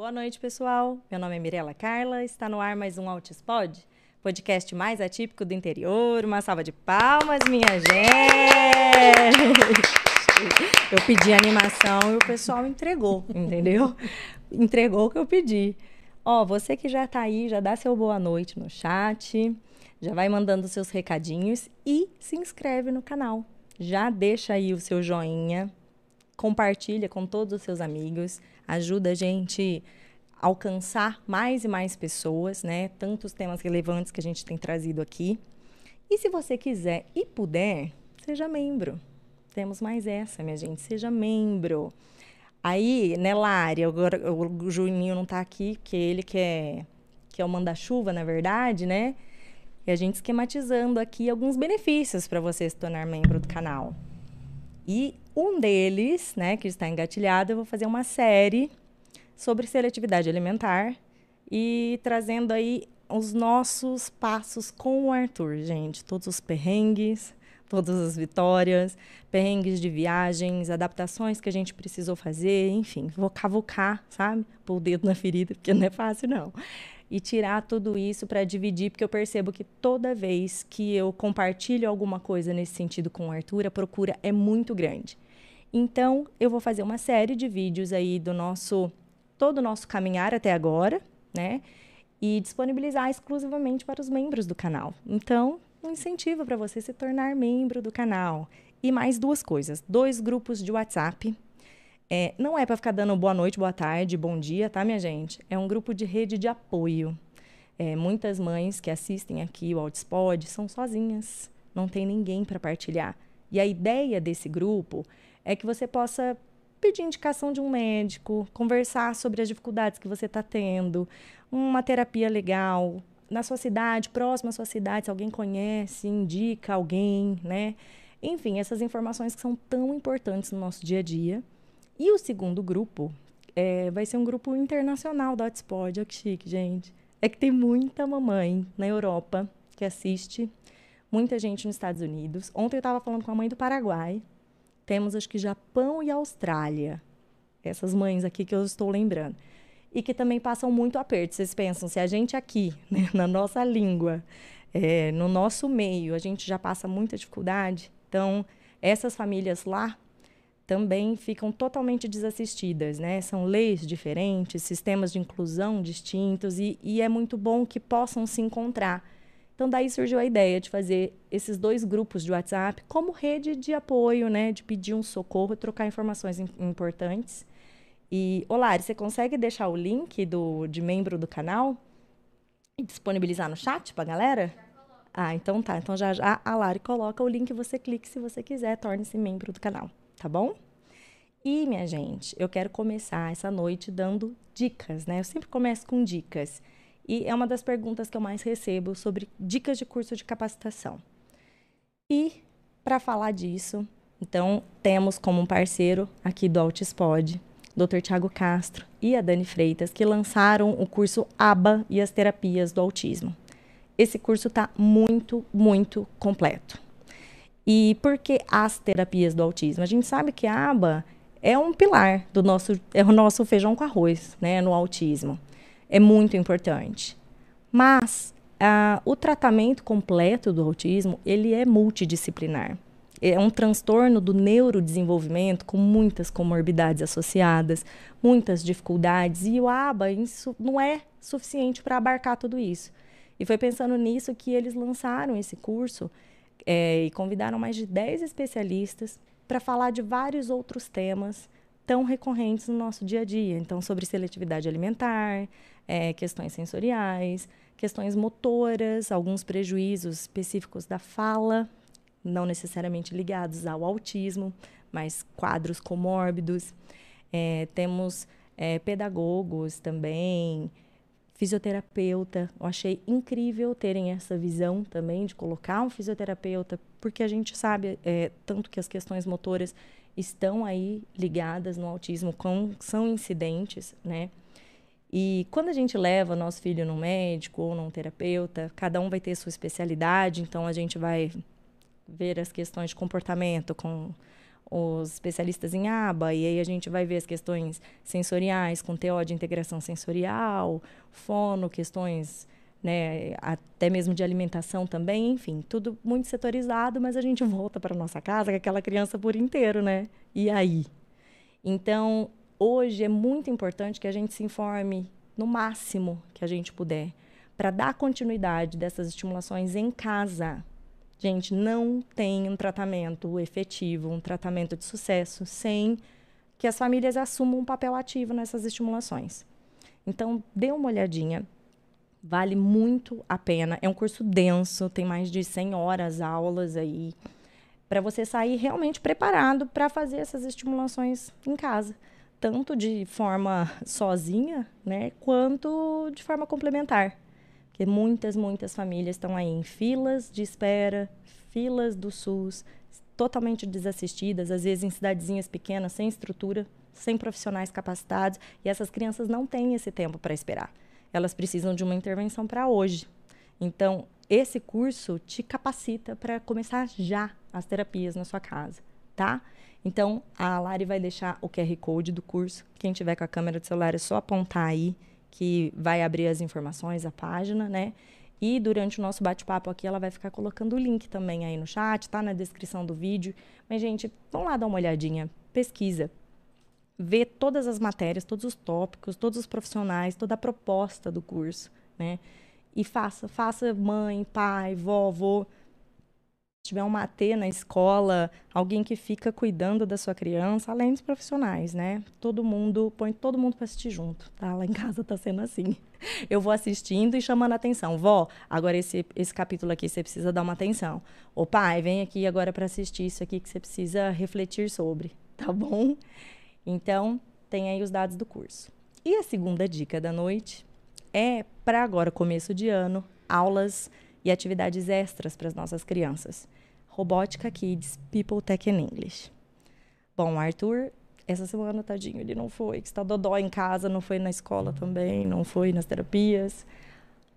Boa noite, pessoal. Meu nome é Mirela Carla. Está no ar mais um Altispod, podcast mais atípico do interior. Uma salva de palmas, minha gente! Eu pedi animação e o pessoal entregou, entendeu? Entregou o que eu pedi. Ó, você que já tá aí, já dá seu boa noite no chat, já vai mandando seus recadinhos e se inscreve no canal. Já deixa aí o seu joinha, compartilha com todos os seus amigos, ajuda a gente a alcançar mais e mais pessoas, né? Tantos temas relevantes que a gente tem trazido aqui. E se você quiser e puder, seja membro. Temos mais essa, minha gente, seja membro. Aí, né, Lari, agora o Juninho não tá aqui, porque ele que é, que é o manda-chuva, na verdade, né? E a gente esquematizando aqui alguns benefícios para você se tornar membro do canal. E um deles, né, que está engatilhado, eu vou fazer uma série sobre seletividade alimentar e trazendo aí os nossos passos com o Arthur, gente. Todos os perrengues, todas as vitórias, perrengues de viagens, adaptações que a gente precisou fazer, enfim, vou cavucar, sabe? Pôr o dedo na ferida, porque não é fácil, não. E tirar tudo isso para dividir, porque eu percebo que toda vez que eu compartilho alguma coisa nesse sentido com o Arthur, a procura é muito grande. Então, eu vou fazer uma série de vídeos aí do nosso todo o nosso caminhar até agora, né? E disponibilizar exclusivamente para os membros do canal. Então, um incentivo para você se tornar membro do canal. E mais duas coisas: dois grupos de WhatsApp. É, não é para ficar dando boa noite, boa tarde, bom dia, tá, minha gente? É um grupo de rede de apoio. É, muitas mães que assistem aqui o Outspod são sozinhas, não tem ninguém para partilhar. E a ideia desse grupo é que você possa pedir indicação de um médico, conversar sobre as dificuldades que você está tendo, uma terapia legal, na sua cidade, próxima à sua cidade, se alguém conhece, indica alguém, né? Enfim, essas informações que são tão importantes no nosso dia a dia. E o segundo grupo é, vai ser um grupo internacional da Hotspot. Olha que chique, gente. É que tem muita mamãe na Europa que assiste, muita gente nos Estados Unidos. Ontem eu estava falando com a mãe do Paraguai. Temos, acho que, Japão e Austrália. Essas mães aqui que eu estou lembrando e que também passam muito aperto. Vocês pensam, se a gente aqui, né, na nossa língua, é, no nosso meio, a gente já passa muita dificuldade, então essas famílias lá também ficam totalmente desassistidas, né? São leis diferentes, sistemas de inclusão distintos e, e é muito bom que possam se encontrar. Então daí surgiu a ideia de fazer esses dois grupos de WhatsApp como rede de apoio, né? De pedir um socorro, trocar informações importantes e, Olari, você consegue deixar o link do, de membro do canal e disponibilizar no chat para a galera? Ah, então tá. Então já já a Lari coloca o link, você clique se você quiser, torne-se membro do canal, tá bom? E, minha gente, eu quero começar essa noite dando dicas, né? Eu sempre começo com dicas. E é uma das perguntas que eu mais recebo sobre dicas de curso de capacitação. E, para falar disso, então, temos como parceiro aqui do Altispod Dr. Tiago Castro e a Dani Freitas, que lançaram o curso ABA e as terapias do autismo. Esse curso está muito, muito completo. E por que as terapias do autismo? A gente sabe que a ABA é um pilar do nosso, é o nosso feijão com arroz, né, no autismo. É muito importante. Mas uh, o tratamento completo do autismo, ele é multidisciplinar é um transtorno do neurodesenvolvimento com muitas comorbidades associadas, muitas dificuldades, e o ABA isso não é suficiente para abarcar tudo isso. E foi pensando nisso que eles lançaram esse curso é, e convidaram mais de 10 especialistas para falar de vários outros temas tão recorrentes no nosso dia a dia. Então, sobre seletividade alimentar, é, questões sensoriais, questões motoras, alguns prejuízos específicos da fala, não necessariamente ligados ao autismo, mas quadros comórbidos. É, temos é, pedagogos também, fisioterapeuta. Eu achei incrível terem essa visão também de colocar um fisioterapeuta, porque a gente sabe é, tanto que as questões motoras estão aí ligadas no autismo, com, são incidentes, né? E quando a gente leva nosso filho no médico ou num terapeuta, cada um vai ter sua especialidade, então a gente vai ver as questões de comportamento com os especialistas em aba, e aí a gente vai ver as questões sensoriais, com TO de integração sensorial, fono, questões né, até mesmo de alimentação também, enfim, tudo muito setorizado, mas a gente volta para nossa casa com aquela criança por inteiro, né? E aí? Então, hoje é muito importante que a gente se informe no máximo que a gente puder para dar continuidade dessas estimulações em casa. Gente, não tem um tratamento efetivo, um tratamento de sucesso sem que as famílias assumam um papel ativo nessas estimulações. Então, dê uma olhadinha. Vale muito a pena. É um curso denso, tem mais de 100 horas aulas aí, para você sair realmente preparado para fazer essas estimulações em casa, tanto de forma sozinha, né, quanto de forma complementar. Porque muitas, muitas famílias estão aí em filas de espera, filas do SUS, totalmente desassistidas, às vezes em cidadezinhas pequenas, sem estrutura, sem profissionais capacitados, e essas crianças não têm esse tempo para esperar. Elas precisam de uma intervenção para hoje. Então, esse curso te capacita para começar já as terapias na sua casa, tá? Então, a Lari vai deixar o QR Code do curso. Quem tiver com a câmera do celular é só apontar aí que vai abrir as informações, a página, né? E durante o nosso bate-papo aqui, ela vai ficar colocando o link também aí no chat, tá na descrição do vídeo. Mas, gente, vamos lá dar uma olhadinha, pesquisa, vê todas as matérias, todos os tópicos, todos os profissionais, toda a proposta do curso, né? E faça, faça mãe, pai, vovô, tiver um matê na escola, alguém que fica cuidando da sua criança, além dos profissionais, né? Todo mundo, põe todo mundo para assistir junto, tá? Lá em casa tá sendo assim. Eu vou assistindo e chamando a atenção. Vó, agora esse, esse capítulo aqui você precisa dar uma atenção. Ô pai, vem aqui agora para assistir isso aqui que você precisa refletir sobre, tá bom? Então, tem aí os dados do curso. E a segunda dica da noite é para agora, começo de ano, aulas e atividades extras para as nossas crianças. Robótica Kids, People Tech and English. Bom, Arthur, essa semana, tadinho, ele não foi, que está dodó em casa, não foi na escola também, não foi nas terapias.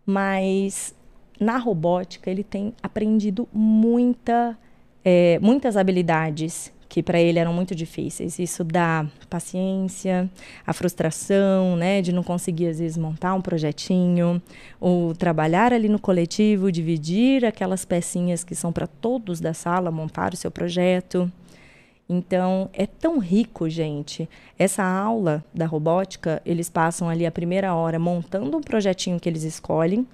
Mas na robótica ele tem aprendido muita, é, muitas habilidades que para ele eram muito difíceis. Isso dá paciência, a frustração, né, de não conseguir às vezes montar um projetinho, ou trabalhar ali no coletivo, dividir aquelas pecinhas que são para todos da sala montar o seu projeto. Então, é tão rico, gente. Essa aula da robótica, eles passam ali a primeira hora montando um projetinho que eles escolhem.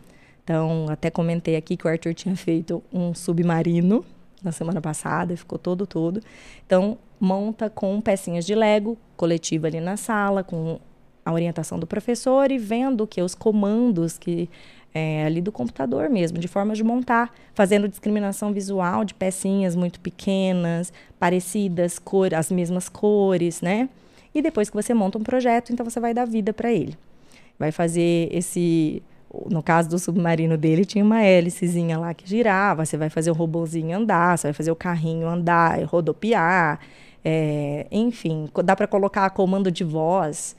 Então, até comentei aqui que o Arthur tinha feito um submarino na semana passada, ficou todo todo. Então, monta com pecinhas de Lego, coletiva ali na sala, com a orientação do professor e vendo que os comandos que é, ali do computador mesmo, de forma de montar, fazendo discriminação visual de pecinhas muito pequenas, parecidas, cor, as mesmas cores, né? E depois que você monta um projeto, então você vai dar vida para ele. Vai fazer esse no caso do submarino dele, tinha uma hélicezinha lá que girava. Você vai fazer o robozinho andar, você vai fazer o carrinho andar, rodopiar. É, enfim, dá para colocar comando de voz.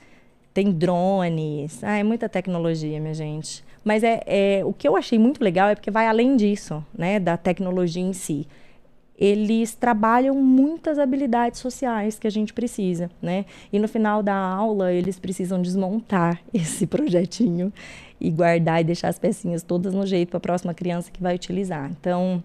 Tem drones. Ah, é muita tecnologia, minha gente. Mas é, é, o que eu achei muito legal é porque vai além disso, né, da tecnologia em si eles trabalham muitas habilidades sociais que a gente precisa, né? E no final da aula, eles precisam desmontar esse projetinho e guardar e deixar as pecinhas todas no jeito para a próxima criança que vai utilizar. Então,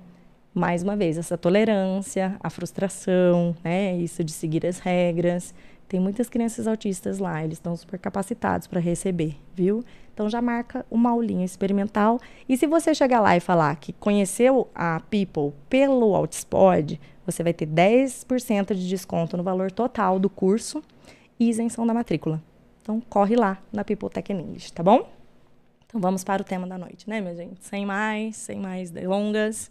mais uma vez, essa tolerância, a frustração, né? Isso de seguir as regras. Tem muitas crianças autistas lá, eles estão super capacitados para receber, viu? Então já marca uma aulinha experimental. E se você chegar lá e falar que conheceu a People pelo Outspod, você vai ter 10% de desconto no valor total do curso e isenção da matrícula. Então corre lá na People Tech English, tá bom? Então vamos para o tema da noite, né, minha gente? Sem mais, sem mais delongas.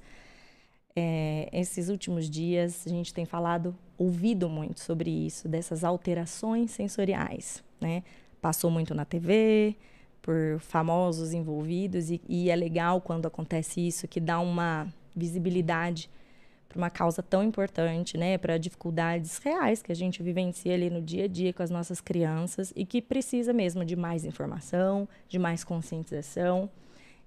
É, esses últimos dias a gente tem falado ouvido muito sobre isso, dessas alterações sensoriais, né? Passou muito na TV, por famosos envolvidos, e, e é legal quando acontece isso, que dá uma visibilidade para uma causa tão importante, né? Para dificuldades reais que a gente vivencia ali no dia a dia com as nossas crianças e que precisa mesmo de mais informação, de mais conscientização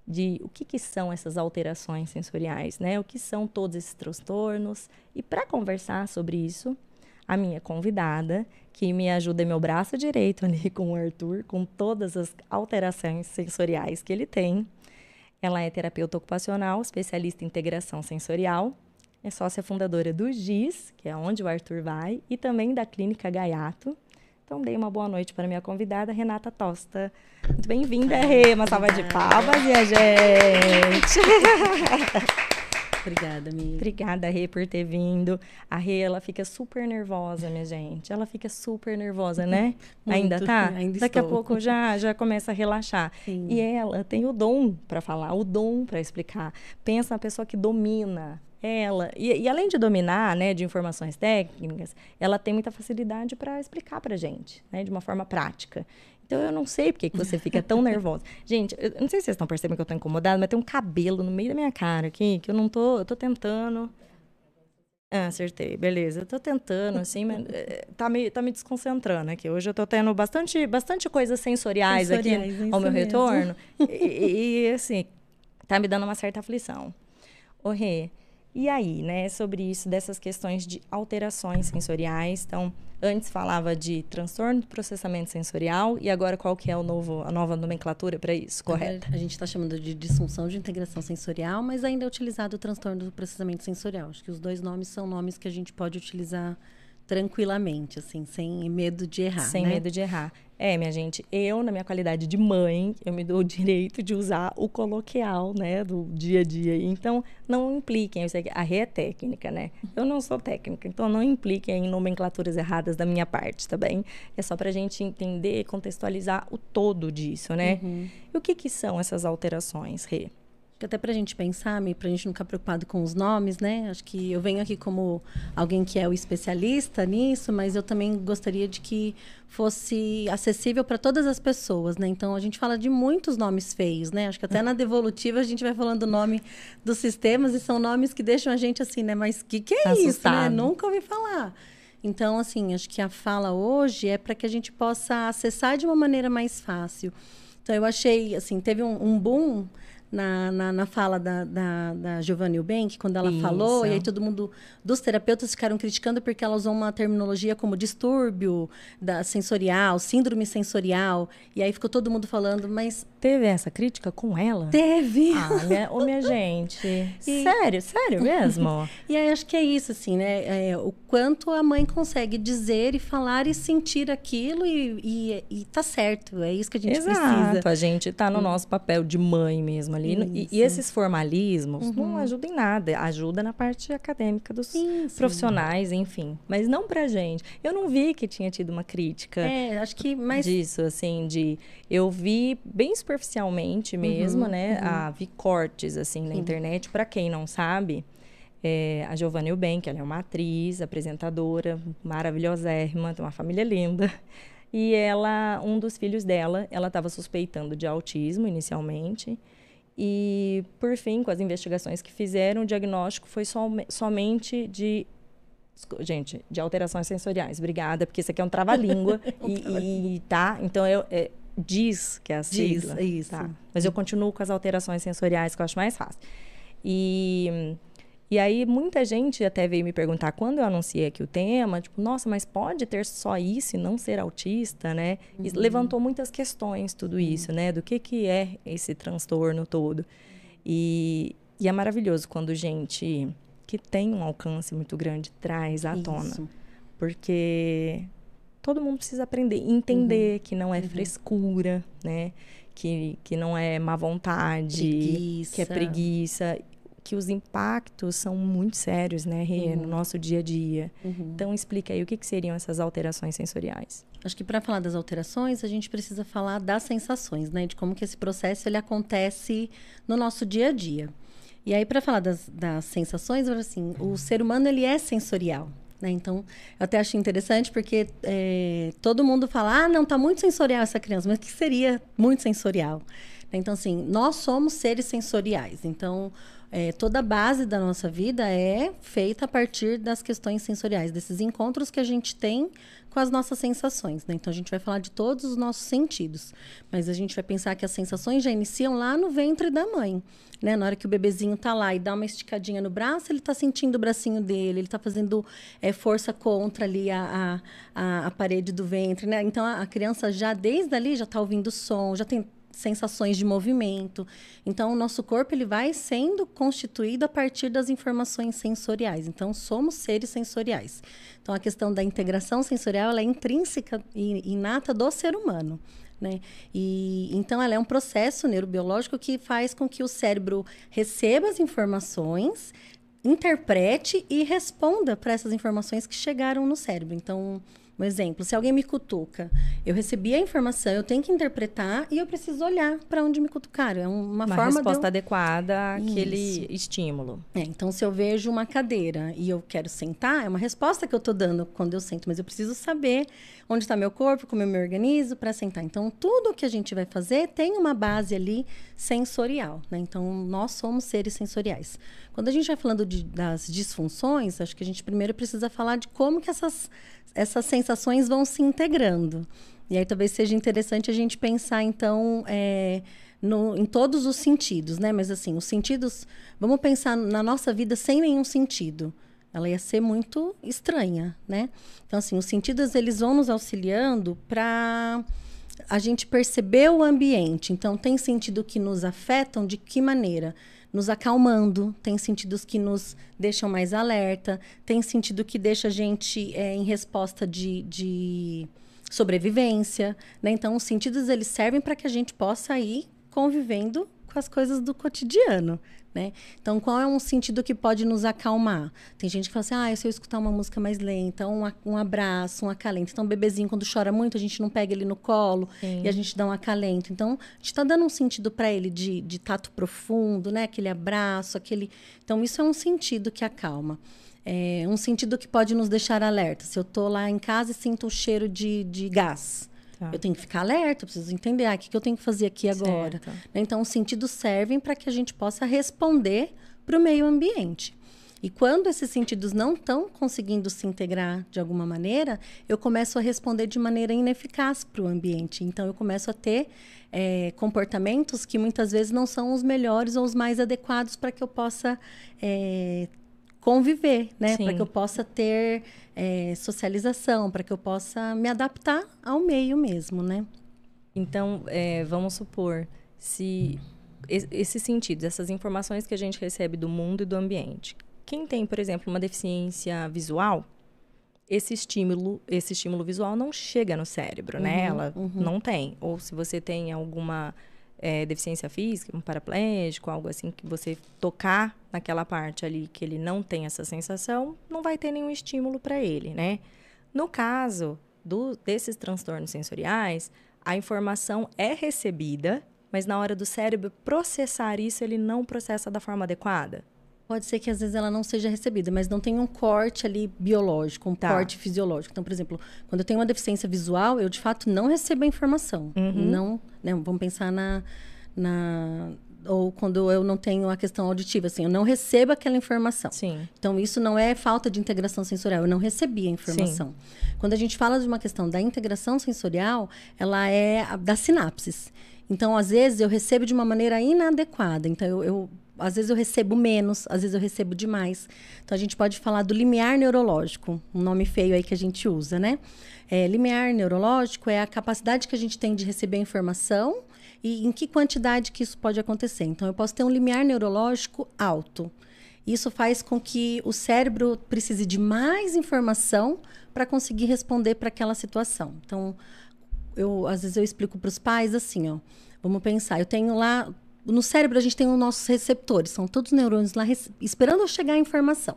de o que, que são essas alterações sensoriais, né? O que são todos esses transtornos. E para conversar sobre isso, a minha convidada, que me ajuda, é meu braço direito ali com o Arthur, com todas as alterações sensoriais que ele tem. Ela é terapeuta ocupacional, especialista em integração sensorial, é sócia fundadora do GIS, que é onde o Arthur vai, e também da Clínica Gaiato. Então, dei uma boa noite para minha convidada, Renata Tosta. Muito bem-vinda, Rê. Uma salva de palmas, minha gente. Obrigada, amiga. Obrigada, Rê, por ter vindo. A Rê, ela fica super nervosa, minha gente. Ela fica super nervosa, né? Muito, ainda tá? ainda Daqui a estou. pouco já, já começa a relaxar. Sim. E ela tem o dom para falar, o dom para explicar. Pensa na pessoa que domina ela. E, e além de dominar, né, de informações técnicas, ela tem muita facilidade para explicar para gente, né, de uma forma prática. Então, eu não sei por que você fica tão nervosa. Gente, eu não sei se vocês estão percebendo que eu tô incomodada, mas tem um cabelo no meio da minha cara aqui, que eu não tô... Eu tô tentando... Ah, acertei. Beleza. Eu tô tentando, assim, mas eh, tá me, tá me desconcentrando aqui. Hoje eu tô tendo bastante, bastante coisas sensoriais, Sensoriais, aqui isso ao meu mesmo. retorno. E, e, assim, tá me dando uma certa aflição. Ô, Rê, e aí, né, sobre isso, dessas questões de alterações sensoriais. Então, antes falava de transtorno do processamento sensorial e agora qual que é o novo, a nova nomenclatura para isso, correto? A gente está chamando de disfunção de integração sensorial, mas ainda é utilizado o transtorno do processamento sensorial. Acho que os dois nomes são nomes que a gente pode utilizar tranquilamente, assim, sem medo de errar. Sem né? medo de errar. É, minha gente, eu, na minha qualidade de mãe, eu me dou o direito de usar o coloquial, né, do dia a dia. Então, não impliquem, eu sei que a ré é técnica, né? Eu não sou técnica, então não impliquem em nomenclaturas erradas da minha parte, tá bem? É só pra gente entender, contextualizar o todo disso, né? E o que que são essas alterações, Rê? Até para a gente pensar, para a gente não ficar preocupado com os nomes, né? Acho que eu venho aqui como alguém que é o especialista nisso, mas eu também gostaria de que fosse acessível para todas as pessoas, né? Então a gente fala de muitos nomes feios, né? Acho que até na devolutiva a gente vai falando o nome dos sistemas e são nomes que deixam a gente assim, né? Mas que que é isso, né? Assustado. Nunca ouvi falar. Então, assim, acho que a fala hoje é para que a gente possa acessar de uma maneira mais fácil. Então, eu achei, assim, teve um, um boom na, na, na fala da, da, da Giovanni Eubank, quando ela Isso. falou, e aí todo mundo, dos terapeutas ficaram criticando porque ela usou uma terminologia como distúrbio da sensorial, síndrome sensorial, e aí ficou todo mundo falando, mas Teve essa crítica com ela? teve! Ah, minha, ô, minha gente. E- Sério, sério mesmo? E aí acho que é isso, assim, né? É, o quanto a mãe consegue dizer e falar e sentir aquilo e, e, e tá certo. É isso que a gente Exato, precisa. a gente tá no nosso papel de mãe mesmo ali. E, e. Uhum. esses formalismos não ajudam em nada, ajuda na parte acadêmica dos Sim, sim. profissionais, enfim. Mas não pra gente. Eu não vi que tinha tido uma crítica É, acho que mais. disso, assim, de... Eu vi bem superficialmente mesmo, né? Ah, vi cortes, assim, na internet. Pra quem não sabe, é, a Giovanna Eubank, ela é uma atriz, apresentadora, maravilhosérrima, tem uma família linda. E ela, um dos filhos dela, ela estava suspeitando de autismo inicialmente. E, por fim, com as investigações que fizeram, o diagnóstico foi some- somente de. Gente, de alterações sensoriais. Obrigada, porque isso aqui é um trava-língua. e, e- tá? Então, eu, é, diz que é a Diz, sigla. isso. Tá. Mas eu continuo com as alterações sensoriais, que eu acho mais fácil. E, e aí, muita gente até veio me perguntar, quando eu anunciei aqui o tema, tipo, nossa, mas pode ter só isso e não ser autista, né? E levantou muitas questões tudo isso, né? Do que, que é esse transtorno todo. E, e é maravilhoso quando gente que tem um alcance muito grande traz à tona. Isso. Porque todo mundo precisa aprender, entender que não é frescura, né? Que, que não é má vontade, Preguiça. que é preguiça, que os impactos são muito sérios, né, Rê, no nosso dia a dia. Uhum. Então, explica aí o que, que seriam essas alterações sensoriais. Acho que para falar das alterações, a gente precisa falar das sensações, né? De como que esse processo ele acontece no nosso dia a dia. E aí, para falar das, das sensações, assim, o ser humano ele é sensorial. Né? Então, eu até acho interessante porque é, todo mundo fala, ah, não, tá muito sensorial essa criança, mas o que seria muito sensorial? Então, assim, nós somos seres sensoriais. Então, é, toda a base da nossa vida é feita a partir das questões sensoriais, desses encontros que a gente tem com as nossas sensações. Né? Então, a gente vai falar de todos os nossos sentidos, mas a gente vai pensar que as sensações já iniciam lá no ventre da mãe. Né? Na hora que o bebezinho tá lá e dá uma esticadinha no braço, ele tá sentindo o bracinho dele, ele tá fazendo é, força contra ali a, a, a, parede do ventre. Né? Então, a, a criança já, desde ali, já tá ouvindo som, já tem sensações de movimento. Então, o nosso corpo ele vai sendo constituído a partir das informações sensoriais. Então, somos seres sensoriais. Então, a questão da integração sensorial é intrínseca e inata do ser humano. Né? E então ela é um processo neurobiológico que faz com que o cérebro receba as informações, interprete e responda para essas informações que chegaram no cérebro. Então, um exemplo, se alguém me cutuca, eu recebi a informação, eu tenho que interpretar e eu preciso olhar para onde me cutucaram. É uma, uma forma resposta de eu... adequada àquele Isso. estímulo. É, então, se eu vejo uma cadeira e eu quero sentar, é uma resposta que eu estou dando quando eu sento, mas eu preciso saber onde está meu corpo, como eu me organizo para sentar. Então, tudo que a gente vai fazer tem uma base ali sensorial. Né? Então, nós somos seres sensoriais. Quando a gente vai falando de, das disfunções, acho que a gente primeiro precisa falar de como que essas essas sensações vão se integrando. E aí talvez seja interessante a gente pensar, então, é, no, em todos os sentidos, né? Mas assim, os sentidos. Vamos pensar na nossa vida sem nenhum sentido. Ela ia ser muito estranha, né? Então, assim, os sentidos eles vão nos auxiliando para a gente perceber o ambiente. Então, tem sentido que nos afetam de que maneira? Nos acalmando, tem sentidos que nos deixam mais alerta, tem sentido que deixa a gente é, em resposta de, de sobrevivência, né? Então, os sentidos eles servem para que a gente possa ir convivendo com as coisas do cotidiano, né? Então, qual é um sentido que pode nos acalmar? Tem gente que fala assim, ah, se eu escutar uma música mais lenta, um, um abraço, um acalento. Então, o bebezinho, quando chora muito, a gente não pega ele no colo Sim. e a gente dá um acalento. Então, a gente está dando um sentido para ele de, de tato profundo, né? Aquele abraço, aquele... Então, isso é um sentido que acalma. É um sentido que pode nos deixar alerta. Se eu estou lá em casa e sinto o cheiro de, de gás, Tá. Eu tenho que ficar alerta, preciso entender ah, o que, que eu tenho que fazer aqui agora. Certo. Então, os sentidos servem para que a gente possa responder para o meio ambiente. E quando esses sentidos não estão conseguindo se integrar de alguma maneira, eu começo a responder de maneira ineficaz para o ambiente. Então, eu começo a ter é, comportamentos que muitas vezes não são os melhores ou os mais adequados para que eu possa é, conviver, né? Para que eu possa ter é, socialização, para que eu possa me adaptar ao meio mesmo, né? Então, é, vamos supor, se esses sentidos, essas informações que a gente recebe do mundo e do ambiente, quem tem, por exemplo, uma deficiência visual, esse estímulo, esse estímulo visual não chega no cérebro, né? uhum, né? Ela uhum. não tem. Ou se você tem alguma é, deficiência física, um paraplégico, algo assim, que você tocar naquela parte ali que ele não tem essa sensação, não vai ter nenhum estímulo para ele, né? No caso do, desses transtornos sensoriais, a informação é recebida, mas na hora do cérebro processar isso, ele não processa da forma adequada. Pode ser que às vezes ela não seja recebida, mas não tem um corte ali biológico, um tá. corte fisiológico. Então, por exemplo, quando eu tenho uma deficiência visual, eu de fato não recebo a informação. Uhum. Não, né, vamos pensar na, na ou quando eu não tenho a questão auditiva, assim, eu não recebo aquela informação. Sim. Então, isso não é falta de integração sensorial, eu não recebi a informação. Sim. Quando a gente fala de uma questão da integração sensorial, ela é das sinapses. Então, às vezes, eu recebo de uma maneira inadequada. Então, eu, eu às vezes eu recebo menos, às vezes eu recebo demais. Então a gente pode falar do limiar neurológico, um nome feio aí que a gente usa, né? É, limiar neurológico é a capacidade que a gente tem de receber informação e em que quantidade que isso pode acontecer. Então eu posso ter um limiar neurológico alto. Isso faz com que o cérebro precise de mais informação para conseguir responder para aquela situação. Então, eu às vezes eu explico para os pais assim, ó, vamos pensar, eu tenho lá no cérebro a gente tem os nossos receptores, são todos os neurônios lá esperando chegar a informação.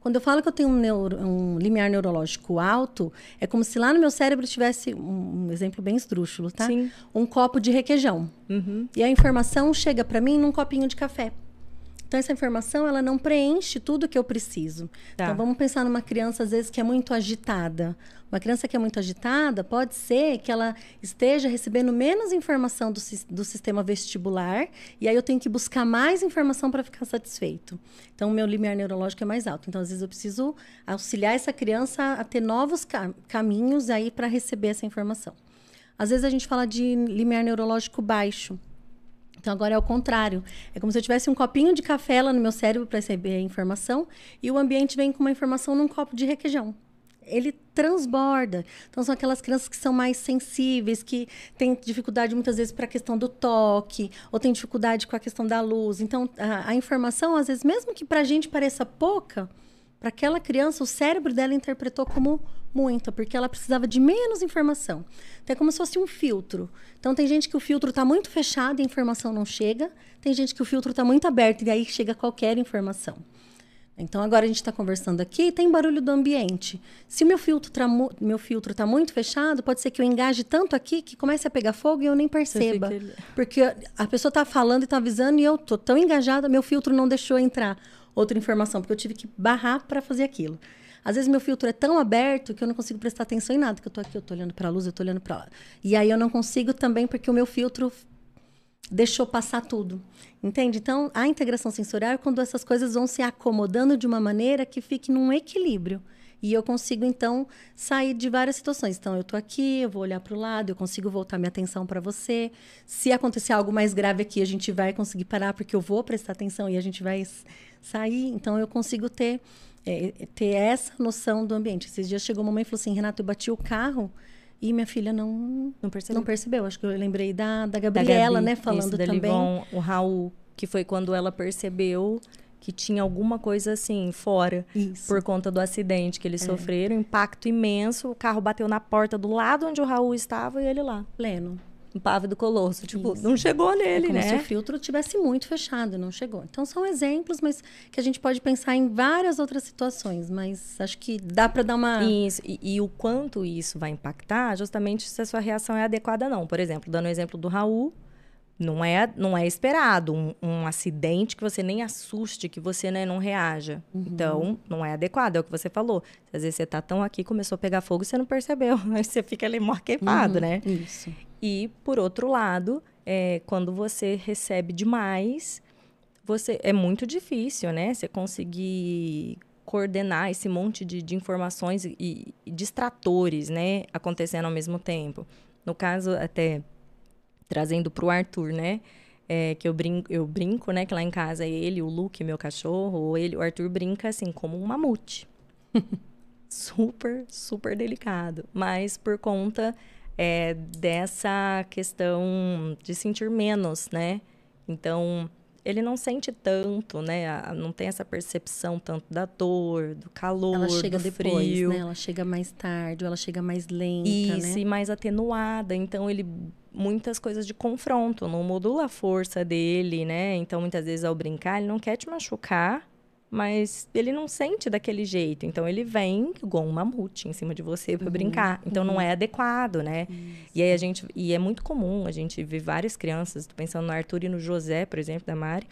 Quando eu falo que eu tenho um, neuro, um, limiar neurológico alto, é como se lá no meu cérebro tivesse um, um exemplo bem esdrúxulo, tá? Sim. Um copo de requeijão. Uhum. E a informação chega para mim num copinho de café. Então, essa informação, ela não preenche tudo que eu preciso. Tá. Então, vamos pensar numa criança, às vezes, que é muito agitada. Uma criança que é muito agitada, pode ser que ela esteja recebendo menos informação do, do sistema vestibular, e aí eu tenho que buscar mais informação para ficar satisfeito. Então, o meu limiar neurológico é mais alto. Então, às vezes, eu preciso auxiliar essa criança a ter novos ca- caminhos aí para receber essa informação. Às vezes, a gente fala de limiar neurológico baixo. Então agora é o contrário. É como se eu tivesse um copinho de café lá no meu cérebro para receber a informação e o ambiente vem com uma informação num copo de requeijão. Ele transborda. Então são aquelas crianças que são mais sensíveis, que têm dificuldade muitas vezes para a questão do toque, ou têm dificuldade com a questão da luz. Então a, a informação, às vezes, mesmo que para a gente pareça pouca, para aquela criança, o cérebro dela interpretou como muita, porque ela precisava de menos informação. Então, é como se fosse um filtro. Então, tem gente que o filtro está muito fechado e a informação não chega. Tem gente que o filtro está muito aberto e aí chega qualquer informação. Então, agora a gente está conversando aqui tem barulho do ambiente. Se o meu filtro está tá muito fechado, pode ser que eu engaje tanto aqui que comece a pegar fogo e eu nem perceba. Porque a pessoa está falando e está avisando e eu tô tão engajada, meu filtro não deixou entrar outra informação, porque eu tive que barrar para fazer aquilo. Às vezes meu filtro é tão aberto que eu não consigo prestar atenção em nada, que eu tô aqui, eu tô olhando para a luz, eu tô olhando para lá. E aí eu não consigo também porque o meu filtro deixou passar tudo. Entende? Então, a integração sensorial é quando essas coisas vão se acomodando de uma maneira que fique num equilíbrio. E eu consigo, então, sair de várias situações. Então, eu estou aqui, eu vou olhar para o lado, eu consigo voltar minha atenção para você. Se acontecer algo mais grave aqui, a gente vai conseguir parar, porque eu vou prestar atenção e a gente vai sair. Então, eu consigo ter, eh, ter essa noção do ambiente. Esses dias chegou uma mãe e falou assim: Renato, eu bati o carro e minha filha não, Não percebeu? não percebeu. Acho que eu lembrei da, da Da Gabriela, Gabi, né? isso, Falando da também. Livon, o Raul, que foi quando ela percebeu que tinha alguma coisa assim fora Isso. por conta do acidente que eles sofreram, impacto imenso, o carro bateu na porta do lado onde o Raul estava e ele lá, Pleno. No Pave do Colosso, tipo, Isso. não chegou nele, é como né? se o filtro tivesse muito fechado, não chegou. Então são exemplos, mas que a gente pode pensar em várias outras situações, mas acho que dá para dar uma Isso, e, e o quanto isso vai impactar, justamente se a sua reação é adequada ou não. Por exemplo, dando o exemplo do Raul, não é, não é esperado um, um acidente que você nem assuste, que você né, não reaja. Uhum. Então, não é adequado, é o que você falou. Às vezes você tá tão aqui, começou a pegar fogo e você não percebeu. Aí você fica ali mó queimado, Uhum, né? Isso. E, por outro lado, é, quando você recebe demais, você é muito difícil, né? Você conseguir coordenar esse monte de, de informações e, e distratores, né? Acontecendo ao mesmo tempo. No caso, até trazendo para o Arthur, né? É, que eu brinco, eu brinco, né? Que lá em casa ele, o Luke, meu cachorro, ou ele, o Arthur brinca assim, como um mamute. super, super delicado. Mas por conta é, dessa questão de sentir menos, né? Então, ele não sente tanto, né? A- Não tem essa percepção tanto da dor, do calor, Ela chega do depois, frio. né? Ela chega mais tarde, ela chega mais lenta, Isso, né? e mais atenuada. Então, ele. Muitas coisas de confronto, não modula a força dele, né? Então, muitas vezes, ao brincar, ele não quer te machucar, mas ele não sente daquele jeito. Então, ele vem igual um mamute em cima de você para brincar. Então, não é adequado, né? E aí, a gente. E é muito comum a gente ver várias crianças, tô pensando no Arthur e no José, por exemplo, da Mari,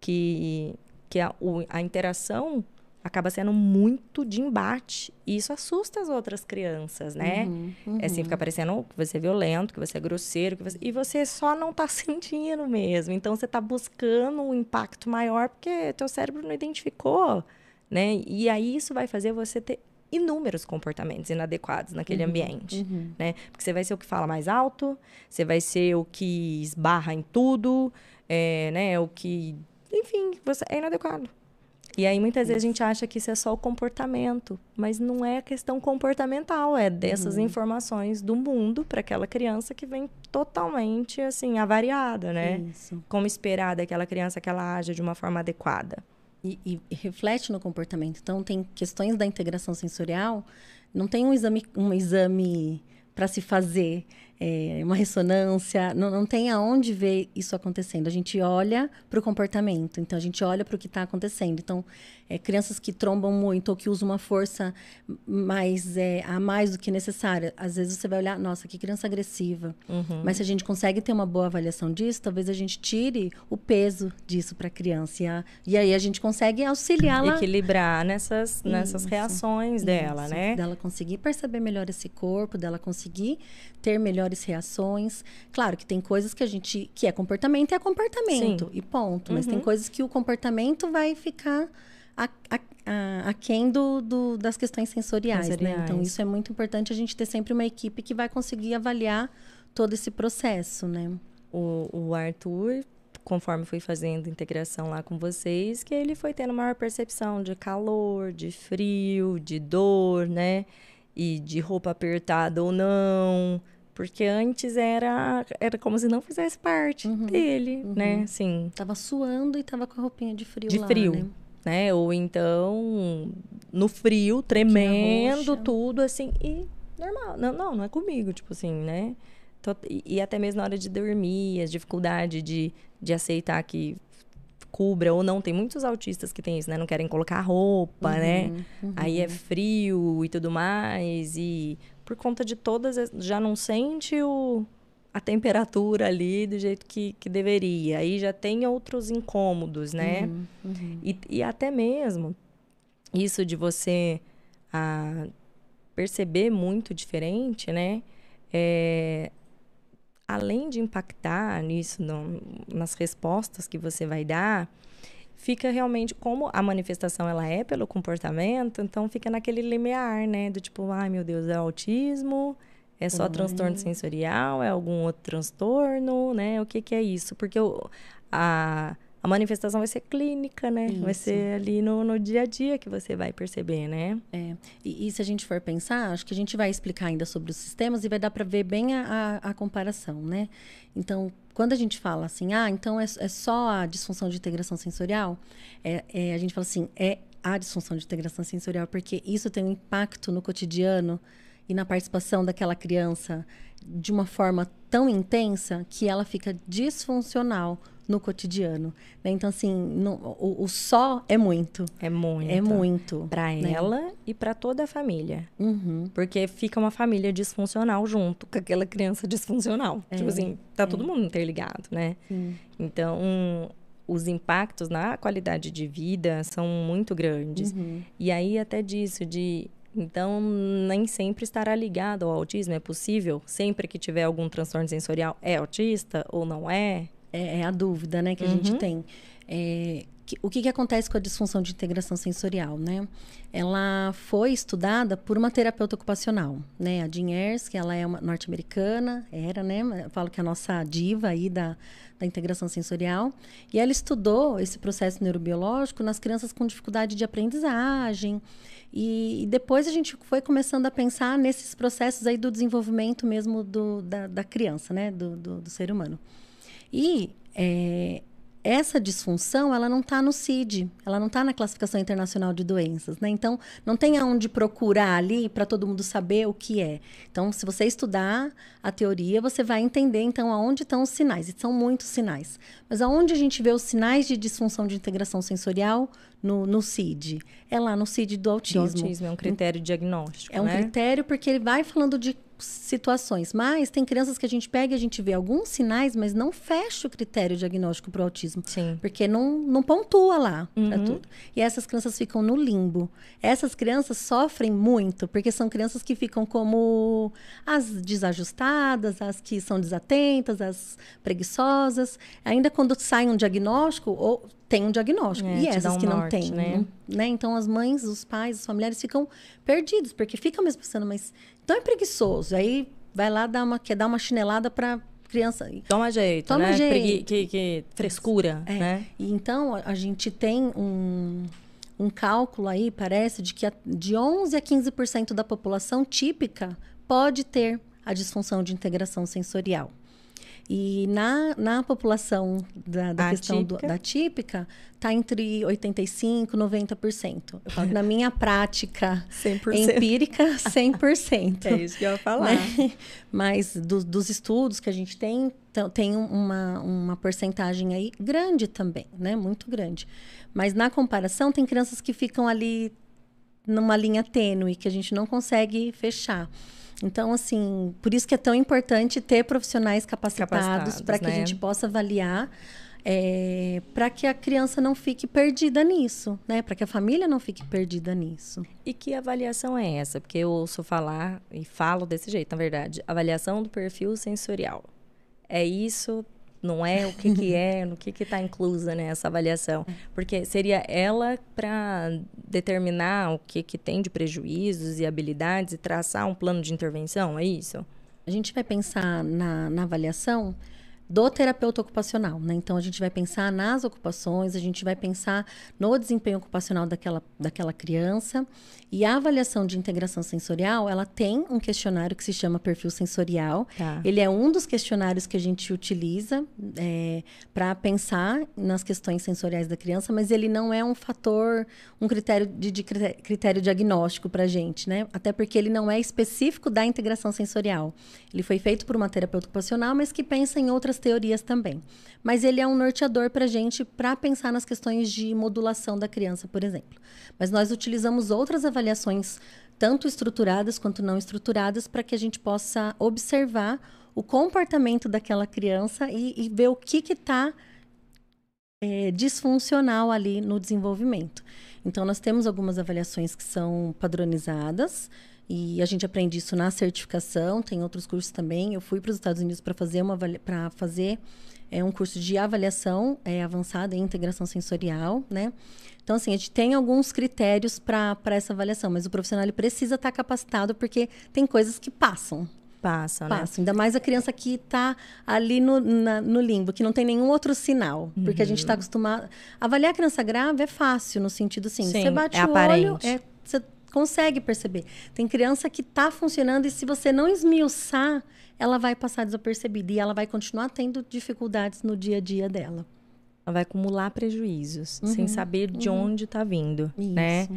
que, que a, o- a interação acaba sendo muito de embate. E isso assusta as outras crianças, né? Uhum, É assim, fica parecendo que você é violento, que você é grosseiro, que você... e você só não tá sentindo mesmo. Então, você tá buscando um impacto maior porque teu cérebro não identificou, né? E aí, isso vai fazer você ter inúmeros comportamentos inadequados naquele ambiente, uhum. né? Porque você vai ser o que fala mais alto, você vai ser o que esbarra em tudo, é, né? O que... Enfim, você é inadequado. E aí, muitas vezes, a gente acha que isso é só o comportamento, mas não é a questão comportamental, é dessas informações do mundo para aquela criança que vem totalmente, assim, avariada, né? Isso. Como esperar daquela criança que ela haja de uma forma adequada. E, e- e reflete no comportamento. Então, tem questões da integração sensorial, não tem um exame, um exame para se fazer. É, uma ressonância, não, não tem aonde ver isso acontecendo. A gente olha para o comportamento, então a gente olha para o que está acontecendo. Então, é, crianças que trombam muito ou que usam uma força mais é, a mais do que necessária, às vezes você vai olhar, nossa, que criança agressiva. Uhum. Mas se a gente consegue ter uma boa avaliação disso, talvez a gente tire o peso disso para a criança. E, a, e aí a gente consegue auxiliá-la. Equilibrar nessas, nessas reações dela, isso, né? Dela conseguir perceber melhor esse corpo, dela conseguir ter melhores reações. Claro que tem coisas que a gente. que é comportamento, é comportamento. Sim. E ponto. Mas uhum. tem coisas que o comportamento vai ficar a, a, aquém do, do, das questões sensoriais, sensoriais. Né? Então, isso é muito importante a gente ter sempre uma equipe que vai conseguir avaliar todo esse processo, né? O, o Arthur, conforme fui fazendo integração lá com vocês, que ele foi tendo maior percepção de calor, de frio, de dor, né? E de roupa apertada ou não. Porque antes era, era como se não fizesse parte uhum, dele, uhum. né? Sim. Tava suando e tava com a roupinha de frio de lá, frio. Né? Né? Ou então no frio, tremendo, tudo assim, e normal. Não, não, não é comigo, tipo assim, né? E até mesmo na hora de dormir, as dificuldades de, de aceitar que cubra ou não. Tem muitos autistas que têm isso, né? Não querem colocar roupa, né? uhum, né? Uhum. Aí é frio e tudo mais. E por conta de todas, já não sente o, a temperatura ali do jeito que, que deveria. Aí já tem outros incômodos, né? Uhum, uhum. E, e até mesmo isso de você ah, perceber muito diferente, né? É, além de impactar nisso, no, nas respostas que você vai dar, fica realmente como a manifestação ela é pelo comportamento, então fica naquele limiar, né? Do tipo, ai meu Deus, é autismo, é só uhum. transtorno sensorial? É algum outro transtorno, né? O que, que é isso? Porque o, a, a manifestação vai ser clínica, né? Isso. Vai ser ali no, no dia a dia que você vai perceber, né? É. E, e, se a gente for pensar, acho que a gente vai explicar ainda sobre os sistemas e vai dar para ver bem a, a, a, comparação, né? Então, quando a gente fala assim, ah, então é, é só a disfunção de integração sensorial, é, é, a gente fala assim, é a disfunção de integração sensorial, porque isso tem um impacto no cotidiano e na participação daquela criança de uma forma tão intensa que ela fica disfuncional no cotidiano. Né? Então, assim, no, o, o, só é muito. É muito. É muito. Para né? ela e para toda a família. Uhum. Porque fica uma família disfuncional junto com aquela criança disfuncional. É, tipo assim, tá é. todo mundo interligado, né? Sim. Então, os impactos na qualidade de vida são muito grandes. Uhum. E aí, até disso, de então, nem sempre estará ligado ao autismo. É possível, sempre que tiver algum transtorno sensorial, é autista ou não é? É, é a dúvida né, que a uhum. gente tem. É, que, o que, que acontece com a disfunção de integração sensorial? Né? Ela foi estudada por uma terapeuta ocupacional, né? a Jean Ayers, que ela é uma norte-americana, era, né? Eu falo que é a nossa diva aí da, da integração sensorial. E ela estudou esse processo neurobiológico nas crianças com dificuldade de aprendizagem. E, e, depois a gente foi começando a pensar nesses processos aí do desenvolvimento mesmo do, da, da criança, né? Do, do, do ser humano. E é, essa disfunção ela não está no CID, ela não está na classificação internacional de doenças, né? Então não tem aonde procurar ali para todo mundo saber o que é. Então, se você estudar a teoria, você vai entender então aonde estão os sinais. E são muitos sinais. Mas aonde a gente vê os sinais de disfunção de integração sensorial no, no CID? É lá no CID do autismo. Do autismo é um critério diagnóstico. É um né? critério porque ele vai falando de situações. Mas tem crianças que a gente pega e a gente vê alguns sinais, mas não fecha o critério diagnóstico para o autismo. Sim. Porque não, não pontua lá uhum. para tudo. E essas crianças ficam no limbo. Essas crianças sofrem muito, porque são crianças que ficam como as desajustadas, as que são desatentas, as preguiçosas. Ainda quando sai um diagnóstico, ou tem um diagnóstico. É, e essas um que não têm. Né? né? Então as mães, os pais, os familiares ficam perdidos, porque ficam mesmo pensando, mas então é preguiçoso. Aí vai lá dar uma, quer dar uma chinelada para criança. Toma jeito, Toma né? jeito. Pregui, que, que frescura, é. né? Então a, a gente tem um, um cálculo aí, parece, de que a, de 11 a 15% da população típica pode ter a disfunção de integração sensorial. E na, na população da, da questão do, da típica, está entre 85% e 90%. Eu falo, na minha prática 100%. empírica, 100%. é isso que eu ia falar. Né? Mas do, dos estudos que a gente tem, tem uma, uma porcentagem aí grande também, né? Muito grande. Mas na comparação, tem crianças que ficam ali numa linha tênue, que a gente não consegue fechar. Então, assim, por isso que é tão importante ter profissionais capacitados, capacitados para que né? a gente possa avaliar. É, para que a criança não fique perdida nisso, né? Para que a família não fique perdida nisso. E que avaliação é essa? Porque eu ouço falar e falo desse jeito, na verdade. Avaliação do perfil sensorial. É isso não é, o que, que é, no que está inclusa nessa avaliação. Porque seria ela para determinar o que, que tem de prejuízos e habilidades e traçar um plano de intervenção, é isso? A gente vai pensar na, na avaliação do terapeuta ocupacional, né? Então a gente vai pensar nas ocupações, a gente vai pensar no desempenho ocupacional daquela, daquela criança e a avaliação de integração sensorial, ela tem um questionário que se chama perfil sensorial. Tá. Ele é um dos questionários que a gente utiliza é, para pensar nas questões sensoriais da criança, mas ele não é um fator, um critério de, de critério diagnóstico para a gente, né? Até porque ele não é específico da integração sensorial. Ele foi feito por uma terapeuta ocupacional, mas que pensa em outras teorias também. Mas ele é um norteador para a gente para pensar nas questões de modulação da criança, por exemplo. Mas nós utilizamos outras avaliações, tanto estruturadas quanto não estruturadas, para que a gente possa observar o comportamento daquela criança e, e ver o que está é, disfuncional ali no desenvolvimento. Então, nós temos algumas avaliações que são padronizadas, e a gente aprende isso na certificação, tem outros cursos também. Eu fui para os Estados Unidos para fazer uma para fazer é um curso de avaliação é, avançada em integração sensorial, né? Então, assim, a gente tem alguns critérios para essa avaliação, mas o profissional ele precisa estar tá capacitado porque tem coisas que passam. Passa, né? Passa. Ainda mais a criança que está ali no, na, no limbo, que não tem nenhum outro sinal. Uhum. Porque a gente está uhum. acostumado. Avaliar a criança grave é fácil, no sentido assim: Sim, você bate é o aparente. olho, é, você consegue perceber. Tem criança que está funcionando e se você não esmiuçar, ela vai passar desapercebida e ela vai continuar tendo dificuldades no dia a dia dela. Ela vai acumular prejuízos uhum, sem saber de uhum. onde está vindo, Isso. né?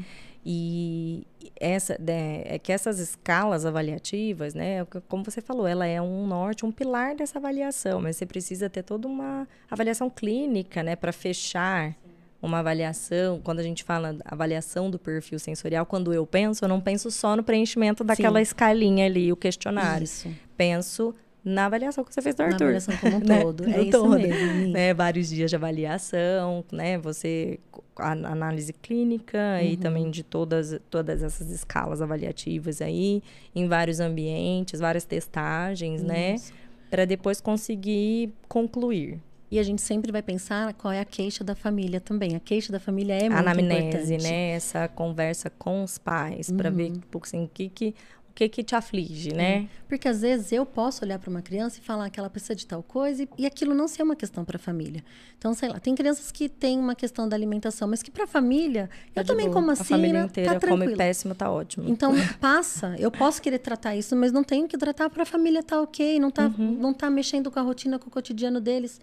E essa né, é que essas escalas avaliativas, né, como você falou, ela é um norte, um pilar dessa avaliação, mas você precisa ter toda uma avaliação clínica, né, para fechar uma avaliação, quando a gente fala avaliação do perfil sensorial, quando eu penso, eu não penso só no preenchimento daquela Sim. escalinha ali, o questionário. Isso. Penso na avaliação que você fez do Arthur. Na avaliação como um né? todo, é isso mesmo. Né? Vários dias de avaliação, né? Você, a, análise clínica uhum. e também de todas, todas essas escalas avaliativas aí, em vários ambientes, várias testagens, né? isso. né? Para depois conseguir concluir. E a gente sempre vai pensar qual é a queixa da família também. A queixa da família é muito Anamnese, importante. né? Essa conversa com os pais uhum. para ver assim, o que que o que que te aflige, né? É. Porque às vezes eu posso olhar para uma criança e falar que ela precisa de tal coisa e, e aquilo não ser uma questão para a família. Então, sei lá, tem crianças que têm uma questão da alimentação, mas que para a família, eu, eu também como assim, a família inteira tá come péssimo, tá ótimo. Então, passa. Eu posso querer tratar isso, mas não tenho que tratar para a família tá OK, não tá uhum. não tá mexendo com a rotina, com o cotidiano deles.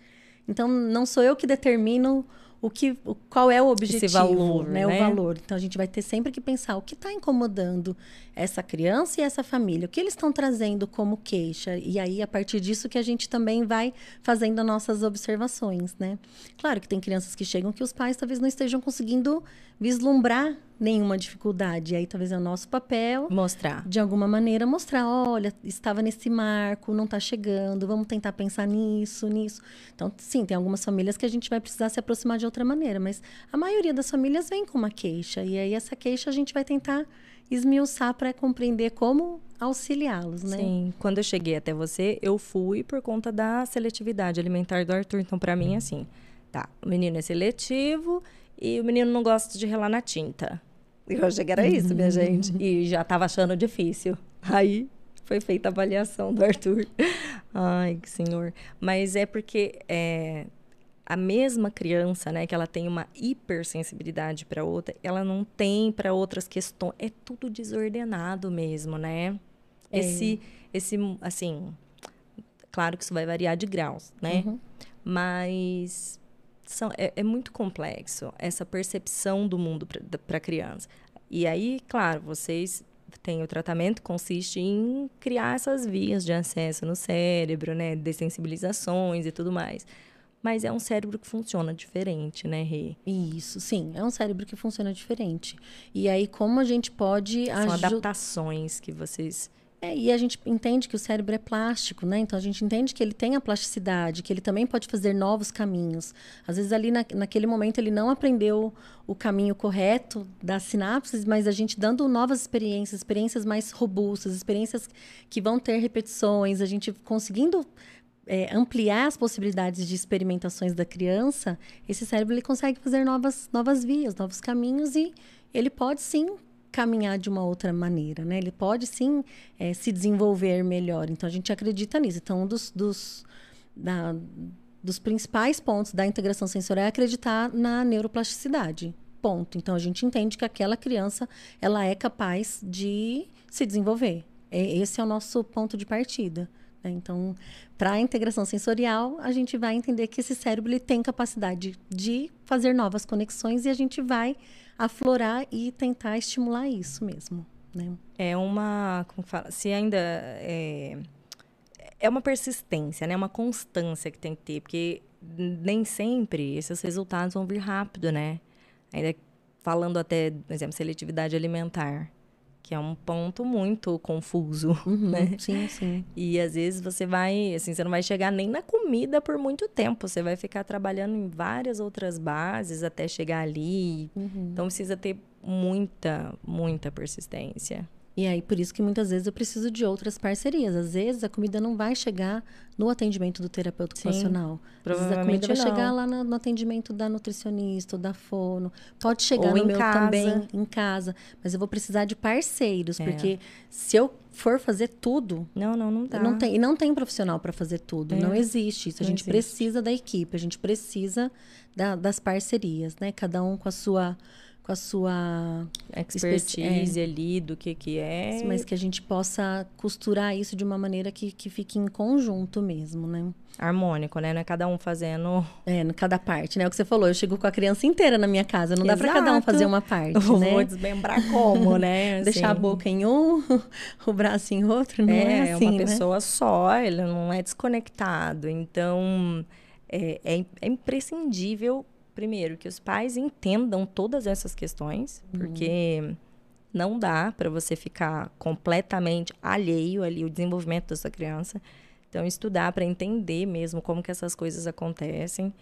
Então, não sou eu que determino o que, qual é o objetivo, Esse valor, né? né? O valor. Então, a gente vai ter sempre que pensar o que está incomodando essa criança e essa família, o que eles estão trazendo como queixa. E aí, a partir disso que a gente também vai fazendo nossas observações, né? Claro que tem crianças que chegam que os pais talvez não estejam conseguindo vislumbrar nenhuma dificuldade. E aí talvez é o nosso papel mostrar. De alguma maneira mostrar, olha, estava nesse marco, não está chegando, vamos tentar pensar nisso, nisso. Então, sim, tem algumas famílias que a gente vai precisar se aproximar de outra maneira, mas a maioria das famílias vem com uma queixa e aí essa queixa a gente vai tentar esmiuçar para compreender como auxiliá-los, né? Sim, quando eu cheguei até você, eu fui por conta da seletividade alimentar do Arthur. Então, para mim, assim, tá, o menino é seletivo, e o menino não gosta de relar na tinta. Eu achei que era isso, minha gente. E já estava achando difícil. Aí foi feita a avaliação do Arthur. Ai, que senhor. Mas é porque é, a mesma criança, né, que ela tem uma hipersensibilidade para outra, ela não tem para outras questões. É tudo desordenado mesmo, né? É. Esse, esse, assim, Claro que isso vai variar de graus, né? Uhum. Mas são, é, é muito complexo essa percepção do mundo para a criança. E aí, claro, vocês têm o tratamento consiste em criar essas vias de acesso no cérebro, né? Dessensibilizações e tudo mais. Mas é um cérebro que funciona diferente, né, Rê? Isso, sim. É um cérebro que funciona diferente. E aí, como a gente pode... São adaptações que vocês é, e a gente entende que o cérebro é plástico, né? Então a gente entende que ele tem a plasticidade, que ele também pode fazer novos caminhos. Às vezes ali na, naquele momento ele não aprendeu o caminho correto das sinapses, mas a gente dando novas experiências, experiências mais robustas, experiências que vão ter repetições, a gente conseguindo é, ampliar as possibilidades de experimentações da criança, esse cérebro ele consegue fazer novas, novas vias, novos caminhos e ele pode sim caminhar de uma outra maneira, né? Ele pode sim é, se desenvolver melhor. Então a gente acredita nisso. Então um dos, dos, da, dos principais pontos da integração sensorial é acreditar na neuroplasticidade. Ponto. Então a gente entende que aquela criança ela é capaz de se desenvolver. É, esse é o nosso ponto de partida. Né? Então, para a integração sensorial, a gente vai entender que esse cérebro ele tem capacidade de fazer novas conexões e a gente vai aflorar e tentar estimular isso mesmo. Né? É uma, como fala, se ainda é, é uma persistência, né? Uma constância que tem que ter, porque nem sempre esses resultados vão vir rápido, né? Ainda falando até, por exemplo, seletividade alimentar que é um ponto muito confuso, uhum, né? Sim, sim. E às vezes você vai, assim, você não vai chegar nem na comida por muito tempo, você vai ficar trabalhando em várias outras bases até chegar ali. Uhum. Então precisa ter muita, muita persistência. E aí, por isso que muitas vezes eu preciso de outras parcerias. Às vezes a comida não vai chegar no atendimento do terapeuta Sim, ocupacional. Às vezes a comida vai não. chegar lá no, no, atendimento da nutricionista ou da fono. Pode chegar ou no meu casa. também em casa. Mas eu vou precisar de parceiros, é. porque se eu for fazer tudo. Não, não, não dá. Não tem, e não tem profissional para fazer tudo. É. Não existe isso. A gente existe. precisa da equipe, a gente precisa da, das parcerias, né? Cada um com a sua com a sua expertise é, ali do que que é. Mas que a gente possa costurar isso de uma maneira que, que fique em conjunto mesmo, né? Harmônico, né? Não é cada um fazendo... É, cada parte, né? O que você falou, eu chego com a criança inteira na minha casa, não Exato. dá para cada um fazer uma parte, eu né? Vou desmembrar como, né? Assim. Deixar a boca em um, o braço em outro, não é, é assim, É uma né? pessoa só, ele não é desconectado. Então, é, é, é imprescindível primeiro, que os pais entendam todas essas questões, uhum. porque não dá para você ficar completamente alheio ali ao desenvolvimento da sua criança. Então, estudar para entender mesmo como que essas coisas acontecem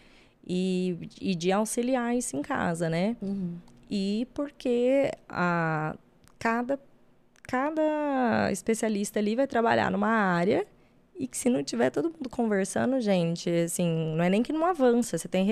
e, e de auxiliar isso em casa, né? Uhum. E porque a, cada, cada especialista ali vai trabalhar numa área e que se não tiver todo mundo conversando, gente, assim, não é nem que não avança, você tem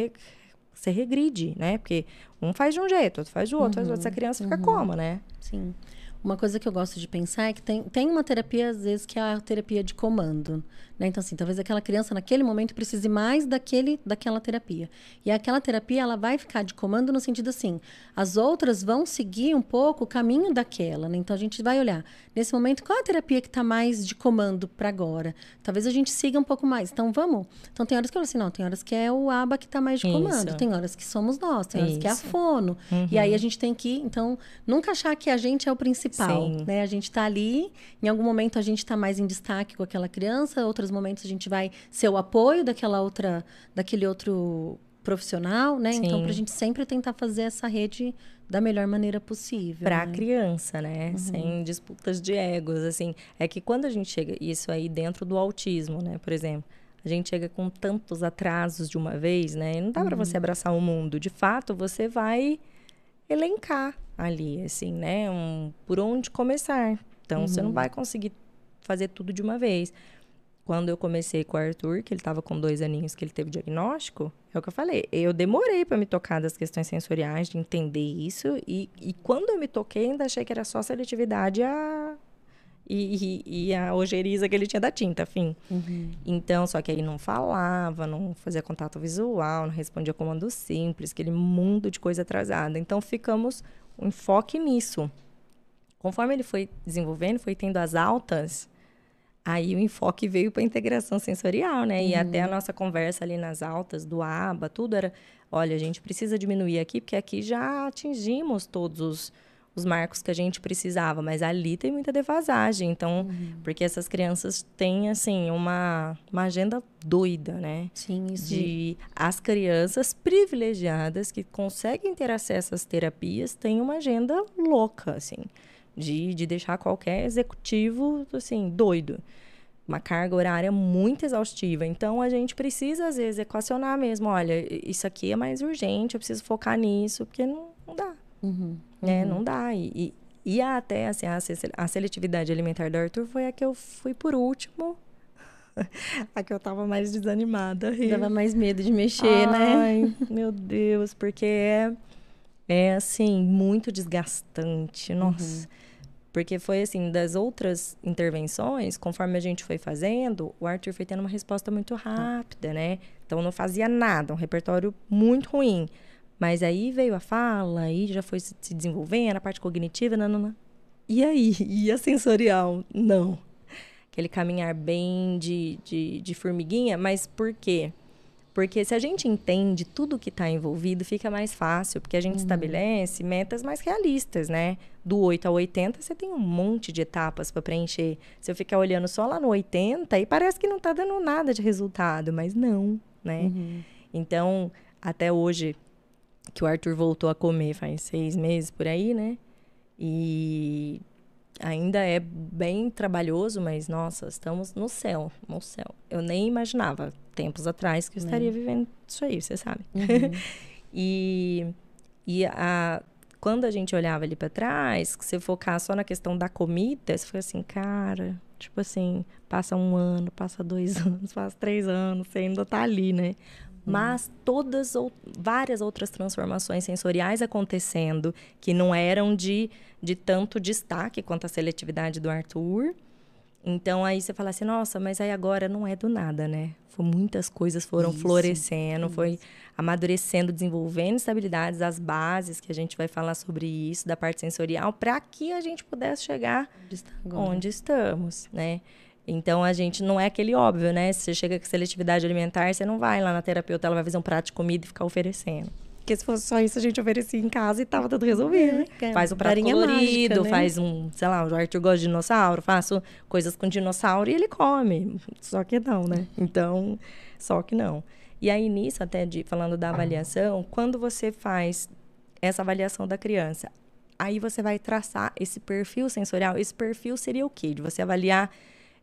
você regride, né? Porque um faz de um jeito, outro faz de outro, uhum, faz de outro. Essa criança fica uhum. como, né? Sim. Uma coisa que eu gosto de pensar é que tem, tem uma terapia, às vezes, que é a terapia de comando. Né? Então, assim, talvez aquela criança, naquele momento, precise mais daquele, daquela terapia. E aquela terapia, ela vai ficar de comando no sentido assim, as outras vão seguir um pouco o caminho daquela. Né? Então, a gente vai olhar, nesse momento, qual a terapia que está mais de comando para agora? Talvez a gente siga um pouco mais. Então, vamos? Então, tem horas que eu falo assim, não, tem horas que é o ABA que está mais de comando. Isso. Tem horas que somos nós, tem horas Isso. que é a fono. Uhum. E aí, a gente tem que, então, nunca achar que a gente é o principal. Sim. Né? A gente está ali, em algum momento a gente está mais em destaque com aquela criança, outras outros momentos a gente vai ser o apoio daquela outra, daquele outro profissional, né? Então, Sim. Então, para a gente sempre tentar fazer essa rede da melhor maneira possível. Para a né? criança, né? Uhum. Sem disputas de egos, assim. É que quando a gente chega, isso aí dentro do autismo, né? Por exemplo, a gente chega com tantos atrasos de uma vez, né? E não dá uhum. para você abraçar o mundo. De fato, você vai elencar ali, assim, né? Um, por onde começar. Então, uhum. você não uhum. vai conseguir fazer tudo de uma vez. Quando eu comecei com o Arthur, que ele estava com dois aninhos que ele teve diagnóstico, é o que eu falei. Eu demorei para me tocar das questões sensoriais, de entender isso. E, e quando eu me toquei, ainda achei que era só seletividade a, e, e, e, a ojeriza que ele tinha da tinta, fim. Uhum. Então, só que aí não falava, não fazia contato visual, não respondia comando simples, aquele mundo de coisa atrasada. Então, ficamos um enfoque nisso. Conforme ele foi desenvolvendo, foi tendo as altas, Aí o enfoque veio para a integração sensorial, né? Uhum. E até a nossa conversa ali nas altas do ABA, tudo era, olha, a gente precisa diminuir aqui, porque aqui já atingimos todos os, os marcos que a gente precisava, mas ali tem muita defasagem. Então, uhum. porque essas crianças têm, assim, uma, uma agenda doida, né? Sim, isso. De as crianças privilegiadas que conseguem ter acesso às terapias têm uma agenda louca, assim de, de deixar qualquer executivo, assim, doido. Uma carga horária muito exaustiva. Então, a gente precisa, às vezes, equacionar mesmo. Olha, isso aqui é mais urgente, eu preciso focar nisso, porque não, não dá. Uhum, né? Uhum. Não dá. E, e, e até, assim, a, a seletividade alimentar do Arthur foi a que eu fui por último a que eu tava mais desanimada. Dava mais medo de mexer, né? Ai, né? meu Deus, porque é, é assim, muito desgastante. Nossa. Uhum. Porque foi assim, das outras intervenções, conforme a gente foi fazendo, o Arthur foi tendo uma resposta muito rápida, né? Então não fazia nada, um repertório muito ruim. Mas aí veio a fala, aí já foi se desenvolvendo, a parte cognitiva, não. E aí? E a sensorial? Não. Aquele caminhar bem de, de, de formiguinha, mas por quê? Porque se a gente entende tudo que está envolvido, fica mais fácil, porque a gente uhum. estabelece metas mais realistas, né? Do 8 ao 80, você tem um monte de etapas para preencher. Se eu ficar olhando só lá no 80, aí parece que não está dando nada de resultado, mas não, né? Uhum. Então, até hoje, que o Arthur voltou a comer faz seis meses por aí, né? E ainda é bem trabalhoso, mas nossa, estamos no céu, no céu. Eu nem imaginava tempos atrás que eu estaria vivendo isso aí, você sabe. Uhum. e e a, quando a gente olhava ali para trás, que você focar só na questão da comida, você foi assim, cara, tipo assim, passa um ano, passa dois anos, passa três anos, você ainda tá ali, né? Uhum. mas todas ou várias outras transformações sensoriais acontecendo que não eram de, de tanto destaque quanto a seletividade do Arthur. Então aí você fala assim, nossa, mas aí agora não é do nada, né? Foi, muitas coisas foram isso, florescendo, isso. foi amadurecendo, desenvolvendo estabilidades, as bases que a gente vai falar sobre isso, da parte sensorial, para que a gente pudesse chegar onde, onde estamos, né? Então a gente não é aquele óbvio, né? Se você chega com seletividade alimentar, você não vai lá na terapeuta, ela vai fazer um prato de comida e ficar oferecendo. Porque se fosse só isso, a gente oferecia em casa e tava tudo resolvido. É, faz um prato colorido, mágica, né? faz um, sei lá, o Arthur gosta de dinossauro, faço coisas com dinossauro e ele come. Só que não, né? Então, só que não. E aí, nisso, até de, falando da avaliação, quando você faz essa avaliação da criança, aí você vai traçar esse perfil sensorial. Esse perfil seria o quê? De você avaliar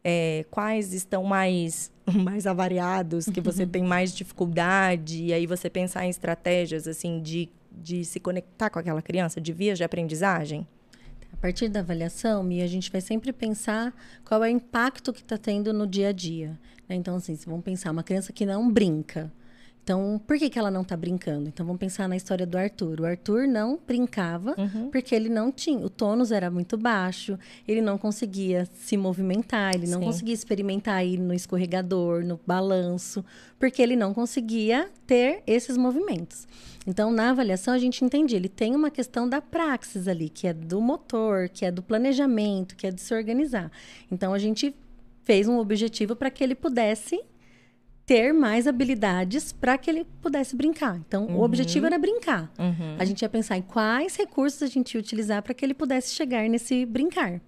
é, quais estão mais, mais avariados, que você tem mais dificuldade, e aí você pensar em estratégias assim de, de se conectar com aquela criança, de vias de aprendizagem? A partir da avaliação, Mia, a gente vai sempre pensar qual é o impacto que está tendo no dia a dia. Né? Então, assim, vamos pensar, uma criança que não brinca. Então, por que, que ela não está brincando? Então, vamos pensar na história do Arthur. O Arthur não brincava uhum. porque ele não tinha. O tônus era muito baixo, ele não conseguia se movimentar, ele não Sim. conseguia experimentar ir no escorregador, no balanço, porque ele não conseguia ter esses movimentos. Então, na avaliação, a gente entendia, ele tem uma questão da praxis ali, que é do motor, que é do planejamento, que é de se organizar. Então, a gente fez um objetivo para que ele pudesse ter mais habilidades para que ele pudesse brincar. Então, uhum. o objetivo era brincar. Uhum. A gente ia pensar em quais recursos a gente ia utilizar para que ele pudesse chegar nesse brincar.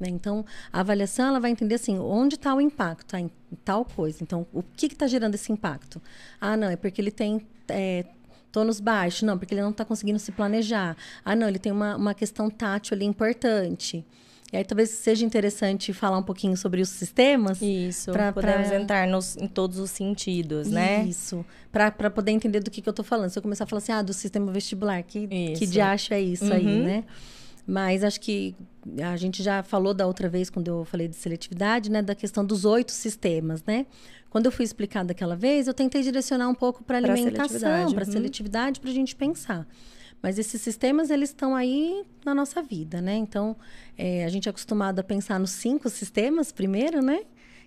Né? Então, a avaliação ela vai entender assim, onde está o impacto tá, em tal coisa. Então, o que está gerando esse impacto? Ah, não, é porque ele tem é, tônus baixo. Não, porque ele não está conseguindo se planejar. Ah, não, ele tem uma, uma questão tátil ali importante. E aí talvez seja interessante falar um pouquinho sobre os sistemas. Isso, pra, podemos pra... entrar nos, em todos os sentidos, né? Isso, para poder entender do que, que eu estou falando. Se eu começar a falar assim, ah, do sistema vestibular, que, que de acho é isso uhum. aí, né? Mas acho que a gente já falou da outra vez, quando eu falei de seletividade, né? Da questão dos oito sistemas, né? Quando eu fui explicar daquela vez, eu tentei direcionar um pouco para alimentação, para seletividade, para uhum. a gente pensar. Mas esses sistemas, eles estão aí na nossa vida, né? Então, é, a gente é acostumado a pensar nos cinco sistemas primeiro, né?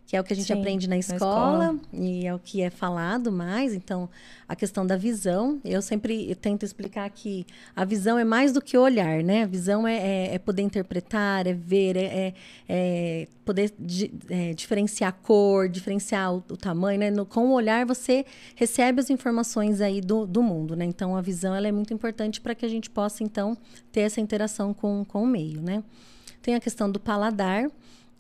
Que é o que a gente Sim, aprende na na escola, escola. e é o que é falado mais. Então, a questão da visão, eu sempre tento explicar que a visão é mais do que olhar, né? A visão é, é- é poder interpretar, é ver, é, é- é poder di- é, diferenciar a cor, diferenciar o, o tamanho, né? No- com o olhar você recebe as informações aí do, do mundo, né? Então, a visão ela é muito importante para que a gente possa, então, ter essa interação com, com o meio, né? Tem a questão do paladar.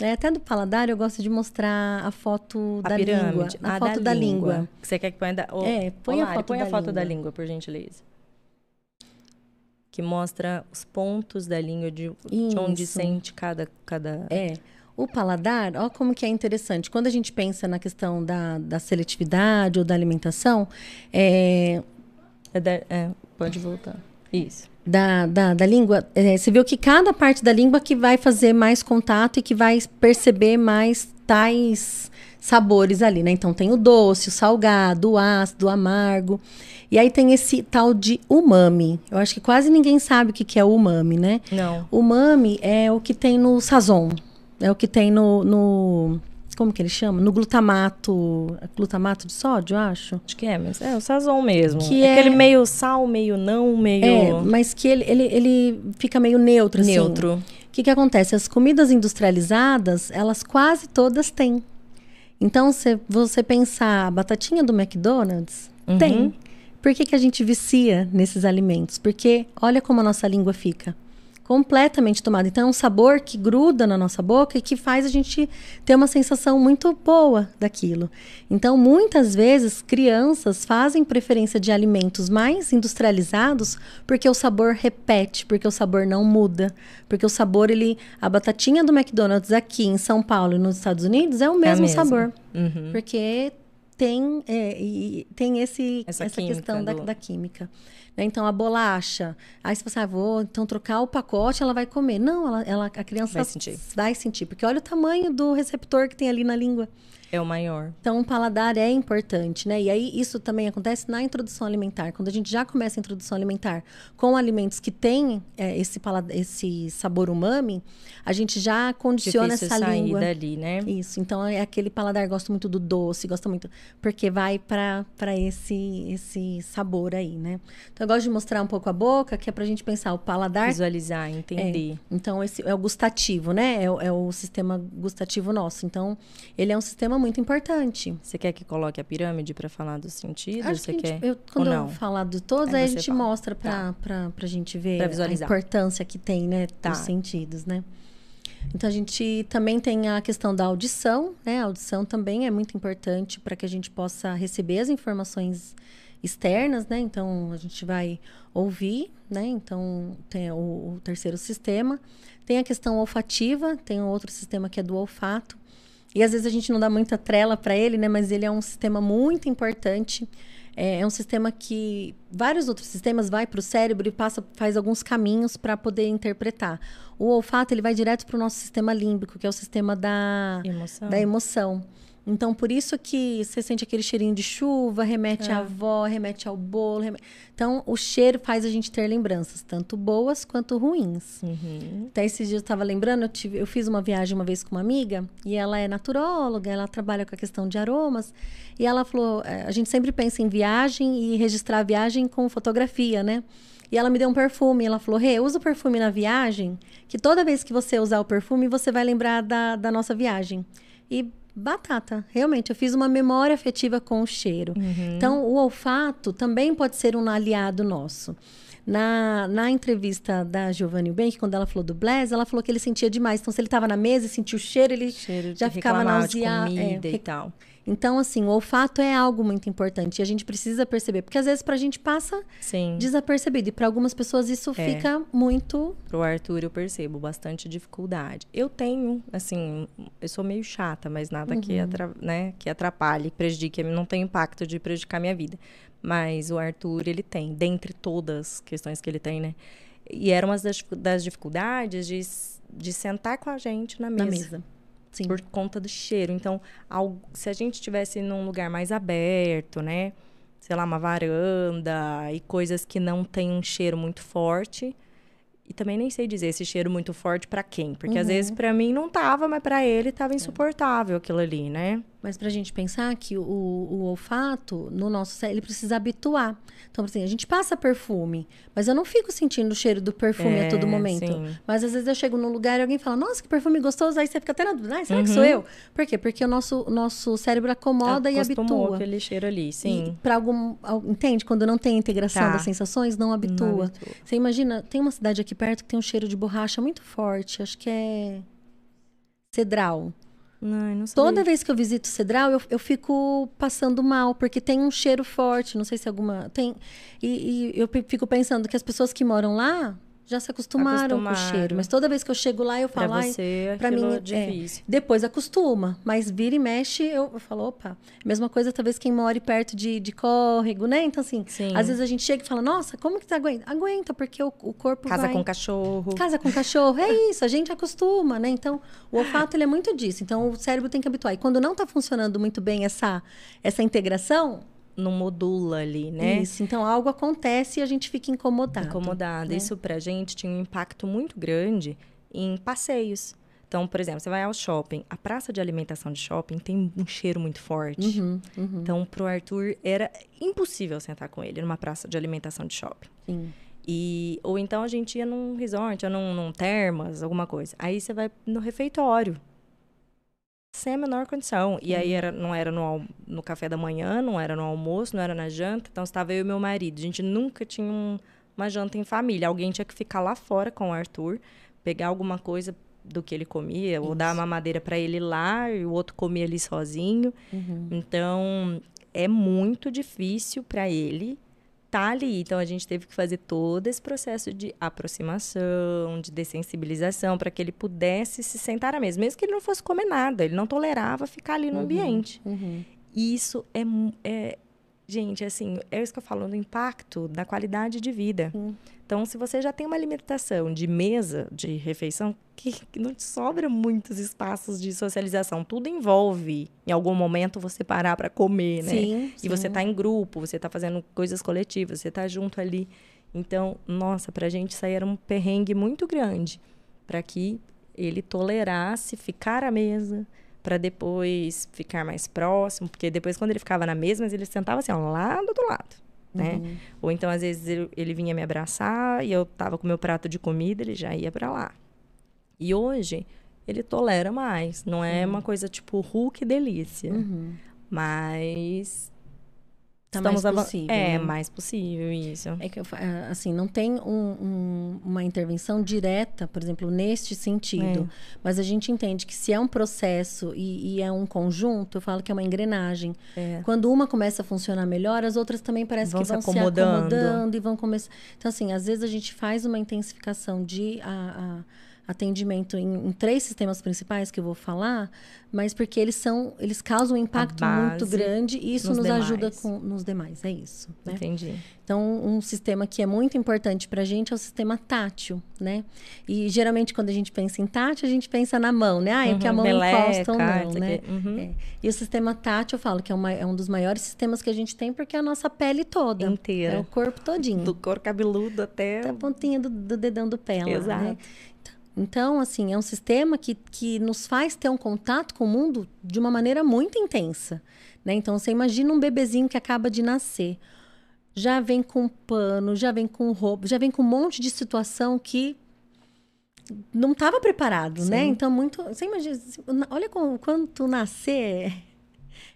Né? Até do paladar, eu gosto de mostrar a foto A da pirâmide. língua. A Ah, foto da, língua. Que Você quer que ponha da... Ô, É, põe ô, a foto põe da a foto da língua. língua, por gentileza. Que mostra os pontos da língua, de, de onde sente cada... cada... É. O paladar, ó como que é interessante. Quando a gente pensa na questão da, da seletividade ou da alimentação, é, É da- é, pode voltar. Isso. Da, da, da língua, é, você viu que cada parte da língua que vai fazer mais contato e que vai perceber mais tais sabores ali, né? Então tem o doce, o salgado, o ácido, o amargo. E aí tem esse tal de umami. Eu acho que quase ninguém sabe o que que é umami, né? Não. Umami é o que tem no sazon. É o que tem no, no como que ele chama? No glutamato, glutamato de sódio, acho. Acho que é, mas é o sazon mesmo. Que é é- aquele meio sal, meio não, meio É, mas que ele, ele, ele fica meio neutro, assim. neutro. O que, que acontece? As comidas industrializadas, elas quase todas têm. Então, se você pensar a batatinha do McDonald's, Uhum. tem. Por que, que a gente vicia nesses alimentos? Porque olha como a nossa língua fica. Completamente tomada. Então, é um sabor que gruda na nossa boca e que faz a gente ter uma sensação muito boa daquilo. Então, muitas vezes, crianças fazem preferência de alimentos mais industrializados porque o sabor repete, porque o sabor não muda, porque o sabor, ele. A batatinha do McDonald's aqui em São Paulo e nos Estados Unidos é o mesmo mesma. sabor. Uhum. Porque tem, é, e tem esse, Essa essa, questão da, do- da química. né? Então, a bolacha. Aí você fala assim, ah, vou então trocar o pacote, ela vai comer. Não, ela, ela, a criança Vai sentir. vai sentir. Porque olha o tamanho do receptor que tem ali na língua. É o maior. Então, o paladar é importante, né? E aí, isso também acontece na introdução alimentar. Quando a gente já começa a introdução alimentar com alimentos que têm é, esse, palad- esse sabor umami, a gente já condiciona Difícil essa sair língua. dali, né? Isso, então é aquele paladar, gosto muito do doce, gosto muito, porque vai para esse, esse sabor aí, né? Então eu gosto de mostrar um pouco a boca, que é pra gente pensar o paladar. Visualizar, entender. Então esse é o gustativo, né? É, o- é o sistema gustativo nosso. Então ele é um sistema muito importante. Você quer que coloque a pirâmide para falar dos sentidos? Acho Você que a gente- quer? eu, quando eu falar de todos, Aí aí a gente fala. mostra pra, pra, pra gente ver a importância que tem, né? Tá. Dos sentidos, né? Então a gente também tem a questão da audição, né? A audição também é muito importante para que a gente possa receber as informações externas, né? Então a gente vai ouvir, né? Então tem o, o terceiro sistema. Tem a questão olfativa, tem um outro sistema que é do olfato. E às vezes a gente não dá muita trela para ele, né? Mas ele é um sistema muito importante. É, é um sistema que vários outros sistemas vai para o cérebro e passa, faz alguns caminhos para poder interpretar. O olfato ele vai direto para o nosso sistema límbico, que é o sistema da, Emoção. da emoção. Então, por isso que você sente aquele cheirinho de chuva, remete É. à avó, remete ao bolo. reme- Então, o cheiro faz a gente ter lembranças, tanto boas quanto ruins. Uhum. Até esses dias eu estava lembrando, eu, tive- eu fiz uma viagem uma vez com uma amiga, e ela é naturóloga, ela trabalha com a questão de aromas, e ela falou, eh, a gente sempre pensa em viagem e registrar a viagem com fotografia, né? E ela me deu um perfume, ela falou, Rê, usa o perfume na viagem, que toda vez que você usar o perfume, você vai lembrar da, da nossa viagem. E batata, realmente, eu fiz uma memória afetiva com o cheiro. Uhum. Então, o olfato também pode ser um aliado nosso. Na, na entrevista da Giovanni Bank, quando ela falou do Blaise, ela falou que ele sentia demais. Então, se ele estava na mesa e sentia o cheiro, ele Cheiro já ficava nauseado. é, e tal. Então, assim, o olfato é algo muito importante e a gente precisa perceber, porque às vezes pra gente passa Sim. desapercebido e para algumas pessoas isso É. fica muito Pro Arthur eu percebo bastante dificuldade. Eu tenho, assim, eu sou meio chata, mas nada que, Uhum. atra- né, que atrapalhe, prejudique, não tem impacto de prejudicar minha vida. Mas o Arthur, ele tem, dentre todas as questões que ele tem, né? E era uma das, das dificuldades de, de sentar com a gente na mesa. na mesa. Sim. por conta do cheiro. Então, se a gente estivesse num lugar mais aberto, né? Sei lá, uma varanda e coisas que não tem um cheiro muito forte, E também nem sei dizer esse cheiro muito forte para quem, porque uhum. às vezes para mim não tava, mas para ele tava insuportável aquilo ali, né? Mas para a gente pensar que o, o, olfato, no nosso cérebro, ele precisa habituar. Então, assim, a gente passa perfume, mas eu não fico sentindo o cheiro do perfume é, a todo momento. Sim. Mas às vezes eu chego num lugar e alguém fala, nossa, que perfume gostoso, aí você fica até na dúvida, ah, será uhum. que sou eu? Por quê? Porque o nosso, nosso cérebro acomoda e habitua. aquele cheiro ali, sim. Para algum. Entende? Quando não tem integração tá. das sensações, não habitua. não habitua. Você imagina, tem uma cidade aqui perto que tem um cheiro de borracha muito forte, acho que é. Cedral. Não, não Toda vez que eu visito Cedral, eu, eu fico passando mal, porque tem um cheiro forte. Não sei se alguma. Tem. E, e eu fico pensando que as pessoas que moram lá já se acostumaram, acostumaram, com o cheiro. Mas toda vez que eu chego lá, eu falo, pra você, para mim é difícil. É, depois acostuma, mas vira e mexe, eu, eu falo, opa. Mesma coisa talvez quem mora perto de, de córrego, né? Então assim, Sim. às vezes a gente chega e fala, nossa, como que tá aguenta? Aguenta, porque o, o corpo casa vai... com cachorro. Casa com cachorro, é isso, a gente acostuma, né? Então, o olfato ele é muito disso. Então, o cérebro tem que habituar. E quando não tá funcionando muito bem essa essa integração, não modula ali, né? Isso, então algo acontece e a gente fica incomodado. Incomodado. Né? Isso pra gente tinha um impacto muito grande em passeios. Então, por exemplo, você vai ao shopping, a praça de alimentação de shopping tem um cheiro muito forte. Uhum, uhum. Então, pro Arthur era impossível sentar com ele numa praça de alimentação de shopping. Sim. E, ou então a gente ia num resort, ou num, num termas, alguma coisa. Aí você vai no refeitório sem a menor condição. E aí era, não era no, no café da manhã, não era no almoço, não era na janta. Então estava eu e meu marido. A gente nunca tinha um, uma janta em família. Alguém tinha que ficar lá fora com o Arthur, pegar alguma coisa do que ele comia, Isso. ou dar uma madeira para ele lá, e o outro comia ali sozinho. Uhum. Então é muito difícil para ele tá ali. Então a gente teve que fazer todo esse processo de aproximação, de dessensibilização, para que ele pudesse se sentar à mesa, mesmo que ele não fosse comer nada, ele não tolerava ficar ali no uhum, ambiente. Uhum. E isso é, é, gente, assim, é isso que eu falo, do impacto da qualidade de vida. Uhum. Então, se você já tem uma limitação de mesa, de refeição, que, que não te sobra muitos espaços de socialização. Tudo envolve, em algum momento, você parar para comer, né? Sim, e sim. você tá em grupo, você tá fazendo coisas coletivas, você tá junto ali. Então, nossa, pra gente aí era um perrengue muito grande. para que ele tolerasse ficar à mesa, para depois ficar mais próximo, porque depois quando ele ficava na mesa, ele sentava assim, ao lado do lado né? Uhum. Ou então, às vezes, ele, ele, vinha me abraçar e eu tava com meu prato de comida, ele já ia para lá. E hoje, ele tolera mais. Não é uhum. uma coisa tipo, Hulk delícia. Uhum. Mas Tá Estamos mais possível. É, né? mais possível, isso. É que, é, assim, não tem um, um, uma intervenção direta, por exemplo, neste sentido. É. Mas a gente entende que se é um processo e, e, é um conjunto, eu falo que é uma engrenagem. É. Quando uma começa a funcionar melhor, as outras também parecem que vão se acomodando. se acomodando e vão começar. Então, assim, às vezes a gente faz uma intensificação de. A, a, atendimento em, em, três sistemas principais que eu vou falar, mas porque eles são, eles causam um impacto muito grande e isso nos, nos ajuda com, nos demais, é isso. Né? Entendi. Então, um sistema que é muito importante para a gente é o sistema tátil, né? E geralmente quando a gente pensa em tátil, a gente pensa na mão, né? Ah, é uhum, que a mão meleca, encosta ou não, né? Uhum. É. E o sistema tátil, eu falo que é, uma, é, um dos maiores sistemas que a gente tem porque é a nossa pele toda. Inteira. É o corpo todinho. Do couro cabeludo até... a pontinha do, do dedão do pé lá, Exato. Né? Então, assim, é um sistema que, que nos faz ter um contato com o mundo de uma maneira muito intensa. Né? Então, você imagina um bebezinho que acaba de nascer. Já vem com pano, já vem com roupa, já vem com um monte de situação que não estava preparado, né? Sim. né? Então, muito. Você imagina, olha como, quando tu nascer,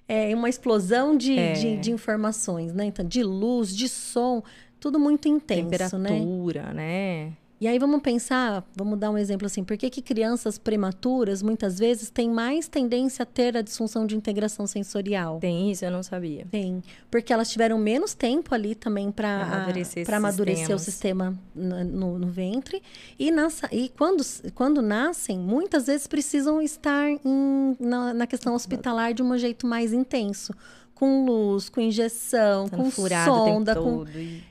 é uma explosão de, é. de, de, informações, né? Então, de luz, de som, tudo muito intenso, Temperatura, né? né? E aí vamos pensar, vamos dar um exemplo assim, por que, que crianças prematuras muitas vezes têm mais tendência a ter a disfunção de integração sensorial? Tem isso, eu não sabia. Tem, porque elas tiveram menos tempo ali também para amadurecer, amadurecer o sistema no, no, ventre. E, nasce, e quando, quando nascem, muitas vezes precisam estar em, na, na questão hospitalar de um jeito mais intenso. Com luz, com injeção, com furado sonda, com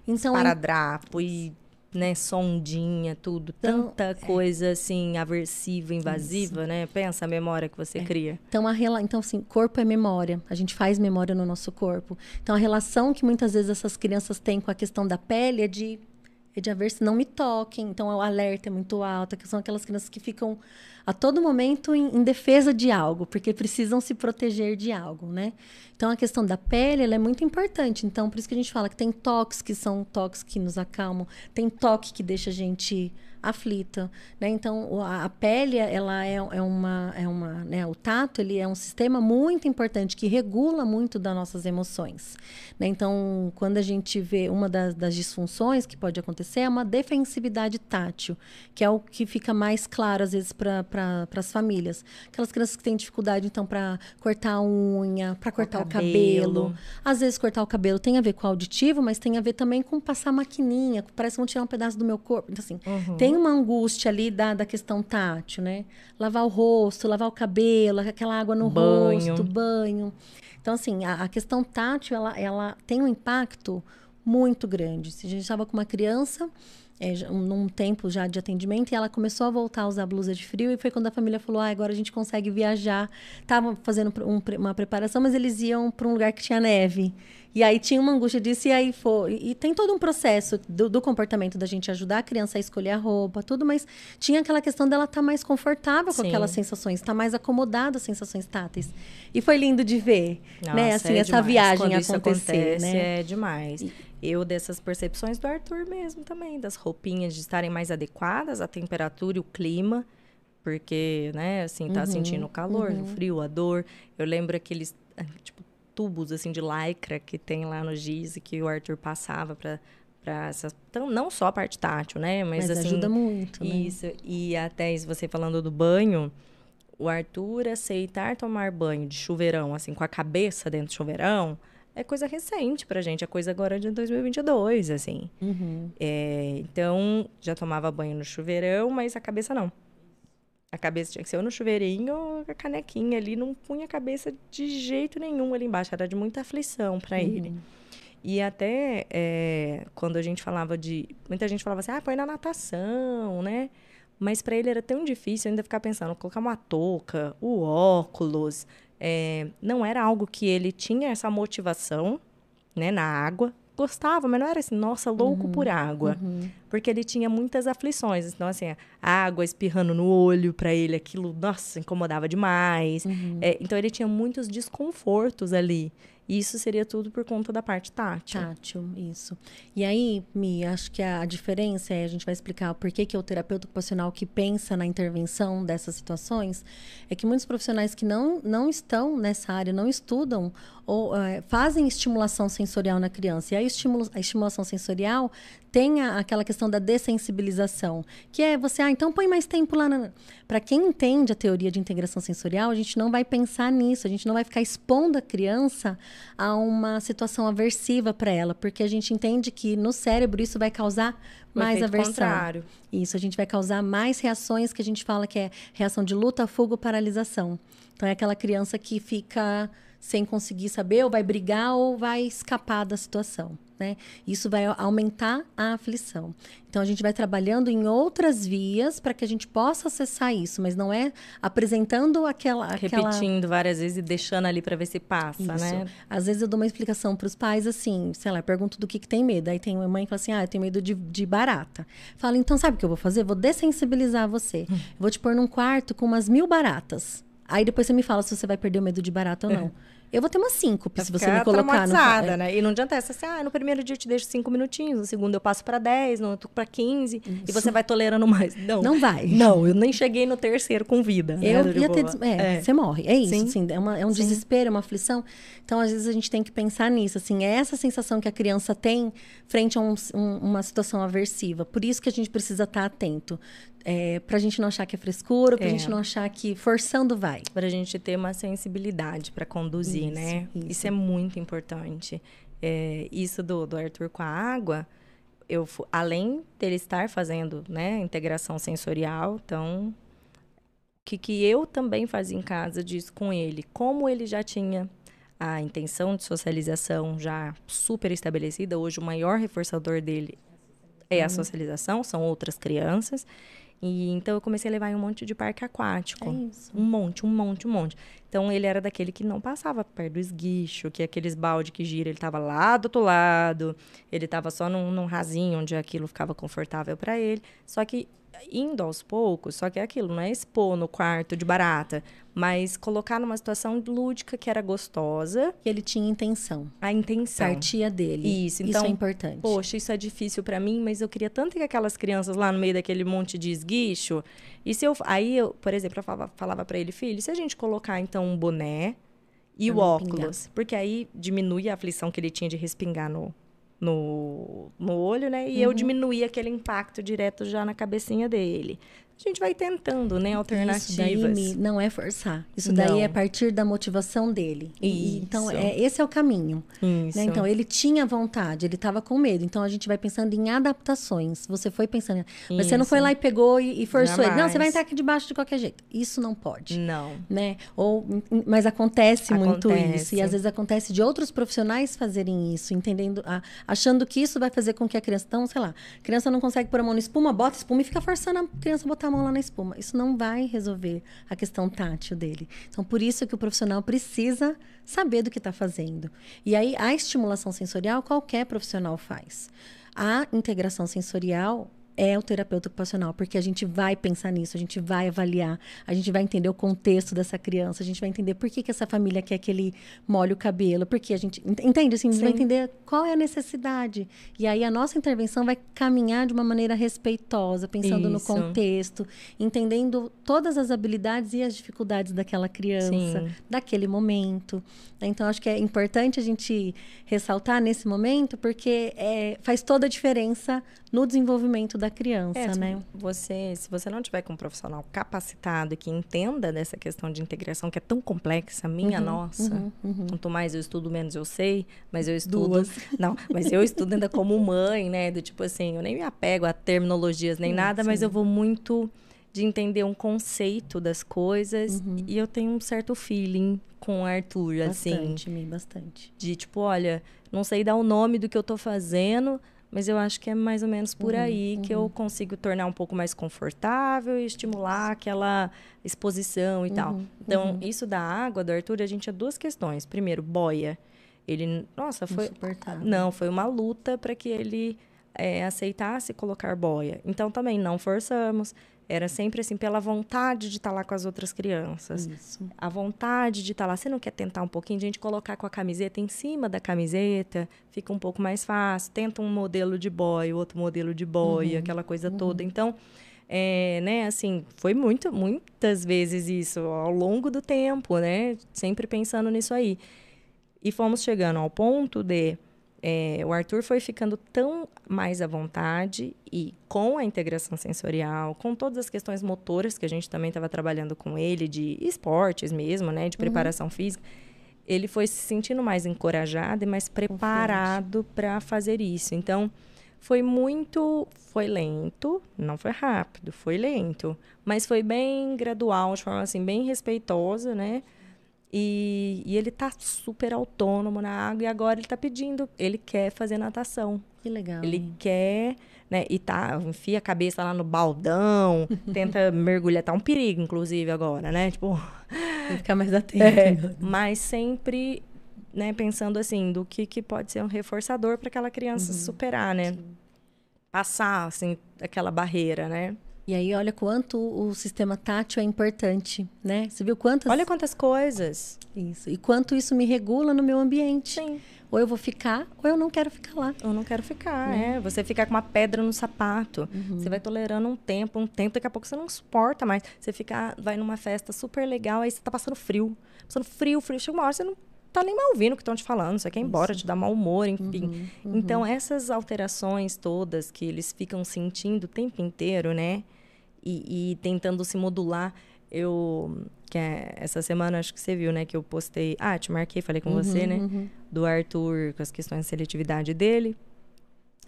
então paradrapo e né, sondinha, tudo, então, tanta é. coisa assim aversiva, invasiva, Isso. né? Pensa a memória que você é. cria. Então a rela... então assim, corpo é memória. A gente faz memória no nosso corpo. Então a relação que muitas vezes essas crianças têm com a questão da pele é de é de averso, não me toquem. Então, o alerta é muito alto, que são aquelas crianças que ficam a todo momento em, em, defesa de algo, porque precisam se proteger de algo, né? Então, a questão da pele, ela é muito importante. Então, por isso que a gente fala que tem toques que são toques que nos acalmam, tem toque que deixa a gente aflita, né? Então a, a pele ela é, é uma é uma né? O tato ele é um sistema muito importante que regula muito das nossas emoções, né? Então quando a gente vê uma das, das disfunções que pode acontecer é uma defensividade tátil, que é o que fica mais claro às vezes para pra, as famílias, aquelas crianças que têm dificuldade então para cortar a unha, para cortar o, o cabelo. cabelo, às vezes cortar o cabelo tem a ver com o auditivo, mas tem a ver também com passar maquininha, parece que vão tirar um pedaço do meu corpo, então assim uhum. tem uma angústia ali da, da questão tátil, né? Lavar o rosto, lavar o cabelo, aquela água no banho. rosto, banho. Então, assim, a, a, questão tátil, ela, ela tem um impacto muito grande. Se a gente estava com uma criança, é, num tempo já de atendimento, e ela começou a voltar a usar blusa de frio, e foi quando a família falou, ah, agora a gente consegue viajar. Estavam fazendo um, uma preparação, mas eles iam para um lugar que tinha neve. E aí tinha uma angústia disso, e aí foi. E tem todo um processo do, do, comportamento da gente ajudar a criança a escolher a roupa, tudo, mas tinha aquela questão dela estar tá mais confortável com Sim. aquelas sensações, estar tá mais acomodada às sensações táteis. E foi lindo de ver, né, Nossa, né? Assim, é essa demais. viagem Quando acontecer. Acontece, né? É demais. E... Eu dessas percepções do Arthur mesmo também, das roupinhas de estarem mais adequadas à temperatura e o clima porque, né, assim, tá uhum, sentindo o calor, uhum. o frio, a dor. Eu lembro aqueles, tipo, tubos assim de lycra que tem lá no giz que o Arthur passava para para essas então não só a parte tátil né mas, mas assim ajuda muito né? isso e até isso você falando do banho o Arthur aceitar tomar banho de chuveirão assim com a cabeça dentro do chuveirão é coisa recente pra gente, é coisa agora de 2022, assim. Uhum. É, então, já tomava banho no chuveirão, mas a cabeça não. A cabeça tinha que ser ou no chuveirinho, a canequinha ali, não punha a cabeça de jeito nenhum ali embaixo. Era de muita aflição para uhum. ele. E até é, quando a gente falava de. Muita gente falava assim, ah, põe na natação, né? Mas para ele era tão difícil ainda ficar pensando, colocar uma touca, o óculos. É, não era algo que ele tinha essa motivação, né, na água gostava, mas não era assim, nossa, louco uhum, por água. Uhum. Porque ele tinha muitas aflições. Então, assim, a água espirrando no olho para ele, aquilo, nossa, incomodava demais. Uhum. É, então, ele tinha muitos desconfortos ali. E isso seria tudo por conta da parte tátil. Tátil, isso. E aí, Mi, acho que a diferença é, a gente vai explicar por que, que é o terapeuta ocupacional que pensa na intervenção dessas situações, é que muitos profissionais que não, não estão nessa área, não estudam ou é, fazem estimulação sensorial na criança. E a, estimula, a estimulação sensorial tem a, aquela questão da dessensibilização, que é você, ah, então põe mais tempo lá. Para quem entende a teoria de integração sensorial, a gente não vai pensar nisso, a gente não vai ficar expondo a criança a uma situação aversiva para ela, porque a gente entende que no cérebro isso vai causar o mais aversão. Contrário. Isso, a gente vai causar mais reações que a gente fala que é reação de luta, fuga, paralisação. Então é aquela criança que fica sem conseguir saber, ou vai brigar ou vai escapar da situação. Né? Isso vai aumentar a aflição. Então a gente vai trabalhando em outras vias para que a gente possa acessar isso, mas não é apresentando aquela, aquela... repetindo várias vezes e deixando ali para ver se passa, isso. né? Às vezes eu dou uma explicação para os pais assim, sei lá, pergunto do que, que tem medo. Aí tem uma mãe que fala assim: "Ah, eu tenho medo de, de barata". Fala: "Então sabe o que eu vou fazer? Vou dessensibilizar você. Hum. Vou te pôr num quarto com umas mil baratas. Aí depois você me fala se você vai perder o medo de barata ou não. Eu vou ter uma síncope se você me colocar no... É. né? E não adianta essa assim, ah, no primeiro dia eu te deixo cinco minutinhos, no segundo eu passo para 10, no outro para 15, Isso. e você vai tolerando mais. Não. Não vai. Não, eu nem cheguei no terceiro com vida. Né, eu né, ia ter... É, é, você morre. É isso, Sim. assim, é, uma, é um Sim. desespero, é uma aflição. Então, às vezes, a gente tem que pensar nisso, assim, é essa sensação que a criança tem frente a um, um, uma situação aversiva. Por isso que a gente precisa estar atento. É, para a gente não achar que é frescura, para a é. gente não achar que forçando vai. Para a gente ter uma sensibilidade para conduzir, isso, né? Isso. isso. é muito importante. É, isso do, do Arthur com a água, eu além dele estar fazendo, né, integração sensorial, então o que, que eu também fazia em casa disso com ele, como ele já tinha a intenção de socialização já super estabelecida, hoje o maior reforçador dele é a uhum. socialização, são outras crianças. E então eu comecei a levar em um monte de parque aquático. É isso. Um monte, um monte, um monte. Então ele era daquele que não passava perto do esguicho, que é aqueles balde que gira, ele tava lá do outro lado, ele tava só num, num rasinho onde aquilo ficava confortável para ele. Só que indo aos poucos, só que é aquilo, não é expor no quarto de barata, mas colocar numa situação lúdica que era gostosa. Que ele tinha intenção. A intenção. Partia dele. Isso, então, isso é importante. Poxa, isso é difícil para mim, mas eu queria tanto que aquelas crianças lá no meio daquele monte de esguicho. E se eu. Aí, eu, por exemplo, eu falava, falava para ele, filho, se a gente colocar então um boné e Pra o óculos, pingar. porque aí diminui a aflição que ele tinha de respingar no, no, no olho, né? E eu Uhum. diminuía aquele impacto direto já na cabecinha dele. A gente vai tentando, né? Isso Alternativas. daí me- não é forçar. Isso daí Não. é a partir da motivação dele. E- então, Isso. é, esse é o caminho. Isso. né? Então, ele tinha vontade, ele estava com medo. Então, a gente vai pensando em adaptações. Você foi pensando. Mas você não Isso. foi lá e pegou e, e forçou ele. Não, Jamais. você vai entrar aqui debaixo de qualquer jeito. Isso não pode. Não. Né? Ou, mas acontece, muito Acontece. isso. E às vezes acontece de outros profissionais fazerem isso, entendendo, a- achando que isso vai fazer com que a criança. Então, sei lá, a criança não consegue pôr a mão na espuma, bota espuma e fica forçando a criança a botar a mão lá na espuma. Isso não vai resolver a questão tátil dele. Então, por isso que o profissional precisa saber do que está fazendo. E aí, a estimulação sensorial, qualquer profissional faz. A integração sensorial é o terapeuta ocupacional, porque a gente vai pensar nisso, a gente vai avaliar, a gente vai entender o contexto dessa criança, a gente vai entender por que, que essa família quer que ele molhe o cabelo, porque a gente. ent- Entende? Assim, a gente vai entender qual é a necessidade. E aí a nossa intervenção vai caminhar de uma maneira respeitosa, pensando no Isso. contexto, entendendo todas as habilidades e as dificuldades daquela criança, Sim. daquele momento. Então, acho que é importante a gente ressaltar nesse momento, porque é, faz toda a diferença no desenvolvimento da criança, É, né? Você, se você não tiver com um profissional capacitado que entenda dessa questão de integração que é tão complexa, minha Uhum, nossa. uhum, uhum. Quanto mais eu estudo, menos eu sei, mas eu estudo. Duas. Não, mas eu estudo ainda como mãe, né? Do tipo assim, eu nem me apego a terminologias nem Sim, nada, mas sim. eu vou muito de entender um conceito das coisas Uhum. e eu tenho um certo feeling com o Arthur, assim, Bastante, bastante. de tipo, olha, não sei dar o nome do que eu tô fazendo, mas eu acho que é mais ou menos por Uhum, aí que eu consigo tornar um pouco mais confortável e estimular aquela exposição e tal. Uhum, Então, isso da água do Arthur, a gente tinha duas questões. Primeiro, boia. Ele, nossa, foi não, foi uma luta para que ele é, aceitasse colocar boia. Então, também não forçamos. Era sempre assim, pela vontade de estar lá com as outras crianças Isso. a vontade de estar lá. Você não quer tentar um pouquinho? De a gente colocar com a camiseta em cima da camiseta, fica um pouco mais fácil. Tenta um modelo de boia, outro modelo de boia, aquela coisa toda. Então, é, né, assim, foi muito, muitas vezes isso ao longo do tempo, né? Sempre pensando nisso aí. E fomos chegando ao ponto de é, o Arthur foi ficando tão mais à vontade e com a integração sensorial, com todas as questões motoras que a gente também estava trabalhando com ele, de esportes mesmo, né, de preparação física, ele foi se sentindo mais encorajado e mais preparado para fazer isso. Então, foi muito, foi lento, não foi rápido, foi lento, mas foi bem gradual, de forma assim bem respeitosa, né? E, e ele tá super autônomo na água e agora ele tá pedindo, ele quer fazer natação. Que legal. Ele hein? quer, né? E tá, enfia a cabeça lá no baldão, tenta mergulhar, tá um perigo, inclusive, agora, né? Tipo, Tem ficar mais atento. é, mas sempre, né, pensando assim, do que, que pode ser um reforçador para aquela criança superar, né? Passar, assim, aquela barreira, né? E aí, olha quanto o sistema tátil é importante, né? Você viu quantas... Olha quantas coisas. Isso. E quanto isso me regula no meu ambiente. Sim. Ou eu vou ficar, ou eu não quero ficar lá. Eu não quero ficar, é. Você ficar com uma pedra no sapato. Uhum. Você vai tolerando um tempo, um tempo, daqui a pouco você não suporta mais. Você fica, vai numa festa super legal, aí você tá passando frio. Passando frio, frio. Chega uma hora, você não tá nem mais ouvindo o que estão te falando. Você quer ir embora, te dá mau humor, enfim. Uhum, Então, essas alterações todas que eles ficam sentindo o tempo inteiro, né? E, e tentando se modular. Eu, que é, essa semana, acho que você viu, né? Que eu postei. Ah, te marquei, falei com você, né? uhum. do Arthur com as questões de seletividade dele.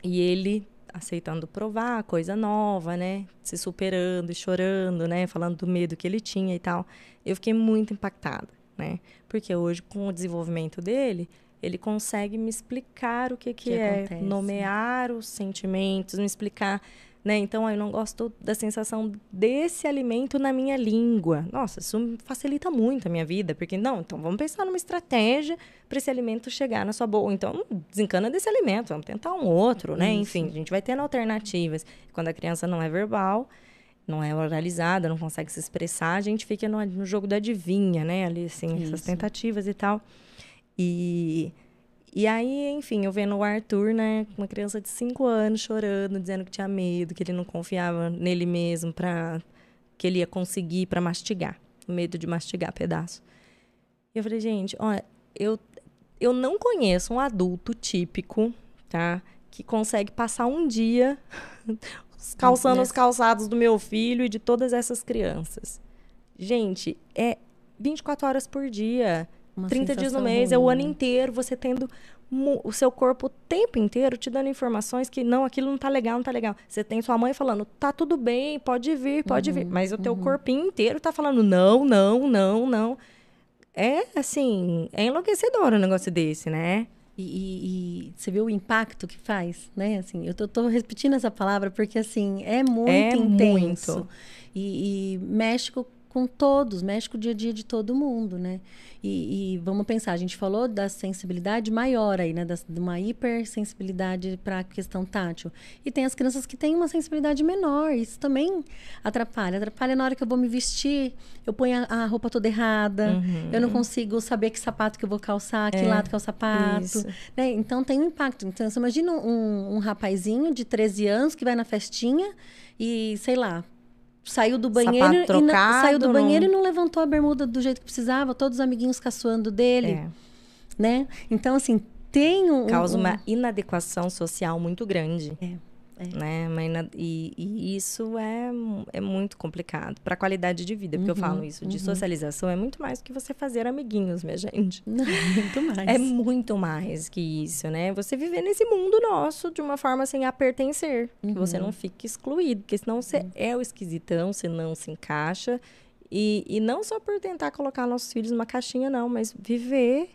E ele aceitando provar coisa nova, né? Se superando e chorando, né? Falando do medo que ele tinha e tal. Eu fiquei muito impactada, né? Porque hoje, com o desenvolvimento dele, ele consegue me explicar o que, que, Que é acontece. nomear os sentimentos, me explicar né? Então, eu não gosto da sensação desse alimento na minha língua. Nossa, isso facilita muito a minha vida, porque não, então vamos pensar numa estratégia para esse alimento chegar na sua boca. Então, desencana desse alimento, vamos tentar um outro, né? Isso. Enfim, a gente vai tendo alternativas. Quando a criança não é verbal, não é oralizada, não consegue se expressar, a gente fica no, no jogo da adivinha, né? Ali, assim, Isso. essas tentativas e tal. E e aí, enfim, eu vendo o Arthur, né, uma criança de 5 anos chorando, dizendo que tinha medo, que ele não confiava nele mesmo para que ele ia conseguir para mastigar, medo de mastigar pedaço. E eu falei, gente, olha, eu eu não conheço um adulto típico, tá, que consegue passar um dia calçando os calçados do meu filho e de todas essas crianças. Gente, é 24 horas por dia. Uma 30 dias no mês, ruim. é o ano inteiro você tendo o seu corpo o tempo inteiro te dando informações que não, aquilo não tá legal, não tá legal. Você tem sua mãe falando, tá tudo bem, pode vir, pode uhum, vir. Mas o teu uhum. corpinho inteiro tá falando, não, não, não, não. É, assim, é enlouquecedor um negócio desse, né? E, e, e, você vê o impacto que faz, né? Assim, eu tô, tô repetindo essa palavra porque, assim, é muito é intenso. Muito. E, e mexe com todos, mexe com o dia a dia de todo mundo, né? E, e vamos pensar, a gente falou da sensibilidade maior aí, né? Da, de uma hipersensibilidade para a questão tátil. E tem as crianças que têm uma sensibilidade menor, isso também atrapalha. Atrapalha na hora que eu vou me vestir, eu ponho a, a roupa toda errada, uhum. eu não consigo saber que sapato que eu vou calçar, que é, lado que é o sapato. Né? Então tem um impacto. Então você imagina um, um rapazinho de 13 anos que vai na festinha e, sei lá, saiu do banheiro e não, saiu do banheiro e não levantou a bermuda do jeito que precisava, todos os amiguinhos caçoando dele, é. né? Então assim, tem um causa um, uma inadequação social muito grande. É. É. Né? Mas, e, e, isso é, é muito complicado para a qualidade de vida, porque uhum, eu falo isso de uhum. socialização é muito mais do que você fazer amiguinhos, minha gente. Não, muito mais. É muito mais que isso, né? Você viver nesse mundo nosso de uma forma assim a pertencer, uhum. que você não fique excluído, porque senão você uhum. é o esquisitão, você não se encaixa. E, e não só por tentar colocar nossos filhos numa caixinha, não, mas viver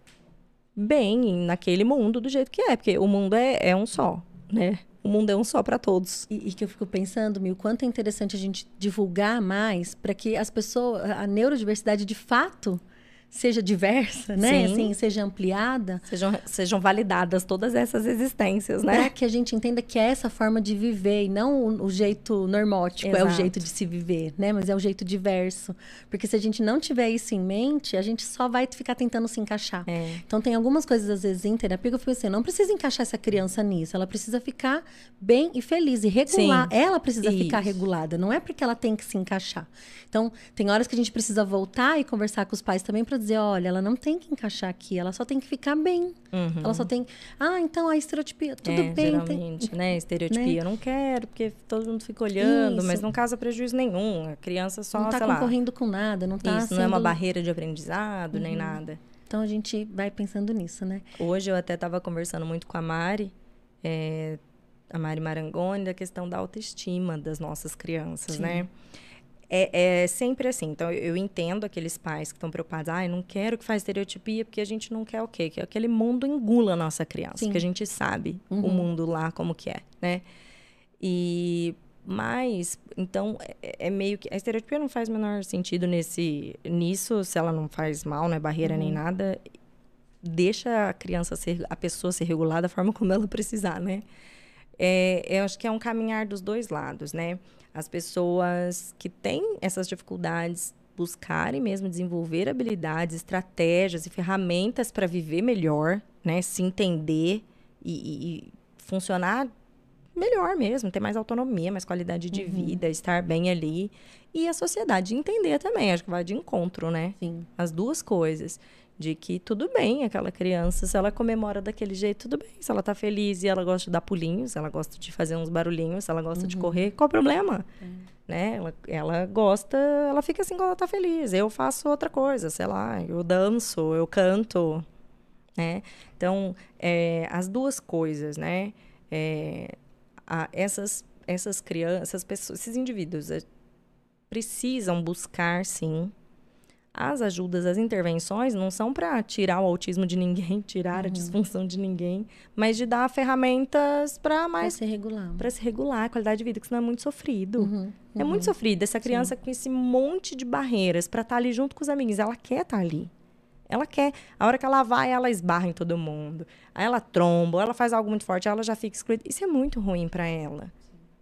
bem naquele mundo do jeito que é, porque o mundo é, é um só, né? O mundo é um só para todos. E, e, que eu fico pensando, o quanto é interessante a gente divulgar mais para que as pessoas, a neurodiversidade de fato seja diversa, né? Sim. Assim, seja ampliada. Sejam, sejam validadas todas essas existências, né? Para que a gente entenda que é essa forma de viver e não o, o jeito normótico, Exato. é o jeito de se viver, né? Mas é o jeito diverso. Porque se a gente não tiver isso em mente, a gente só vai ficar tentando se encaixar. É. Então tem algumas coisas, às vezes, em terapia que eu fico assim, não precisa encaixar essa criança nisso. Ela precisa ficar bem e feliz e regular. Sim. Ela precisa isso. ficar regulada. Não é porque ela tem que se encaixar. Então, tem horas que a gente precisa voltar e conversar com os pais também para dizer, olha, ela não tem que encaixar aqui, ela só tem que ficar bem. Uhum. Ela só tem, ah, então a estereotipia, tudo é, bem. Geralmente, tem... né, estereotipia, né? eu não quero, porque todo mundo fica olhando, Isso. mas não causa prejuízo nenhum. A criança só, Não está concorrendo lá. com nada, não está Isso, sendo... não é uma barreira de aprendizado, uhum. nem nada. Então, a gente vai pensando nisso, né? Hoje eu até estava conversando muito com a Mari, é, a Mari Marangoni, da questão da autoestima das nossas crianças, Sim. né? É, é sempre assim. Então, eu entendo aqueles pais que estão preocupados. Ah, eu não quero que faça estereotipia, porque a gente não quer o quê? Que aquele mundo engula a nossa criança. Sim. Que a gente sabe uhum. o mundo lá como que é, né? E... Mas, então, é, é, meio que... A estereotipia não faz o menor sentido nesse, nisso, se ela não faz mal, não é barreira uhum. nem nada. Deixa a criança ser... A pessoa ser regulada da forma como ela precisar, né? É, eu acho que é um caminhar dos dois lados, né? as pessoas que têm essas dificuldades buscarem mesmo desenvolver habilidades, estratégias e ferramentas para viver melhor, né? Se entender e, e, funcionar melhor mesmo, ter mais autonomia, mais qualidade de uhum. vida, estar bem ali. E a sociedade entender também, acho que vai de encontro, né? Sim. As duas coisas de que tudo bem aquela criança, se ela comemora daquele jeito, tudo bem. Se ela tá feliz e ela gosta de dar pulinhos, ela gosta de fazer uns barulhinhos, se ela gosta uhum. de correr, qual o problema? É. Né? Ela, ela gosta, ela fica assim quando ela tá feliz. Eu faço outra coisa, sei lá, eu danço, eu canto, né? Então, é, as duas coisas, né? É, a, essas, essas crianças, essas pessoas, esses indivíduos é, precisam buscar, sim, as ajudas, as intervenções não são para tirar o autismo de ninguém, tirar Uhum. a disfunção de ninguém, mas de dar ferramentas para Pra mais se regular. para se regular a qualidade de vida, que senão é muito sofrido. Uhum, É muito sofrido essa criança com esse monte de barreiras para estar ali junto com os amigos, ela quer estar ali. Ela quer. A hora que ela vai, ela esbarra em todo mundo. Aí ela tromba, ela faz algo muito forte, ela já fica excluída. Isso é muito ruim para ela.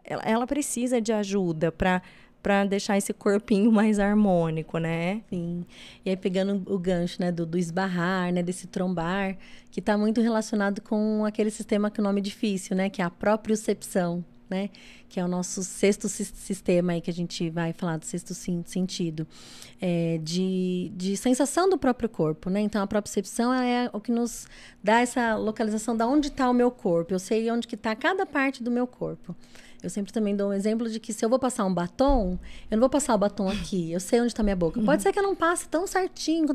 ela. Ela precisa de ajuda para para deixar esse corpinho mais harmônico, né? Sim. E aí, pegando o gancho, né, do, do esbarrar, né, desse trombar, que está muito relacionado com aquele sistema que o nome é difícil, né, que é a propriocepção, né, que é o nosso sexto sis- sistema aí que a gente vai falar do sexto sentido, é, de, de sensação do próprio corpo, né? Então, a propriocepção é o que nos dá essa localização da onde está o meu corpo. Eu sei onde que está cada parte do meu corpo. Eu sempre também dou um exemplo de que se eu vou passar um batom, eu não vou passar o batom aqui. Eu sei onde está minha boca. Pode ser que eu não passe tão certinho,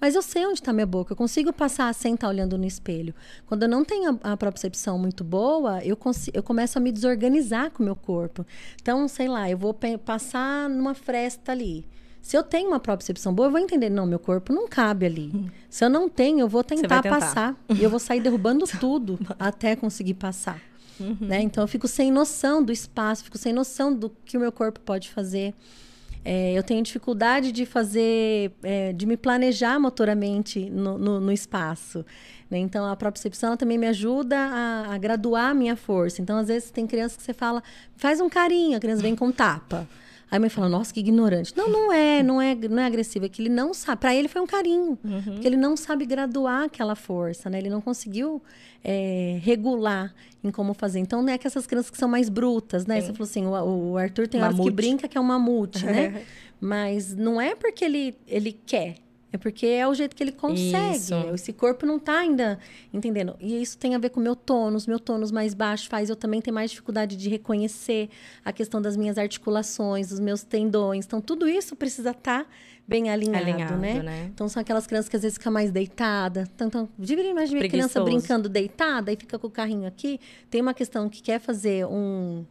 mas eu sei onde está minha boca. Eu consigo passar sem estar olhando no espelho. Quando eu não tenho a, a propriocepção muito boa, eu, eu começo a me desorganizar com o meu corpo. Então, sei lá, eu vou passar numa fresta ali. Se eu tenho uma propriocepção boa, eu vou entender, não, meu corpo não cabe ali. Se eu não tenho, eu vou tentar, tentar. passar. E eu vou sair derrubando tudo até conseguir passar. Né? Então eu fico sem noção do espaço, fico sem noção do que o meu corpo pode fazer. É, eu tenho dificuldade de fazer, é, de me planejar motoramente no, no, no espaço. né? Então a propriocepção também me ajuda a, a graduar a minha força. Então às vezes tem crianças que você fala, faz um carinho, a criança vem com tapa. Aí a mãe fala, nossa, que ignorante. Não, não é, não é, não é agressivo, é que ele não sabe. Para ele foi um carinho, porque ele não sabe graduar aquela força, né? Ele não conseguiu é, regular em como fazer. Então, não é que essas crianças que são mais brutas, né? Você falou assim, o, o Arthur tem horas que Mamute. brinca que é um mamute, né? Mas não é porque ele, ele quer. É porque é o jeito que ele consegue. Isso. Esse corpo não tá ainda entendendo. E isso tem a ver com o meu tônus. Meu tônus mais baixo faz eu também ter mais dificuldade de reconhecer a questão das minhas articulações, dos meus tendões. Então, tudo isso precisa estar bem alinhado, Alinhado, né? né? Então, são aquelas crianças que às vezes ficam mais deitada. Então, então deveria imaginar a criança brincando deitada e fica com o carrinho aqui. Tem uma questão que quer fazer um...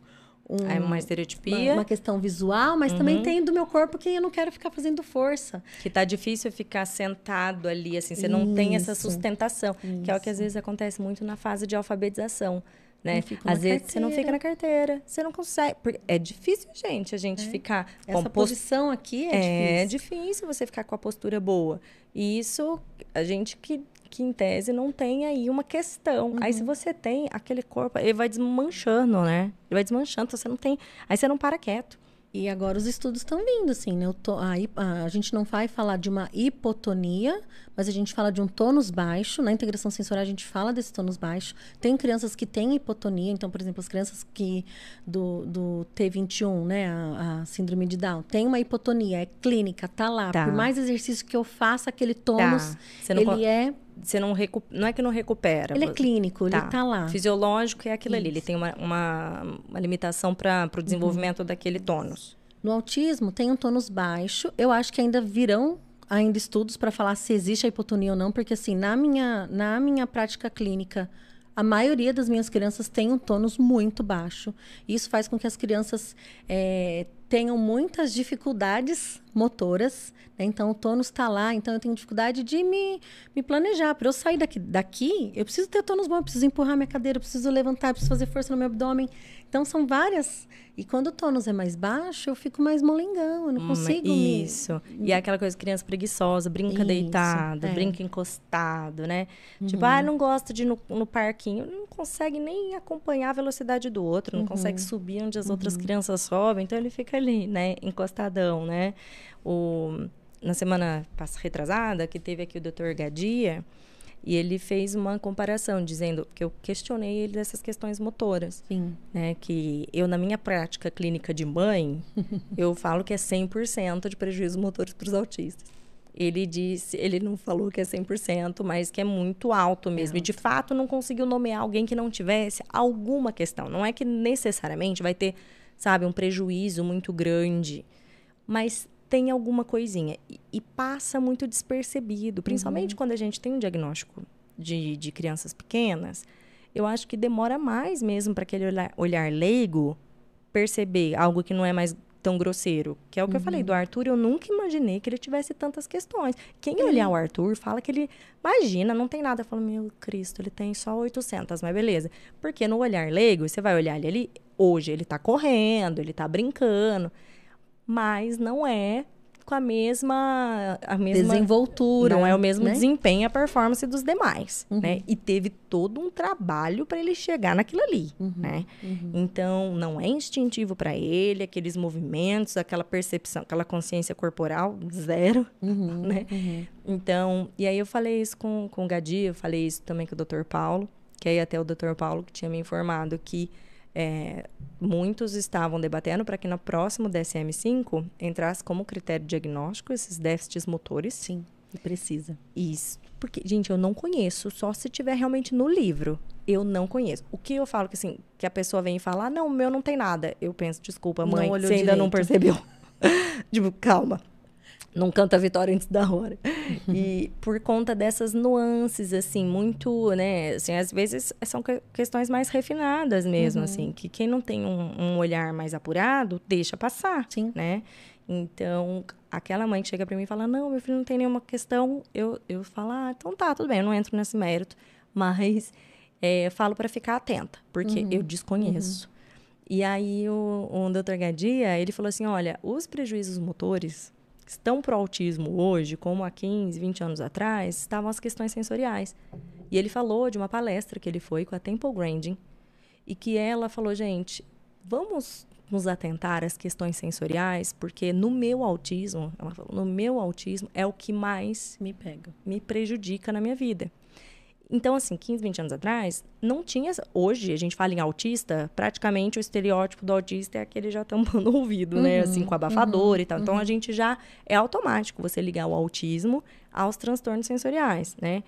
um É uma uma, estereotipia uma questão visual, mas também tem do meu corpo que eu não quero ficar fazendo força. que tá difícil ficar sentado ali, assim, você não tem essa Isso. sustentação, que é o que às vezes acontece muito na fase de alfabetização. Né? Às vezes você não fica carteira. na carteira, você não consegue. É difícil, gente, a gente ficar com Essa pos- posição aqui é, É difícil. difícil você ficar com a postura boa. E isso, a gente que, que em tese não tem aí uma questão. Aí Uhum. se você tem aquele corpo, ele vai desmanchando, né? Ele vai desmanchando, você não tem. Aí você não para quieto. E agora os estudos estão vindo, assim, né? To- a, a- a gente não vai falar de uma hipotonia, mas a gente fala de um tônus baixo. Na integração sensorial a gente fala desse tônus baixo. Tem crianças que têm hipotonia, então, por exemplo, as crianças que do, do T21, né, a, a síndrome de Down, tem uma hipotonia, é clínica, tá lá. Tá. Por mais exercício que eu faça, aquele tônus, Você não ele co- é, Você não, recu... não é que não recupera. ele é clínico, ele tá lá. Fisiológico é aquilo ali. Ele Isso. tem uma, uma, uma limitação para o desenvolvimento daquele tônus. No autismo tem um tônus baixo. Eu acho que ainda virão ainda estudos para falar se existe a hipotonia ou não, porque assim, na minha, na minha prática clínica, a maioria das minhas crianças tem um tônus muito baixo. Isso faz com que as crianças eh, tenham muitas dificuldades motoras. né? Então, o tônus está lá, então eu tenho dificuldade de me, me planejar. Para eu sair daqui, daqui, eu preciso ter tônus bom, eu preciso empurrar minha cadeira, eu preciso levantar, eu preciso fazer força no meu abdômen. Então, são várias. E quando o tônus é mais baixo, eu fico mais molengão, eu não consigo me- Isso. E é aquela coisa, criança preguiçosa, brinca Isso, deitado, é. brinca encostado, né? Tipo, ah, não gosta de ir no, no parquinho. Não consegue nem acompanhar a velocidade do outro, não consegue subir onde as outras crianças sobem. Então, ele fica ali, né? Encostadão, né? O, na semana passa retrasada, que teve aqui o doutor Gadia, e ele fez uma comparação, dizendo que eu questionei ele dessas questões motoras Sim. né, que eu, na minha prática clínica de mãe, eu falo que é 100% de prejuízo motores para os autistas. Ele disse, ele não falou que é 100%, mas que é muito alto mesmo. E, de fato, não conseguiu nomear alguém que não tivesse alguma questão. Não é que necessariamente vai ter, sabe, um prejuízo muito grande, mas tem alguma coisinha. E, e passa muito despercebido, principalmente quando a gente tem um diagnóstico de, de crianças pequenas. Eu acho que demora mais mesmo para aquele olhar, olhar leigo perceber algo que não é mais tão grosseiro. Que é o que eu falei do Arthur, eu nunca imaginei que ele tivesse tantas questões. Quem olhar o Arthur fala que ele, imagina, não tem nada. Eu falo, meu Cristo, ele tem só 800, mas beleza. Porque no olhar leigo, você vai olhar ele ali, hoje ele tá correndo, ele tá brincando, mas não é com a mesma, a mesma Desenvoltura. não é o mesmo né? desempenho a performance dos demais, Uhum. né? E teve todo um trabalho para ele chegar naquilo ali, Uhum. né? Então, não é instintivo para ele, aqueles movimentos, aquela percepção, aquela consciência corporal, zero, Uhum, né? uhum. Então, e aí eu falei isso com, com o Gadi, eu falei isso também com o Dr. Paulo, que aí até o Dr. Paulo que tinha me informado que é, muitos estavam debatendo para que no próximo DSM-5 entrasse como critério diagnóstico esses déficits motores. Sim, e precisa. Isso. Porque, gente, eu não conheço, só se tiver realmente no livro. Eu não conheço. O que eu falo que assim, que a pessoa vem e fala, ah, não, o meu não tem nada. Eu penso, desculpa, mãe, você ainda não direito. percebeu. tipo, calma. Não canta a vitória antes da hora. e por conta dessas nuances, assim, muito, né? Assim, às vezes são que- questões mais refinadas mesmo, assim, que quem não tem um, um olhar mais apurado, deixa passar Sim. né? Então, aquela mãe que chega para mim e fala: Não, meu filho não tem nenhuma questão, eu, eu falo: Ah, então tá, tudo bem, eu não entro nesse mérito, mas é, falo para ficar atenta, porque eu desconheço. E aí, o, o Dr. Gadia, ele falou assim: Olha, os prejuízos motores estão pro autismo hoje, como há 15, 20 anos atrás, estavam as questões sensoriais. E ele falou de uma palestra que ele foi com a Temple Grandin, e que ela falou, gente, vamos nos atentar às questões sensoriais, porque no meu autismo, ela falou, no meu autismo é o que mais Me pega. me prejudica na minha vida. Então, assim, 15, 20 anos atrás, não tinha. Hoje, a gente fala em autista, praticamente o estereótipo do autista é aquele já tampando o ouvido, né? Assim, com abafador e tal. Então, a gente já. É automático você ligar o autismo aos transtornos sensoriais, né?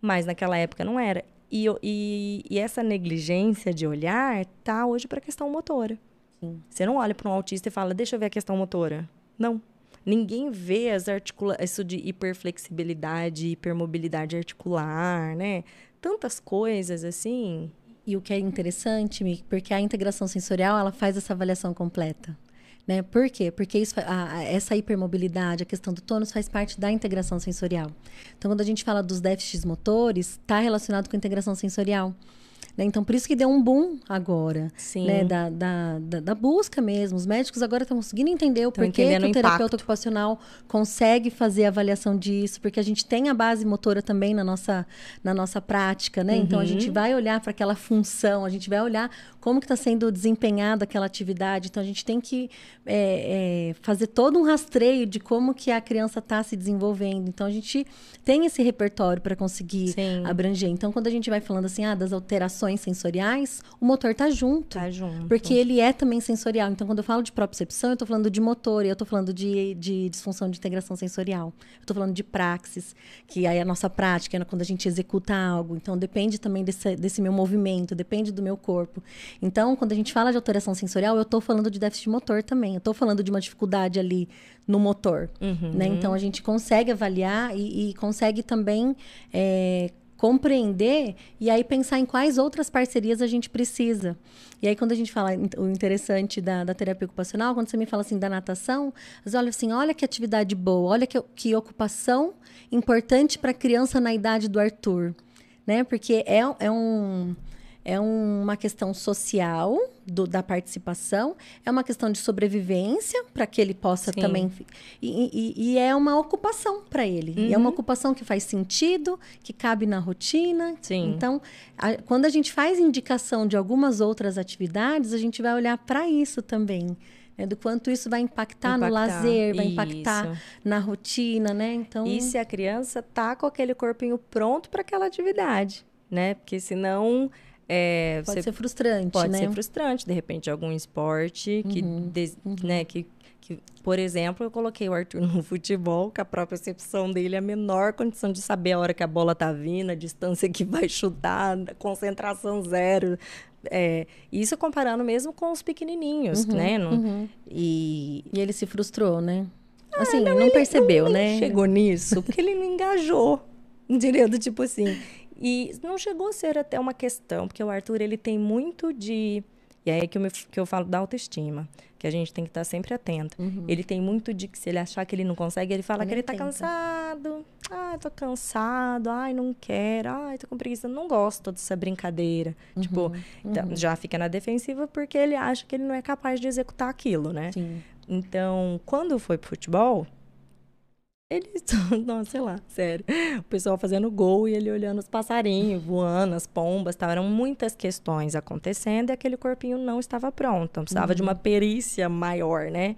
Mas naquela época não era. E, e, e essa negligência de olhar tá hoje para a questão motora. Sim. Você não olha para um autista e fala, deixa eu ver a questão motora. Não. Ninguém vê as articula isso de hiperflexibilidade, hipermobilidade articular, né? Tantas coisas assim. E o que é interessante, porque a integração sensorial, ela faz essa avaliação completa. Né? Por quê? Porque isso, a- a- essa hipermobilidade, a questão do tônus, faz parte da integração sensorial. Então, quando a gente fala dos déficits motores, está relacionado com a integração sensorial. Né? Então, por isso que deu um boom agora. Sim. né, da, da, da, da busca mesmo. Os médicos agora estão conseguindo entender o Tão porquê que o o terapeuta ocupacional consegue fazer a avaliação disso, porque a gente tem a base motora também na nossa, na nossa prática, né? Então a Uhum. gente vai olhar para aquela função, a gente vai olhar como que está sendo desempenhada aquela atividade. Então a gente tem que é, é, fazer todo um rastreio de como que a criança está se desenvolvendo. Então a gente tem esse repertório para conseguir Sim. abranger. Então quando a gente vai falando assim, ah, das alterações sensoriais, o motor tá junto. Tá junto. Porque ele é também sensorial. Então, quando eu falo de propriocepção, eu estou falando de motor, e eu estou falando de, de disfunção de integração sensorial. Eu estou falando de praxis, que aí é a nossa prática, é quando a gente executa algo. Então, depende também desse, desse meu movimento, depende do meu corpo. Então, quando a gente fala de alteração sensorial, eu estou falando de déficit motor também. Eu estou falando de uma dificuldade ali no motor. Uhum. Né? Então, a gente consegue avaliar e, e consegue também é, compreender e aí pensar em quais outras parcerias a gente precisa. E aí, quando a gente fala o interessante da, da terapia ocupacional, quando você me fala assim da natação, você olha assim, olha que atividade boa, olha que, que ocupação importante para a criança na idade do Arthur. Né? Porque é, é um é uma questão social do- da participação, é uma questão de sobrevivência para que ele possa Sim. também. E, e- e é uma ocupação para ele. E é uma ocupação que faz sentido, que cabe na rotina. Sim. Então, a- quando a gente faz indicação de algumas outras atividades, a gente vai olhar para isso também. né? Do quanto isso vai impactar, no Impactar, lazer, vai impactar isso. na rotina, né? Então, E se a criança tá com aquele corpinho pronto para aquela atividade, né? Porque senão é, pode ser frustrante, pode né? ser frustrante, de repente, algum esporte que, des- né, que, que, por exemplo, eu coloquei o Arthur no futebol, que a própria percepção dele é a menor condição de saber a hora que a bola tá vindo, a distância que vai chutar, concentração zero. É, isso comparando mesmo com os pequenininhos, né? Não- E E ele se frustrou, né? Assim, não, percebeu, nem né? chegou nisso, porque ele não engajou. Direto, tipo assim. E não chegou a ser até uma questão, porque o Arthur, ele tem muito de E aí é que eu, me, que eu falo da autoestima, que a gente tem que estar sempre atento. Uhum. Ele tem muito de que se ele achar que ele não consegue, ele fala ele que ele está cansado. Ai, tô cansado. Ai, não quero. Ai, tô com preguiça. Não gosto dessa brincadeira. Uhum. Tipo, uhum. já fica na defensiva porque ele acha que ele não é capaz de executar aquilo, né? Sim. Então, quando foi pro futebol, ele, não, sei lá, sério. O pessoal fazendo gol e ele olhando os passarinhos, voando, as pombas, tal. Eram muitas questões acontecendo e aquele corpinho não estava pronto. Então, precisava uhum. de uma uhum. perícia maior, né?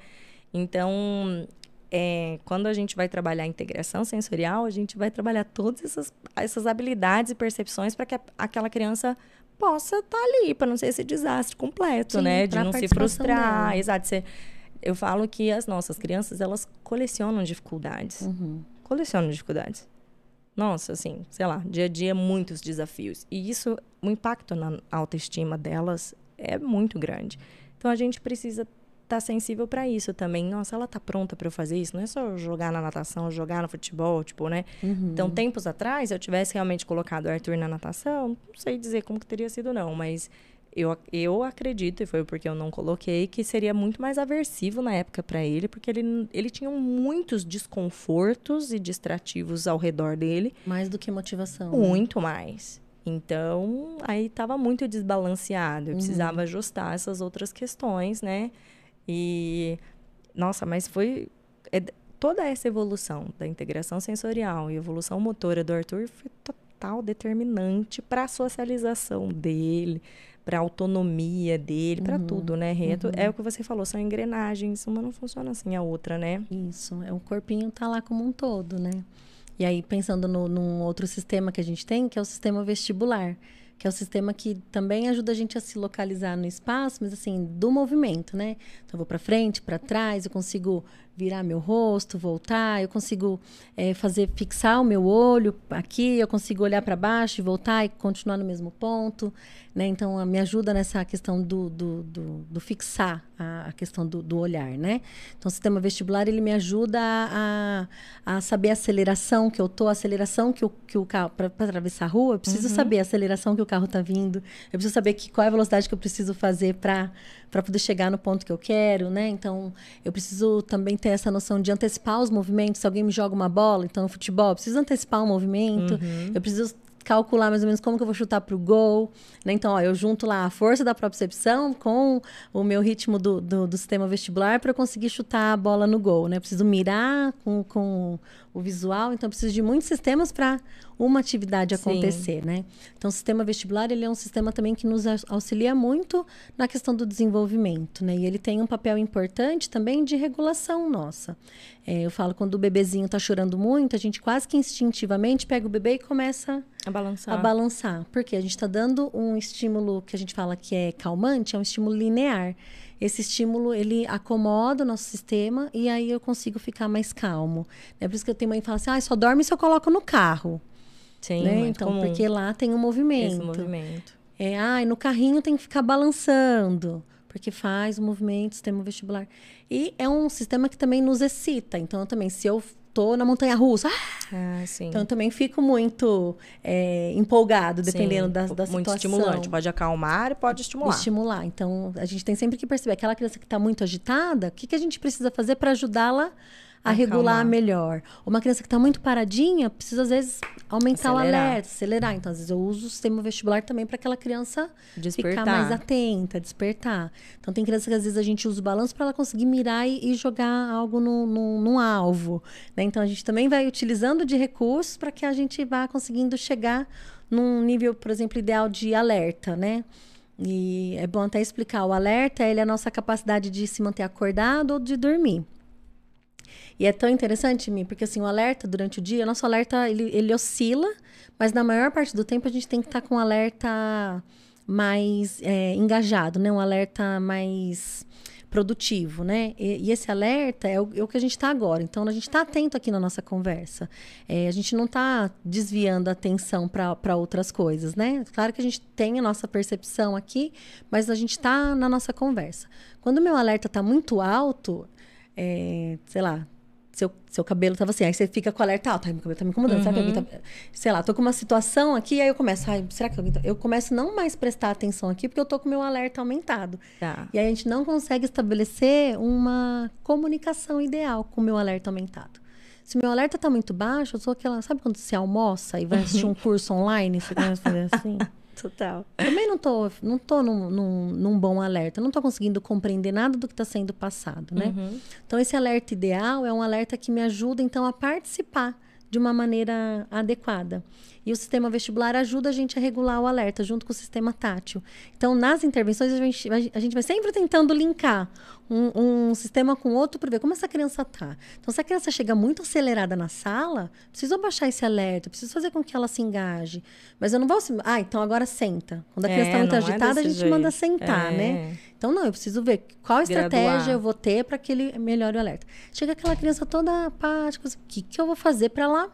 Então, é, quando a gente vai trabalhar a integração sensorial, a gente vai trabalhar todas essas, essas habilidades e percepções para que a, aquela criança possa estar tá ali, para não ser esse desastre completo, Sim, né? De não se frustrar, dela. exato. Ser, eu falo que as nossas crianças, elas colecionam dificuldades. Uhum. Colecionam dificuldades. Nossa, assim, sei lá, dia a dia muitos desafios. E isso, o impacto na autoestima delas é muito grande. Então a gente precisa estar tá sensível para isso também. Nossa, ela tá pronta para eu fazer isso. Não é só jogar na natação, jogar no futebol, tipo, né? Uhum. Então, tempos atrás, eu tivesse realmente colocado o Arthur na natação, não sei dizer como que teria sido não, mas eu, eu acredito, e foi porque eu não coloquei, que seria muito mais aversivo na época para ele, porque ele, ele tinha muitos desconfortos e distrativos ao redor dele. Mais do que motivação. Né? Muito né? mais. Então, aí estava muito desbalanceado. Eu uhum. precisava ajustar essas outras questões, né? E, nossa, mas foi. É, toda essa evolução da integração sensorial e evolução motora do Arthur foi total determinante para a socialização dele, para a autonomia dele, para uhum, tudo, né, Reto? Uhum. É o que você falou, são engrenagens, uma não funciona assim a outra, né? Isso, é o corpinho tá lá como um todo, né? E aí, pensando no, num outro sistema que a gente tem, que é o sistema vestibular, que é o sistema que também ajuda a gente a se localizar no espaço, mas assim, do movimento, né? Então, eu vou para frente, para trás, eu consigo virar meu rosto, voltar, eu consigo é, fazer fixar o meu olho aqui, eu consigo olhar para baixo e voltar e continuar no mesmo ponto, né? Então me ajuda nessa questão do, do, do, do fixar a, a questão do, do, olhar, né? Então o sistema vestibular ele me ajuda a, a saber a aceleração que eu tô, a aceleração que o, que o carro para atravessar a rua, eu preciso uhum. saber a aceleração que o carro está vindo, eu preciso saber que, qual é a velocidade que eu preciso fazer para para poder chegar no ponto que eu quero, né? Então, eu preciso também ter essa noção de antecipar os movimentos. Se alguém me joga uma bola, então no futebol, eu preciso antecipar o movimento. Uhum. Eu preciso calcular mais ou menos como que eu vou chutar para o gol. Né? Então, ó, eu junto lá a força da propriocepção com o meu ritmo do, do, do sistema vestibular para conseguir chutar a bola no gol. Né? Eu preciso mirar com, com o visual, então eu preciso de muitos sistemas para uma atividade acontecer, Sim. né? Então, o sistema vestibular, ele é um sistema também que nos auxilia muito na questão do desenvolvimento, né? E ele tem um papel importante também de regulação nossa. É, eu falo, quando o bebezinho está chorando muito, a gente quase que instintivamente pega o bebê e começa a balançar. A balançar. Porque a gente está dando um estímulo que a gente fala que é calmante, é um estímulo linear esse estímulo ele acomoda o nosso sistema e aí eu consigo ficar mais calmo. É por isso que eu tenho mãe que fala assim: ah, só dorme se eu coloco no carro. Sim, né? então, comum. porque lá tem um movimento. Esse movimento. É, ah, no carrinho tem que ficar balançando, porque faz o movimento, sistema vestibular. E é um sistema que também nos excita. Então, também, se eu tô na montanha russa. Ah, então eu também fico muito é, empolgado, dependendo sim, da, da muito situação. Muito estimulante. Pode acalmar e pode estimular. Estimular. Então a gente tem sempre que perceber aquela criança que está muito agitada, o que, que a gente precisa fazer para ajudá-la a regular melhor. Uma criança que está muito paradinha precisa, às vezes, aumentar acelerar. o alerta, acelerar. Então, às vezes, eu uso o sistema vestibular também para aquela criança despertar. ficar mais atenta, despertar. Então, tem criança que, às vezes, a gente usa o balanço para ela conseguir mirar e, e jogar algo no, no, no alvo. Né? Então, a gente também vai utilizando de recursos para que a gente vá conseguindo chegar num nível, por exemplo, ideal de alerta, né? E é bom até explicar, o alerta ele é a nossa capacidade de se manter acordado ou de dormir. E é tão interessante, mim, porque assim, o alerta durante o dia, nosso alerta, ele, ele oscila, mas na maior parte do tempo a gente tem que estar tá com um alerta mais é, engajado, né? Um alerta mais produtivo, né? E, e esse alerta é o, é o, que a gente está agora. Então, a gente está atento aqui na nossa conversa. É, a gente não está desviando a atenção para outras coisas, né? Claro que a gente tem a nossa percepção aqui, mas a gente está na nossa conversa. Quando o meu alerta está muito alto, é, sei lá, seu, seu cabelo tava assim, aí você fica com o alerta alto, ai, meu cabelo tá me incomodando, será que alguém tá... Sei lá, tô com uma situação aqui, aí eu começo, ai, será que alguém tá... Eu começo não mais prestar atenção aqui, porque eu tô com o meu alerta aumentado. Tá. E aí a gente não consegue estabelecer uma comunicação ideal com o meu alerta aumentado. Se meu alerta tá muito baixo, eu sou aquela, sabe quando você almoça e vai assistir um curso online, você começa a fazer assim? Total. Também não tô, não tô num, num, num bom alerta, não tô conseguindo compreender nada do que está sendo passado, né? Uhum. Então, esse alerta ideal é um alerta que me ajuda, então, a participar de uma maneira adequada. E o sistema vestibular ajuda a gente a regular o alerta junto com o sistema tátil. Então, nas intervenções, a gente, a gente vai sempre tentando linkar um, um sistema com outro para ver como essa criança tá. Então, se a criança chega muito acelerada na sala, preciso baixar esse alerta, preciso fazer com que ela se engaje. Mas eu não vou assim, ah, então agora senta. Quando a criança está É, muito não é agitada, a gente jeito. manda sentar, É. né? Então, não, eu preciso ver qual Graduar. estratégia eu vou ter para que ele melhore o alerta. Chega aquela criança toda apática, assim, o que, que eu vou fazer para ela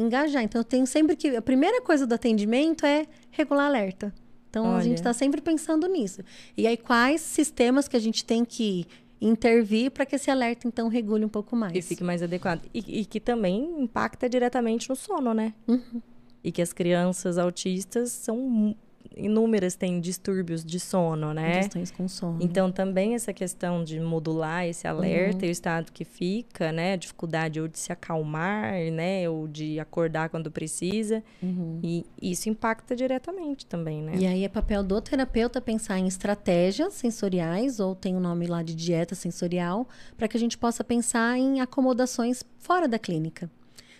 engajar? Então, eu tenho sempre que. A primeira coisa do atendimento é regular alerta. Então, a Olha. gente está sempre pensando nisso. E aí, quais sistemas que a gente tem que intervir para que esse alerta, então, regule um pouco mais? E fique mais adequado. E, e que também impacta diretamente no sono, né? Uhum. E que as crianças autistas são inúmeras, têm distúrbios de sono, né? Questões com sono. Então, também essa questão de modular esse alerta Uhum. e o estado que fica, né? A dificuldade ou de se acalmar, né? Ou de acordar quando precisa. Uhum. E isso impacta diretamente também, né? E aí é papel do terapeuta pensar em estratégias sensoriais, ou tem o nome lá de dieta sensorial, para que a gente possa pensar em acomodações fora da clínica.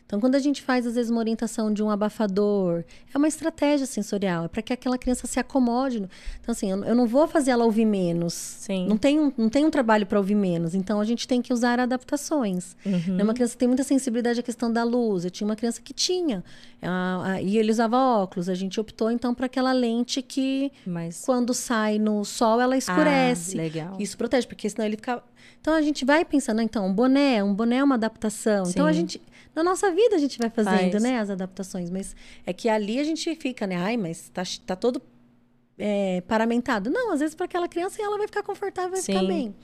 Então, quando a gente faz, às vezes, uma orientação de um abafador, é uma estratégia sensorial, é para que aquela criança se acomode. Então, assim, eu eu não vou fazer ela ouvir menos. Sim. Não tem um, não tem um trabalho para ouvir menos. Então, a gente tem que usar adaptações. Uhum. Né? Uma criança que tem muita sensibilidade à questão da luz. Eu tinha uma criança que tinha. ah, ah, e ele usava óculos. A gente optou, então, para aquela lente que, Mas. quando sai no sol, ela escurece. Ah, legal. Isso protege, porque senão ele fica. Então a gente vai pensando, então, um boné, um boné é uma adaptação. Então a Sim. gente. Na nossa vida a gente vai fazendo, Faz. né, as adaptações. Mas é que ali a gente fica, né? Ai, mas tá, tá todo é, paramentado. Não, às vezes para aquela criança ela vai ficar confortável, vai ficar Sim. bem.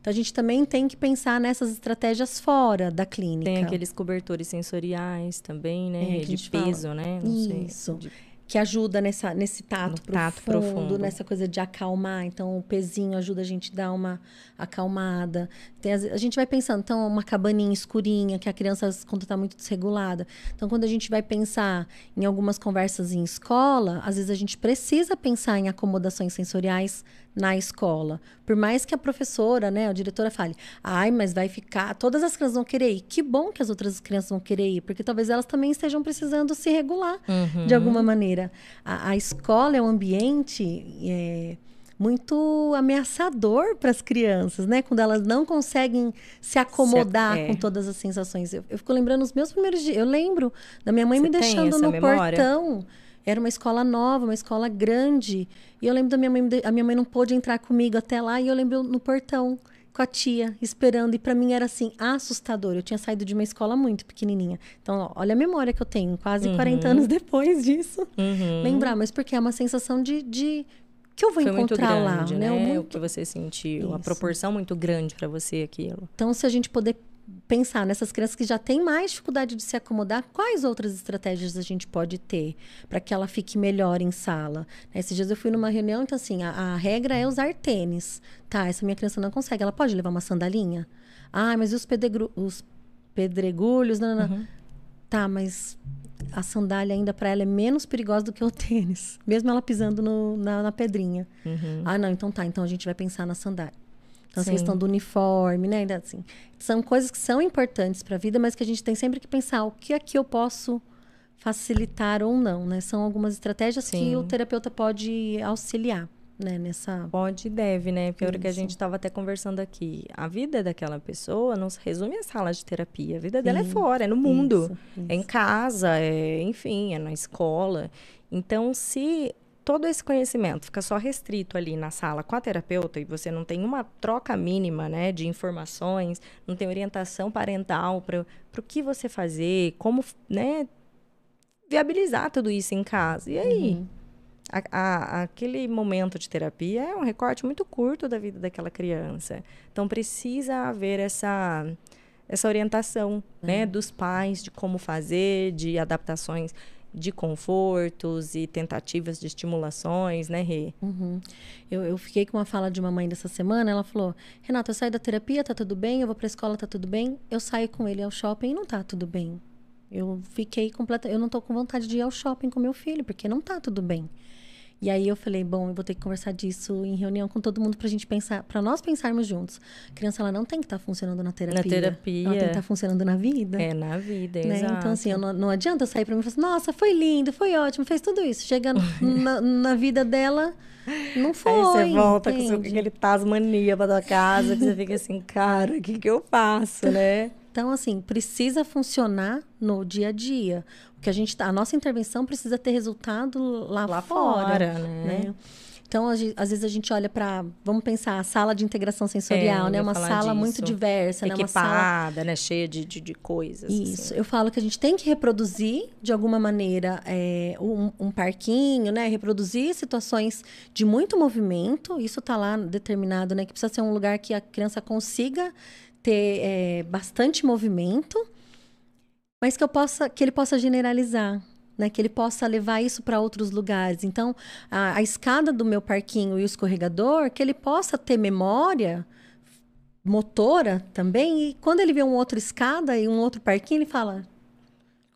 Então a gente também tem que pensar nessas estratégias fora da clínica. Tem aqueles cobertores sensoriais também, né? É, de gente fala. peso, né? Não sei. Isso. De- que ajuda nessa, nesse tato, No tato profundo, profundo. nessa coisa de acalmar. Então, o pezinho ajuda a gente a dar uma acalmada. Tem a gente vai pensando, então, uma cabaninha escurinha, que a criança, quando está muito desregulada. Então, quando a gente vai pensar em algumas conversas em escola, às vezes a gente precisa pensar em acomodações sensoriais na escola. Por mais que a professora, né, a diretora fale, ai, mas vai ficar, todas as crianças vão querer ir. Que bom que as outras crianças vão querer ir, porque talvez elas também estejam precisando se regular Uhum. de alguma maneira. A, a escola é um ambiente é, muito ameaçador para as crianças, né? Quando elas não conseguem se acomodar é. com todas as sensações. Eu, eu fico lembrando os meus primeiros dias. Eu lembro da minha mãe Você me deixando no memória? portão. Era uma escola nova, uma escola grande. E eu lembro da minha mãe, a minha mãe não pôde entrar comigo até lá, e eu lembro no portão com a tia, esperando. E para mim era assim, assustador. Eu tinha saído de uma escola muito pequenininha. Então, ó, olha a memória que eu tenho, quase 40 anos depois disso. Uhum. Lembrar, mas porque é uma sensação de, de que eu vou Foi encontrar grande, lá, né? né? O O muito- que você sentiu, a Isso. proporção muito grande para você aquilo. Então, se a gente poder pensar nessas crianças que já têm mais dificuldade de se acomodar, quais outras estratégias a gente pode ter para que ela fique melhor em sala? Né, Esses dias eu fui numa reunião, então assim, a, a regra é usar tênis. Tá, essa minha criança não consegue, ela pode levar uma sandalinha? Ah, mas e os, pedregru- os pedregulhos? Não, não, não. Uhum. Tá, mas a sandália ainda para ela é menos perigosa do que o tênis, mesmo ela pisando no- na, na pedrinha. Uhum. Ah, não, então tá. Então a gente vai pensar na sandália. Então, essa Sim. questão do uniforme, né? Assim, são coisas que são importantes para a vida, mas que a gente tem sempre que pensar o que aqui eu posso facilitar ou não, né? São algumas estratégias que Sim. o terapeuta pode auxiliar, né? Nessa... Pode e deve, né? Porque hora que a Isso. gente estava até conversando aqui, a vida daquela pessoa não se resume às salas de terapia. A vida dela é Sim. fora, é no mundo. Isso, É em isso. casa, é, enfim, é na escola. Então, se todo esse conhecimento fica só restrito ali na sala com a terapeuta e você não tem uma troca mínima, né, de informações, não tem orientação parental para o que você fazer, como, né, viabilizar tudo isso em casa. E aí? Uhum. A- a- aquele momento de terapia é um recorte muito curto da vida daquela criança. Então, precisa haver essa, essa orientação, né, dos pais de como fazer, de adaptações de confortos e tentativas de estimulações, né, Rê? Uhum. Eu, eu, fiquei com uma fala de uma mãe dessa semana, ela falou, Renata, eu saio da terapia, tá tudo bem, eu vou pra escola, tá tudo bem, eu saio com ele ao shopping e não tá tudo bem. Eu fiquei completa, eu não tô com vontade de ir ao shopping com meu filho, porque não tá tudo bem. E aí eu falei, bom, eu vou ter que conversar disso em reunião com todo mundo pra gente pensar, para nós pensarmos juntos. A criança ela não tem que estar tá funcionando na terapia. Na terapia. Ela tem que estar tá funcionando na vida. É, na vida, né? exato. Então assim, não, não adianta eu sair para mim e falar assim, nossa, foi lindo, foi ótimo, fez tudo isso. Chega na, na vida dela, não foi. Aí você volta entende? com aquele tasmania pra tua casa, que você fica assim, cara, o que que eu faço, né? Então, assim, precisa funcionar no dia a dia. O que a gente tá, a nossa intervenção precisa ter resultado lá, lá fora, fora né? né? Então, às vezes a gente olha para, vamos pensar, a sala de integração sensorial, é, né? Uma sala disso. muito diversa, Equipada, né? Uma sala... né? Cheia de, de, de coisas. Isso. Assim. Eu falo que a gente tem que reproduzir, de alguma maneira, é, um, um, parquinho, né? Reproduzir situações de muito movimento. Isso está lá determinado, né? Que precisa ser um lugar que a criança consiga ter é, bastante movimento, mas que eu possa, que ele possa generalizar, né? Que ele possa levar isso para outros lugares. Então, a, a, escada do meu parquinho e o escorregador, que ele possa ter memória motora também. E quando ele vê um outro escada e um outro parquinho, ele fala: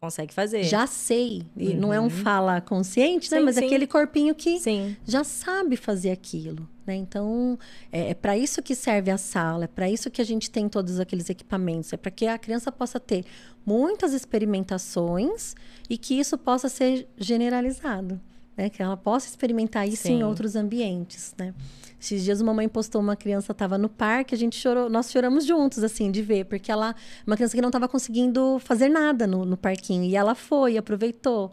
consegue fazer. Já sei. E uhum. não é um fala consciente, né? Sim, Mas sim. aquele corpinho que sim. já sabe fazer aquilo. Né? Então, é, é para isso que serve a sala, é para isso que a gente tem todos aqueles equipamentos, é para que a criança possa ter muitas experimentações e que isso possa ser generalizado. Né? Que ela possa experimentar isso em outros ambientes, né? Esses dias uma mãe postou uma criança estava no parque, a gente chorou, nós choramos juntos assim de ver, porque ela uma criança que não estava conseguindo fazer nada no, no parquinho e ela foi, aproveitou.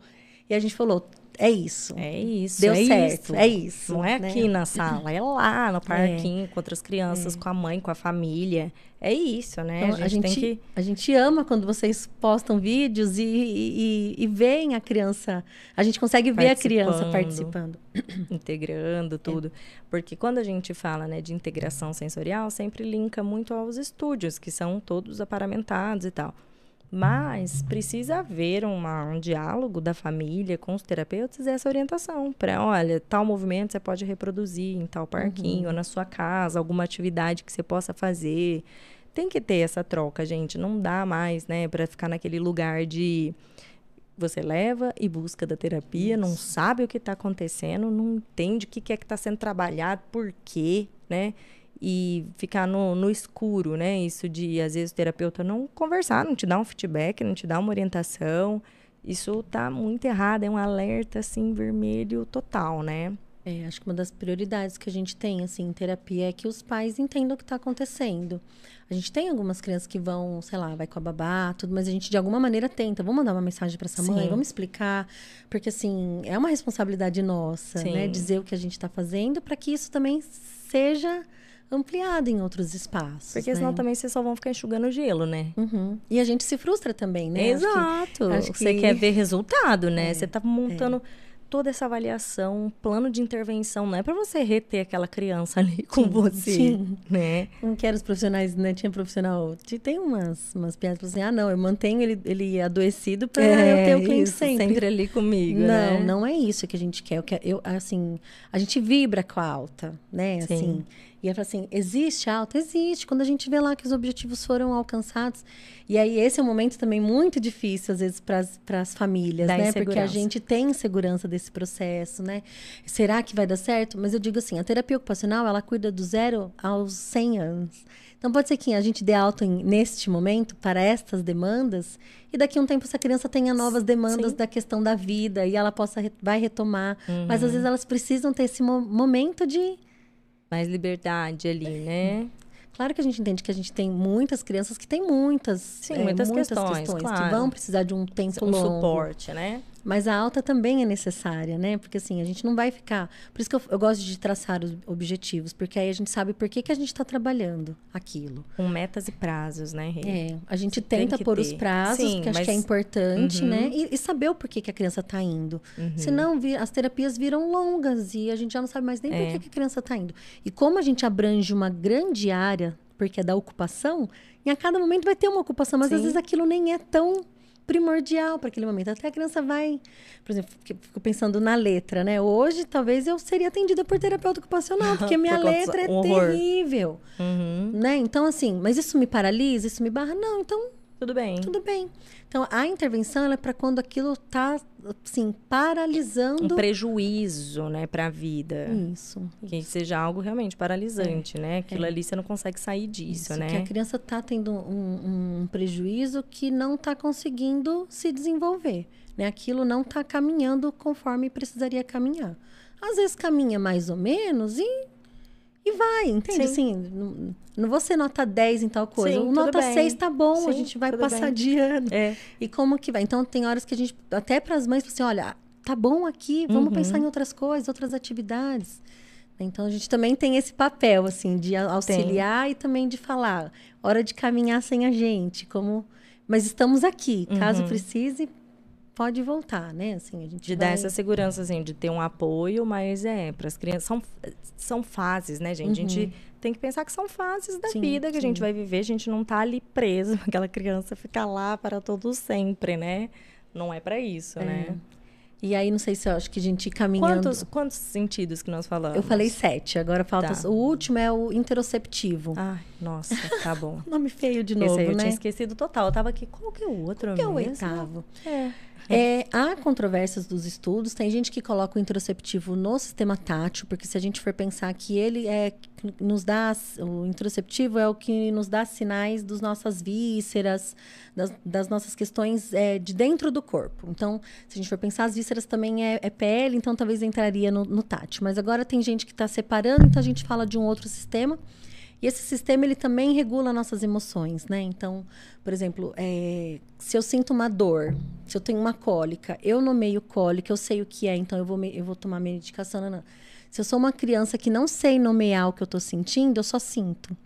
E a gente falou, é isso. É isso. Deu é certo. Isso. É isso. Não é né? aqui na sala, é lá no parquinho, é. com outras crianças, é. com a mãe, com a família. É isso, né? Então, a, gente a, gente, que... a gente ama quando vocês postam vídeos e, e, e veem a criança. A gente consegue ver a criança participando. Integrando tudo. É. Porque quando a gente fala né, de integração sensorial, sempre linka muito aos estúdios, que são todos aparamentados e tal. Mas precisa haver uma, um diálogo da família com os terapeutas e essa orientação para, olha, tal movimento você pode reproduzir em tal parquinho, uhum. ou na sua casa, alguma atividade que você possa fazer. Tem que ter essa troca, gente. Não dá mais, né, para ficar naquele lugar de você leva e busca da terapia, Isso. não sabe o que está acontecendo, não entende o que é que está sendo trabalhado, por quê, né? e ficar no, no escuro, né? Isso de, às vezes, o terapeuta não conversar, não te dar um feedback, não te dar uma orientação. Isso tá muito errado, é um alerta, assim, vermelho total, né? É, acho que uma das prioridades que a gente tem, assim, em terapia é que os pais entendam o que está acontecendo. A gente tem algumas crianças que vão, sei lá, vai com a babá, tudo, mas a gente de alguma maneira tenta. Vamos mandar uma mensagem para essa mãe, Sim. vamos explicar, porque assim é uma responsabilidade nossa, Sim. né, dizer o que a gente está fazendo para que isso também seja ampliada em outros espaços. Porque né? senão também vocês só vão ficar enxugando gelo, né? Uhum. E a gente se frustra também, né? Exato. Acho que, acho que... Você quer ver resultado, né? É, você tá montando. É toda essa avaliação, um plano de intervenção, não é para você reter aquela criança ali com sim, você, sim. né? Não quero os profissionais, né? Tinha profissional, tem umas, umas piadas assim, ah, não, eu mantenho ele, ele adoecido para é, eu ter o cliente sempre. sempre ali comigo, Não, né? não é isso que a gente quer. Eu, quero, eu assim, a gente vibra com a alta, né? Assim, sim. E ela fala assim: existe alta? Existe. Quando a gente vê lá que os objetivos foram alcançados. E aí, esse é um momento também muito difícil, às vezes, para as famílias, da né? Porque a gente tem segurança desse processo, né? Será que vai dar certo? Mas eu digo assim: a terapia ocupacional, ela cuida do zero aos 100 anos. Então, pode ser que a gente dê alta neste momento para estas demandas e daqui a um tempo essa criança tenha novas demandas Sim. da questão da vida e ela possa vai retomar. Uhum. Mas às vezes elas precisam ter esse mo momento de mais liberdade ali, né? Claro que a gente entende que a gente tem muitas crianças que têm muitas, Sim, é, muitas, muitas, questões, questões claro. que vão precisar de um tempo um longo. suporte, né? Mas a alta também é necessária, né? Porque assim, a gente não vai ficar. Por isso que eu, eu gosto de traçar os objetivos, porque aí a gente sabe por que, que a gente está trabalhando aquilo. Com metas e prazos, né, Rê? É, a gente Você tenta pôr ter. os prazos, Sim, que mas... acho que é importante, uhum. né? E, e, saber o porquê que a criança está indo. Uhum. Senão, as terapias viram longas e a gente já não sabe mais nem é. por que, que a criança está indo. E como a gente abrange uma grande área porque é da ocupação, e a cada momento vai ter uma ocupação, mas Sim. às vezes aquilo nem é tão primordial para aquele momento. Até a criança vai, por exemplo, fico- pensando na letra, né? Hoje, talvez eu seria atendida por terapeuta ocupacional, porque minha Por letra é horror. terrível, Uhum. né? Então, assim, mas isso me paralisa, isso me barra? Não, então Tudo bem. tudo bem. Então, a intervenção é para quando aquilo tá, assim, Um paralisando. prejuízo, né, pra vida. Isso. Que seja algo realmente paralisante, né? Aquilo ali você não consegue sair disso, Isso, né? Que a criança está tendo um, um prejuízo que não está conseguindo se desenvolver. Né? Aquilo não está caminhando conforme precisaria caminhar. Às vezes caminha mais ou menos e, e vai, entende? Sim. Assim, não, não vou ser nota 10 em tal coisa. Sim, nota bem. 6 tá bom, a Sim, gente vai passar bem. de ano. É. E como que vai? Então, tem horas que a gente, até para as mães, assim: olha, tá bom aqui, vamos Uhum. pensar em outras coisas, outras atividades. Então, a gente também tem esse papel, assim, de a- auxiliar e também de falar, hora de caminhar sem a gente, como... Mas estamos aqui, caso Uhum. precise, pode voltar, né? Assim, a gente De vai... dar essa segurança, assim, de ter um apoio, mas é, para as crianças. São, são fases, né, gente? A gente tem que pensar que são fases da Uhum. Sim, vida que a gente sim. vai viver. A gente não tá ali preso, aquela criança ficar lá para todo sempre, né? Não é para isso, né? E aí, não sei se eu acho que a gente caminhando... Quantos, quantos sentidos que nós falamos? Eu falei sete, agora falta... Tá. O último é o interoceptivo. Ai, nossa, tá bom. Nome feio de Esse novo, aí eu né? tinha esquecido total. Eu tava aqui, qual que é o outro Que é o oitavo. É. É, há controvérsias dos estudos. Tem gente que coloca o interoceptivo no sistema tátil, porque se a gente for pensar que ele é nos dá o interoceptivo é o que nos dá sinais das nossas vísceras, das, das nossas questões é, de dentro do corpo. Então, se a gente for pensar, as vísceras também é, é pele, então talvez entraria no, no tátil. Mas agora tem gente que está separando, então a gente fala de um outro sistema. E esse sistema ele também regula nossas emoções, né? Então, por exemplo, é, se eu sinto uma dor, se eu tenho uma cólica, eu nomeio cólica, eu sei o que é, então eu vou, me- eu vou tomar medicação. Não, não. Se eu sou uma criança que não sei nomear o que eu tô sentindo, eu só sinto.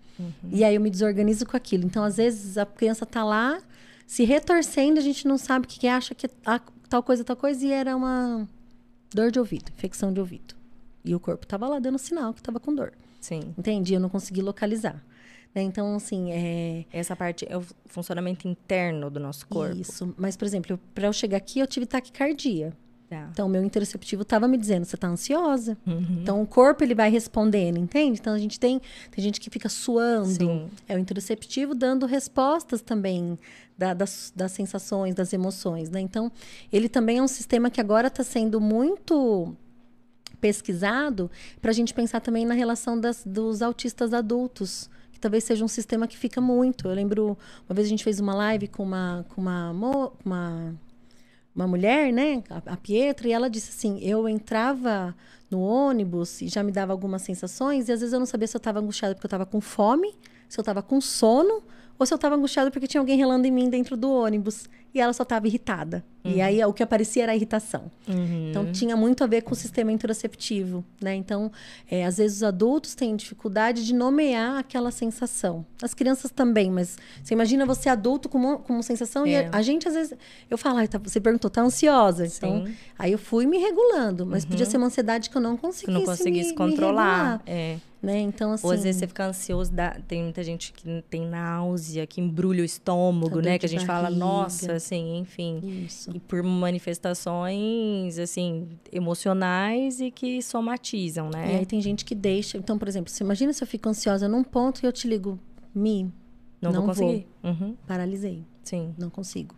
E aí eu me desorganizo com aquilo. Então, às vezes, a criança tá lá se retorcendo, a gente não sabe o que, que é, acha que é ah, tal coisa, tal coisa, e era uma dor de ouvido, infecção de ouvido. E o corpo tava lá dando sinal que tava com dor. Sim. Entendi, eu não consegui localizar. Né? Então, assim, é. Essa parte é o funcionamento interno do nosso corpo. Isso. Mas, por exemplo, para eu chegar aqui, eu tive taquicardia. Tá. Então, o meu interoceptivo estava me dizendo, você está ansiosa. Uhum. Então, o corpo, ele vai respondendo, entende? Então, a gente tem... Tem gente que fica suando. Sim. É o interoceptivo dando respostas também da- das, das sensações, das emoções, né? Então, ele também é um sistema que agora está sendo muito pesquisado para a gente pensar também na relação das, dos autistas adultos, que talvez seja um sistema que fica muito. Eu lembro, uma vez a gente fez uma live com uma, com uma, uma, uma mulher, né, a, a Pietra, e ela disse assim: eu entrava no ônibus e já me dava algumas sensações, e às vezes eu não sabia se eu estava angustiada porque eu estava com fome, se eu estava com sono, ou se eu estava angustiada porque tinha alguém relando em mim dentro do ônibus. E ela só estava irritada. E aí o que aparecia era a irritação. Uhum. Então tinha muito a ver com o sistema interoceptivo, né? Então, é, às vezes os adultos têm dificuldade de nomear aquela sensação. As crianças também, mas você imagina você adulto com uma, com uma sensação e É. a, a gente às vezes eu falo, "Ai, tá- você perguntou, tá ansiosa? Então, Sim. aí eu fui me regulando, mas podia ser uma ansiedade que eu não Que conseguisse, não conseguisse me- me controlar. regular, é. né? Então assim, Ou às vezes você fica ansioso, dá- tem muita gente que tem náusea, que embrulha o estômago, Dor né? Que a gente fala, barriga. nossa, assim, enfim. isso. E por manifestações, assim, emocionais e que somatizam, E né? aí tem gente que deixa. Então, por exemplo, você imagina se eu fico ansiosa num ponto e eu te ligo, me não, não vou vou. conseguir. Uhum, paralisei. sim. não consigo.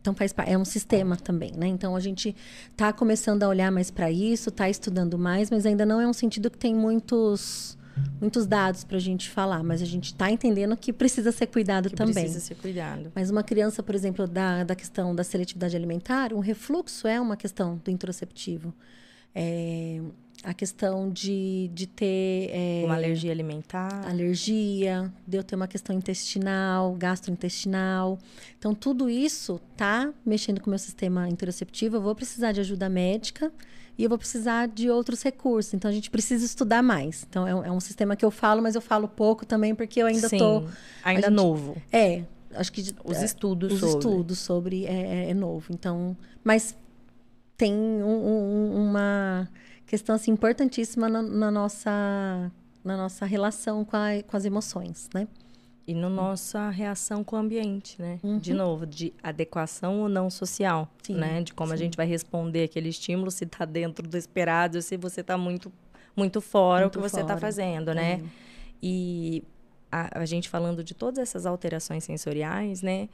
Então faz é um sistema também, né? Então a gente tá começando a olhar mais para isso, tá estudando mais, mas ainda não é um sentido que tem muitos muitos dados para a gente falar, mas a gente está entendendo que precisa ser cuidado Que também. precisa ser cuidado. Mas uma criança, por exemplo, da, da questão da seletividade alimentar, um refluxo é uma questão do interoceptivo. É, a questão de, de ter é, Uma alergia alimentar. alergia, de eu ter uma questão intestinal, gastrointestinal. Então, tudo isso tá mexendo com o meu sistema interoceptivo. Eu vou precisar de ajuda médica e eu vou precisar de outros recursos. Então, a gente precisa estudar mais. Então, é um, é um sistema que eu falo, mas eu falo pouco também, porque eu ainda tô. Ainda gente- novo. É, acho que. Os é, estudos os sobre. estudos sobre é, é- é novo. Então, mas tem um- um- uma questão assim, importantíssima na, na nossa, na nossa relação com, a- com as emoções, né? E na nossa reação com o ambiente, né? De novo, de adequação ou não social, Sim, né? De como a sim. gente vai responder aquele estímulo, se está dentro do esperado, se você está muito, muito fora Muito o que você está fazendo, né? É. E a, a gente falando de todas essas alterações sensoriais, né?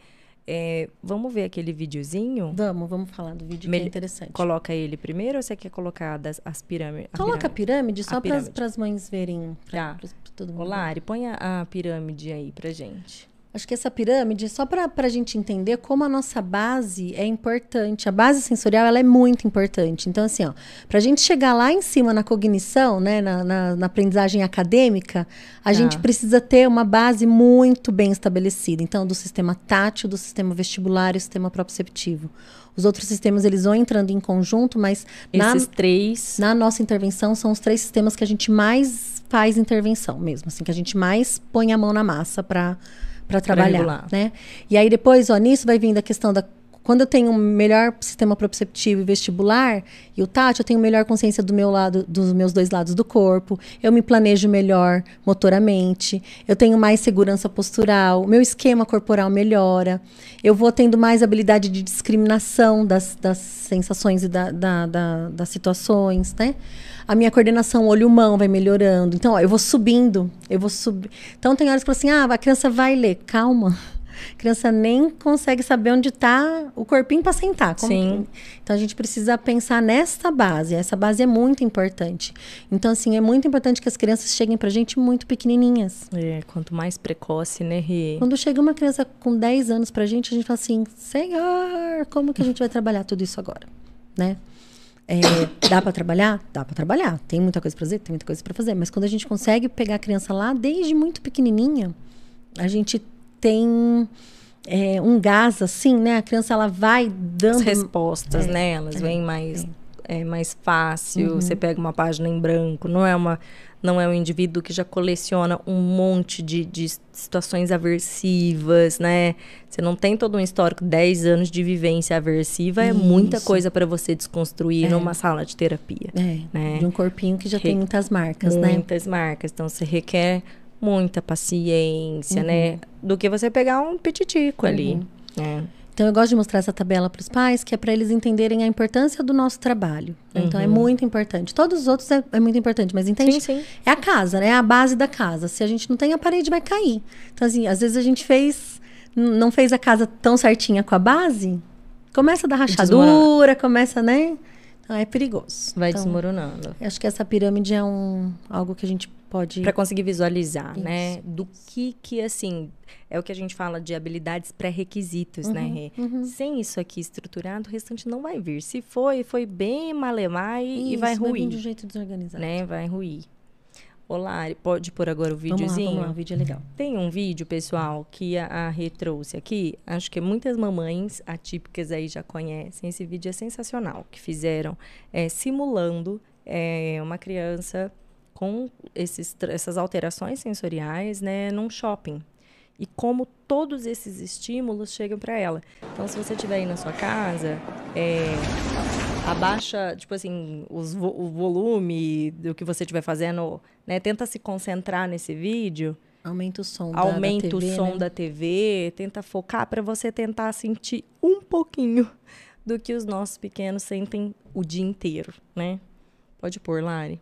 É, vamos ver aquele videozinho? Vamos, vamos falar do vídeo que Mel- é interessante. Coloca ele primeiro ou você quer colocar das, as pirâmides? Coloca a pirâmide só A para pirâmide. as mães verem. Pra, Tá. pra- pra todo mundo. Ô, Lari, põe a, a pirâmide aí pra gente. Acho que essa pirâmide, só para a gente entender como a nossa base é importante. A base sensorial ela é muito importante. Então, assim, ó, para a gente chegar lá em cima na cognição, né, na, na- na aprendizagem acadêmica, a Tá. gente precisa ter uma base muito bem estabelecida. Então, do sistema tátil, do sistema vestibular e do sistema proprioceptivo. Os outros sistemas, eles vão entrando em conjunto, mas na, Esses três. na nossa intervenção são os três sistemas que a gente mais faz intervenção mesmo, assim, que a gente mais põe a mão na massa para para trabalhar, né? E aí depois, ó, nisso vai vindo a questão da quando eu tenho um melhor sistema proprioceptivo e vestibular e o tátil, eu tenho melhor consciência do meu lado, dos meus dois lados do corpo, eu me planejo melhor motoramente, eu tenho mais segurança postural, meu esquema corporal melhora, eu vou tendo mais habilidade de discriminação das, das sensações e da, da- da- das situações, né? A minha coordenação olho-mão vai melhorando. Então, ó, eu vou subindo, eu vou subir. Então, tem horas que eu falo assim, ah, a criança vai ler. Calma. A criança nem consegue saber onde está o corpinho para sentar. Sim. que- Então, a gente precisa pensar nesta base. Essa base é muito importante. Então, assim, é muito importante que as crianças cheguem para a gente muito pequenininhas. É, quanto mais precoce, né, Rê? Quando chega uma criança com 10 anos pra gente, a gente fala assim: Senhor, como que a gente vai trabalhar tudo isso agora? Né? É, dá pra trabalhar? Dá pra trabalhar. Tem muita coisa pra fazer? Tem muita coisa pra fazer. Mas quando a gente consegue pegar a criança lá desde muito pequenininha, a gente tem é, um gás assim, né? A criança ela vai As dando. respostas, né? Elas vêm mais, é, mais fácil. Uhum. Você pega uma página em branco, não é uma. Não é um indivíduo que já coleciona um monte de, de situações aversivas, né? Você não tem todo um histórico, 10 anos de vivência aversiva, é muita Isso. coisa para você desconstruir numa sala de terapia. É, né? de um corpinho que já Re- tem muitas marcas, né? muitas marcas. Então, você requer muita paciência, Uhum. né? Do que você pegar um petitico ali. né? Então eu gosto de mostrar essa tabela para os pais, que é para eles entenderem a importância do nosso trabalho. Então é muito importante. Todos os outros é, é muito importante, mas entende? Sim, sim. É a casa, né? É a base da casa. Se a gente não tem a parede, vai cair. Então, assim, às vezes a gente fez. Não fez a casa tão certinha com a base, começa a dar rachadura, começa, né? Então é perigoso. Vai então, desmoronando. eu Acho que essa pirâmide é um, algo que a gente pode. Para conseguir visualizar, Isso. né? Do que que, assim, é o que a gente fala de habilidades pré-requisitos, né, Rê? uhum. Sem isso aqui estruturado, o restante não vai vir. Se foi, foi bem malemar e, e vai Isso, vir ruir, de um jeito desorganizado. né? Vai ruir. Olá, pode pôr agora o Vamos lá, videozinho? vamos lá, o vídeo é legal. Tem um vídeo, pessoal, que a, a Rê trouxe aqui. Acho que muitas mamães atípicas aí já conhecem. Esse vídeo é sensacional. Que fizeram é, simulando é, uma criança com esses, essas alterações sensoriais né, num shopping. E como todos esses estímulos chegam para ela. Então, se você estiver aí na sua casa, é, abaixa, tipo assim, os o volume do que você estiver fazendo, né? Tenta se concentrar nesse vídeo, Aumenta o som da- aumenta da TV, o som né? da TV, tenta focar para você tentar sentir um pouquinho do que os nossos pequenos sentem o dia inteiro, né? Pode pôr, Lari.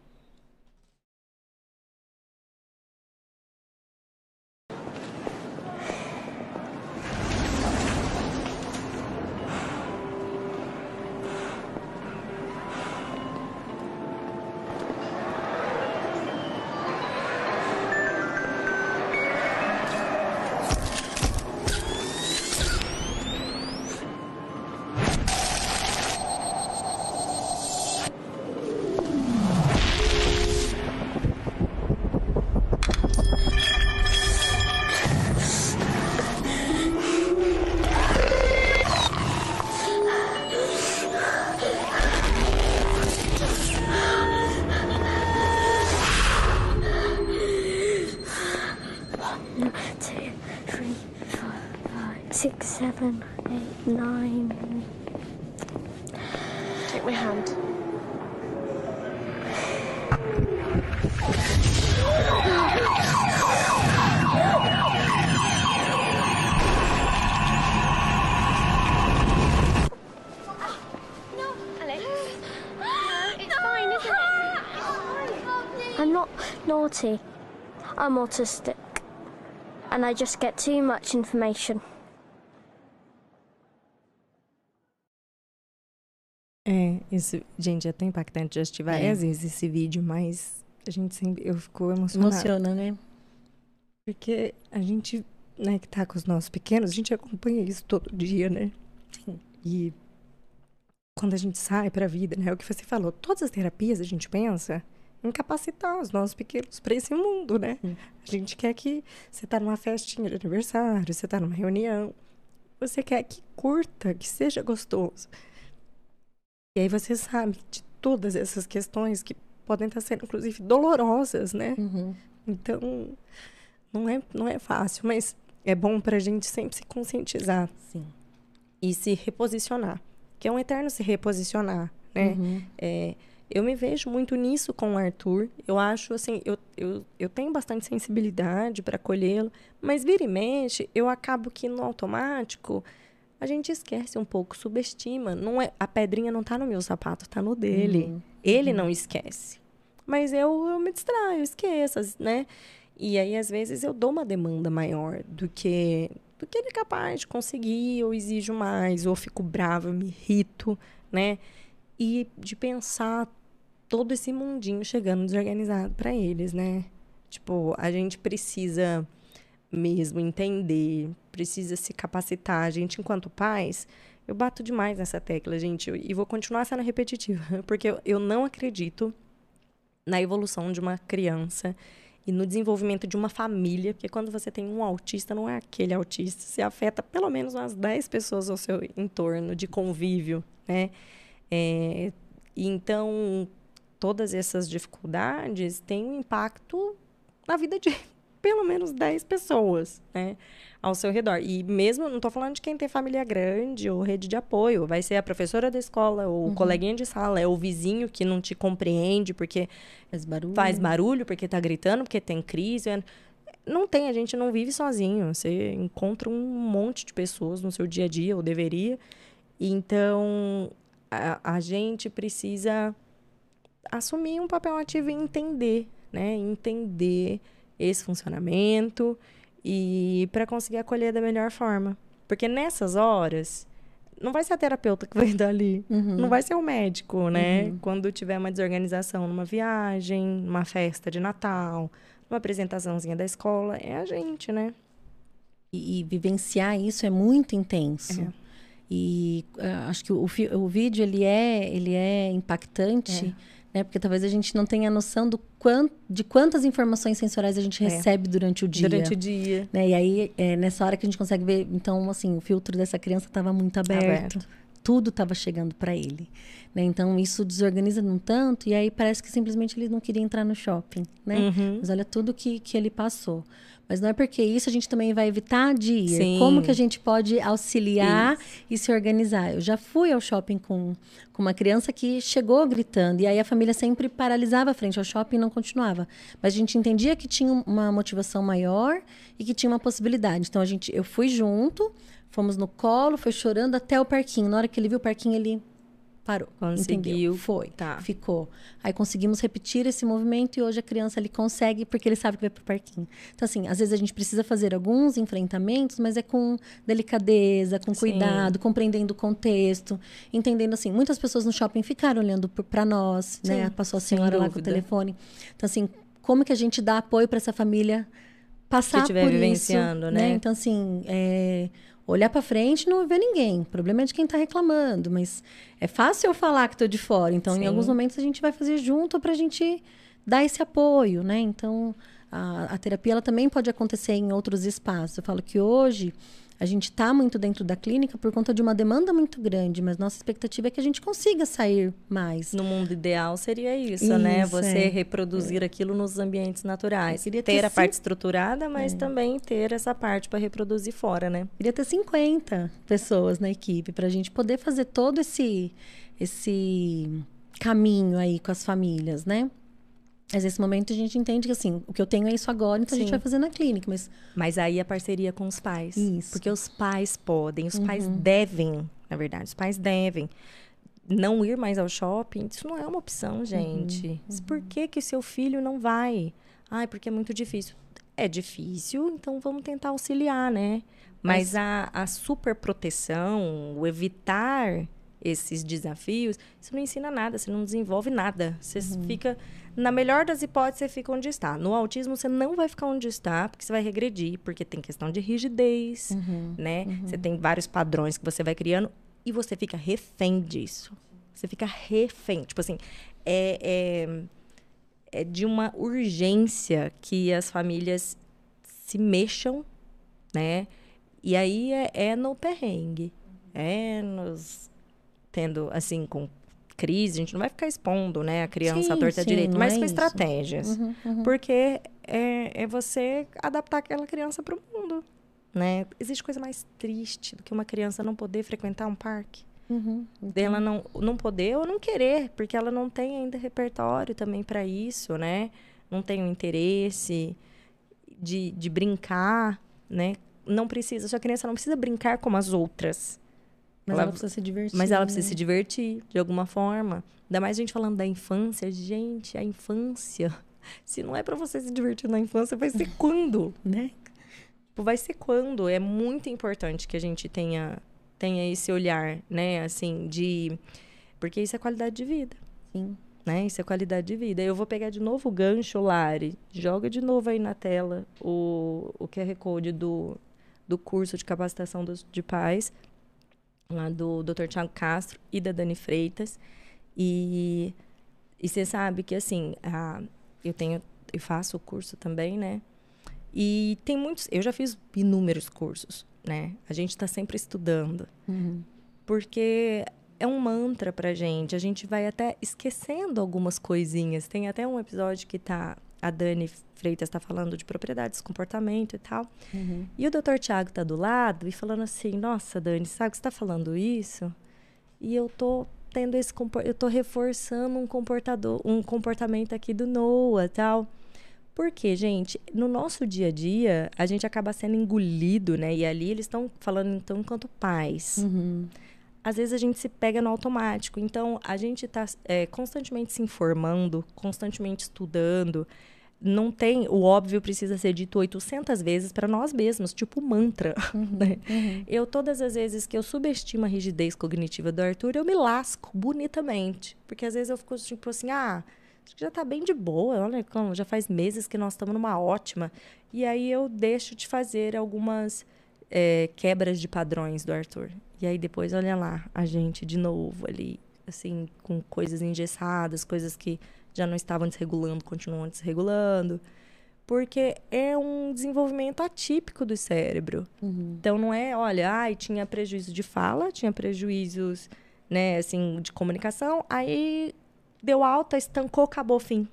nine. Take my hand. I'm not naughty. I'm autistic. And I just get too much information. Isso, gente, é tão impactante. Já assisti várias vezes esse vídeo, mas a gente sempre. Eu fico emocionada. Emociona, né? Porque a gente, né, que tá com os nossos pequenos, a gente acompanha isso todo dia, né? Sim. E quando a gente sai pra vida, né? É o que você falou, todas as terapias a gente pensa em capacitar os nossos pequenos para esse mundo, né? Sim. A gente quer que você tá numa festinha de aniversário, você tá numa reunião, você quer que curta, que seja gostoso. E aí você sabe de todas essas questões que podem estar sendo, inclusive, dolorosas, né? Uhum. Então, não é, não é fácil, mas é bom pra gente sempre se conscientizar Sim. e se reposicionar. Que é um eterno se reposicionar, né? Uhum. É, eu me vejo muito nisso com o Arthur. Eu acho, assim, eu, eu, eu tenho bastante sensibilidade para acolhê-lo, mas vira e mexe, eu acabo que no automático a gente esquece um pouco, subestima. Não é, a pedrinha não tá no meu sapato, tá no dele. Uhum. Ele não esquece. Mas eu, eu me distraio, esqueço, né? E aí, às vezes, eu dou uma demanda maior do que, do que ele é capaz de conseguir, ou exijo mais, ou fico brava, me irrito, né? E de pensar todo esse mundinho chegando desorganizado para eles, né? Tipo, a gente precisa mesmo entender, precisa se capacitar. A gente, enquanto pais, eu bato demais nessa tecla, gente, e vou continuar sendo repetitiva, porque eu, não acredito na evolução de uma criança e no desenvolvimento de uma família, porque quando você tem um autista, não é aquele autista, você afeta pelo menos umas 10 pessoas ao seu entorno de convívio, né? É, então, todas essas dificuldades têm um impacto na vida de pelo menos 10 pessoas, né? Ao seu redor. E mesmo, não estou falando de quem tem família grande ou rede de apoio. Vai ser a professora da escola, ou o coleguinha de sala, é o vizinho que não te compreende porque Faz barulho. faz barulho, porque tá gritando, porque tem crise. é- Não tem, a gente não vive sozinho. Você encontra um monte de pessoas no seu dia a dia, ou deveria. Então, a, a gente precisa assumir um papel ativo e entender, né? Entender esse funcionamento e para conseguir acolher da melhor forma. Porque nessas horas, não vai ser a terapeuta que vai estar ali. Uhum. Não vai ser o médico, né? Quando tiver uma desorganização numa viagem, numa festa de Natal, numa apresentaçãozinha da escola, é a gente, né? E, e vivenciar isso é muito intenso. É. E ah, acho que o, o vídeo ele é, ele é impactante, né? Porque talvez a gente não tenha noção do quanto, de quantas informações sensoriais a gente É. recebe durante o dia. Durante o dia. né? E aí, é nessa hora que a gente consegue ver, então, assim, o filtro dessa criança estava muito aberto. Aberto. Tudo estava chegando para ele. Né? Então, isso desorganiza num tanto, e aí parece que simplesmente ele não queria entrar no shopping, né? Uhum. Mas olha tudo que, que ele passou. Mas não é porque isso a gente também vai evitar de ir. Sim. Como que a gente pode auxiliar e se organizar? Eu já fui ao shopping com, com uma criança que chegou gritando, e aí a família sempre paralisava frente ao shopping e não continuava. Mas a gente entendia que tinha uma motivação maior e que tinha uma possibilidade. Então a gente, eu fui junto, fomos no colo, foi chorando até o parquinho. Na hora que ele viu o parquinho, ele parou. Conseguiu. Entendeu? Foi. Tá. Ficou. Aí conseguimos repetir esse movimento e hoje a criança ele consegue porque ele sabe que vai pro parquinho. Então, assim, às vezes a gente precisa fazer alguns enfrentamentos, mas é com delicadeza, com Sim. cuidado, compreendendo o contexto, entendendo assim. Muitas pessoas no shopping ficaram olhando para nós, né? Sim, Passou a senhora lá com o telefone. Então, assim, como que a gente dá apoio para essa família passar estiver por vivenciando, isso, né? Então, assim, é, olhar para frente e não ver ninguém. O problema é de quem está reclamando, mas é fácil eu falar que estou de fora. Então, Sim. em alguns momentos a gente vai fazer junto para a gente dar esse apoio, né? Então, a, a terapia ela também pode acontecer em outros espaços. Eu falo que hoje a gente está muito dentro da clínica por conta de uma demanda muito grande, mas nossa expectativa é que a gente consiga sair mais. No mundo ideal seria isso, né? Isso, Você é. reproduzir aquilo nos ambientes naturais. Queria ter ter a parte estruturada, mas também ter essa parte para reproduzir fora, né? Queria ter 50 pessoas na equipe para a gente poder fazer todo esse, esse caminho aí com as famílias, né? Mas nesse momento a gente entende que assim, o que eu tenho é isso agora, então a gente Sim. vai fazer na clínica. Mas Mas aí a parceria com os pais. Isso. Porque os pais podem, os pais devem, na verdade, os pais devem não ir mais ao shopping. Isso não é uma opção, gente. Por que que seu filho não vai? Ai, porque é muito difícil. É difícil, então vamos tentar auxiliar, né? Mas, Mas a, a super proteção, o evitar esses desafios, isso não ensina nada, você não desenvolve nada. Você uhum. fica, na melhor das hipóteses, você fica onde está. No autismo, você não vai ficar onde está, porque você vai regredir, porque tem questão de rigidez, uhum. né? Uhum. Você tem vários padrões que você vai criando e você fica refém disso. Você fica refém. Tipo assim, é, é, é de uma urgência que as famílias se mexam, né? E aí é, é no perrengue, é nos tendo, assim, com crise, a gente não vai ficar expondo, né, a criança à torta sim, direito, mas é com isso. estratégias. Uhum, uhum. Porque é, é você adaptar aquela criança para o mundo, né? Existe coisa mais triste do que uma criança não poder frequentar um parque? Uhum, dela não, não poder ou não querer, porque ela não tem ainda repertório também para isso, né? Não tem o interesse de, de brincar, né? Não precisa, sua criança não precisa brincar como as outras. Mas ela, ela precisa se divertir. Mas ela precisa né? se divertir, de alguma forma. Ainda mais a gente falando da infância. Gente, a infância. Se não é para você se divertir na infância, vai ser quando, né? Vai ser quando. É muito importante que a gente tenha, tenha esse olhar, né? Assim, de. Porque isso é qualidade de vida. Sim. Né? Isso é qualidade de vida. Eu vou pegar de novo o gancho, Lari. Joga de novo aí na tela o, o QR Code do, do curso de capacitação dos, de pais lá do Dr. Tiago Castro e da Dani Freitas. E e você sabe que assim, a, eu tenho eu faço o curso também, né? E tem muitos, eu já fiz inúmeros cursos, né? A gente está sempre estudando. Uhum. Porque é um mantra pra gente. A gente vai até esquecendo algumas coisinhas. Tem até um episódio que tá a Dani Freitas está falando de propriedades, comportamento e tal. Uhum. E o doutor Tiago está do lado e falando assim: Nossa, Dani, sabe que você está falando isso? E eu tô tendo esse eu tô reforçando um comportador, um comportamento aqui do Noah, tal. Porque, gente, no nosso dia a dia, a gente acaba sendo engolido, né? E ali eles estão falando, então, enquanto pais. Uhum. Às vezes a gente se pega no automático. Então, a gente está é, constantemente se informando, constantemente estudando não tem o óbvio precisa ser dito 800 vezes para nós mesmos, tipo mantra. Uhum, né? uhum. Eu todas as vezes que eu subestimo a rigidez cognitiva do Arthur, eu me lasco bonitamente, porque às vezes eu fico tipo assim, ah, acho que já está bem de boa, olha já faz meses que nós estamos numa ótima, e aí eu deixo de fazer algumas é, quebras de padrões do Arthur. E aí depois olha lá a gente de novo ali, assim, com coisas engessadas, coisas que já não estavam desregulando, continuam desregulando. Porque é um desenvolvimento atípico do cérebro. Uhum. Então não é, olha, ai, tinha prejuízo de fala, tinha prejuízos, né, assim, de comunicação, aí deu alta, estancou, acabou, fim.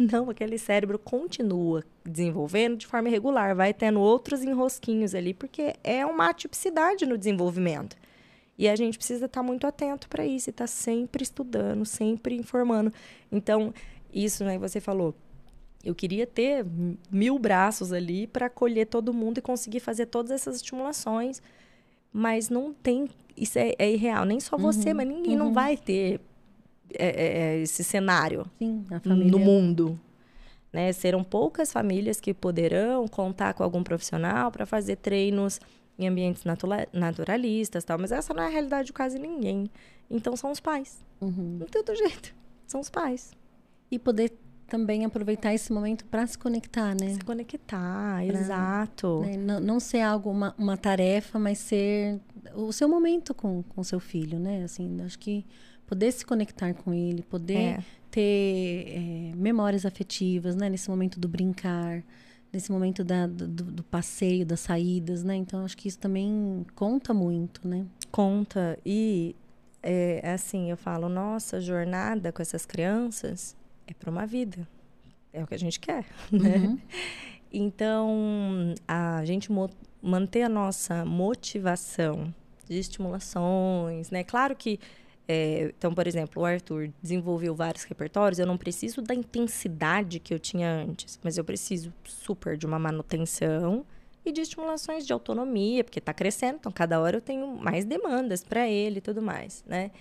Não, aquele cérebro continua desenvolvendo de forma irregular, vai tendo outros enrosquinhos ali, porque é uma atipicidade no desenvolvimento. E a gente precisa estar muito atento para isso, e estar tá sempre estudando, sempre informando. Então, isso, né, você falou, eu queria ter mil braços ali para acolher todo mundo e conseguir fazer todas essas estimulações, mas não tem, isso é, é irreal, nem só você, uhum, mas ninguém uhum. não vai ter é, é, é, esse cenário Sim, no mundo. Né? Serão poucas famílias que poderão contar com algum profissional para fazer treinos em ambientes natura naturalistas tal, mas essa não é a realidade de quase ninguém. Então são os pais. Uhum. Não tem outro jeito. São os pais. E poder também aproveitar esse momento para se conectar, né? Se conectar, pra, exato. Né? Não, não, ser algo, uma, uma, tarefa, mas ser o seu momento com o seu filho, né? Assim, acho que poder se conectar com ele, poder é. ter é, memórias afetivas, né? Nesse momento do brincar nesse momento da, do, do, passeio, das saídas, né? Então acho que isso também conta muito, né? Conta e é, é assim eu falo, nossa jornada com essas crianças é para uma vida, é o que a gente quer, né? Uhum. Então a gente manter a nossa motivação de estimulações, né? Claro que é, então, por exemplo, o Arthur desenvolveu vários repertórios. Eu não preciso da intensidade que eu tinha antes, mas eu preciso super de uma manutenção e de estimulações de autonomia, porque está crescendo, então cada hora eu tenho mais demandas para ele e tudo mais, né?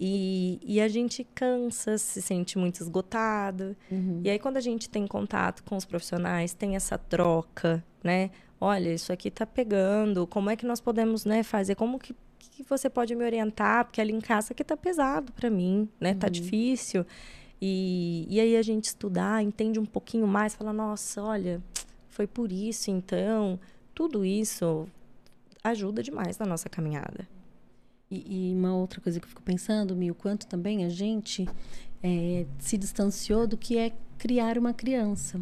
E, e a gente cansa, se sente muito esgotado. Uhum. E aí, quando a gente tem contato com os profissionais, tem essa troca, né? Olha, isso aqui tá pegando, como é que nós podemos né, fazer? Como que, que você pode me orientar? Porque ali em casa aqui tá pesado para mim, né? Tá difícil. E, e aí a gente estudar, entende um pouquinho mais, fala, nossa, olha, foi por isso então. Tudo isso ajuda demais na nossa caminhada. E, e uma outra coisa que eu fico pensando, Mi, o quanto também a gente é, se distanciou do que é criar uma criança.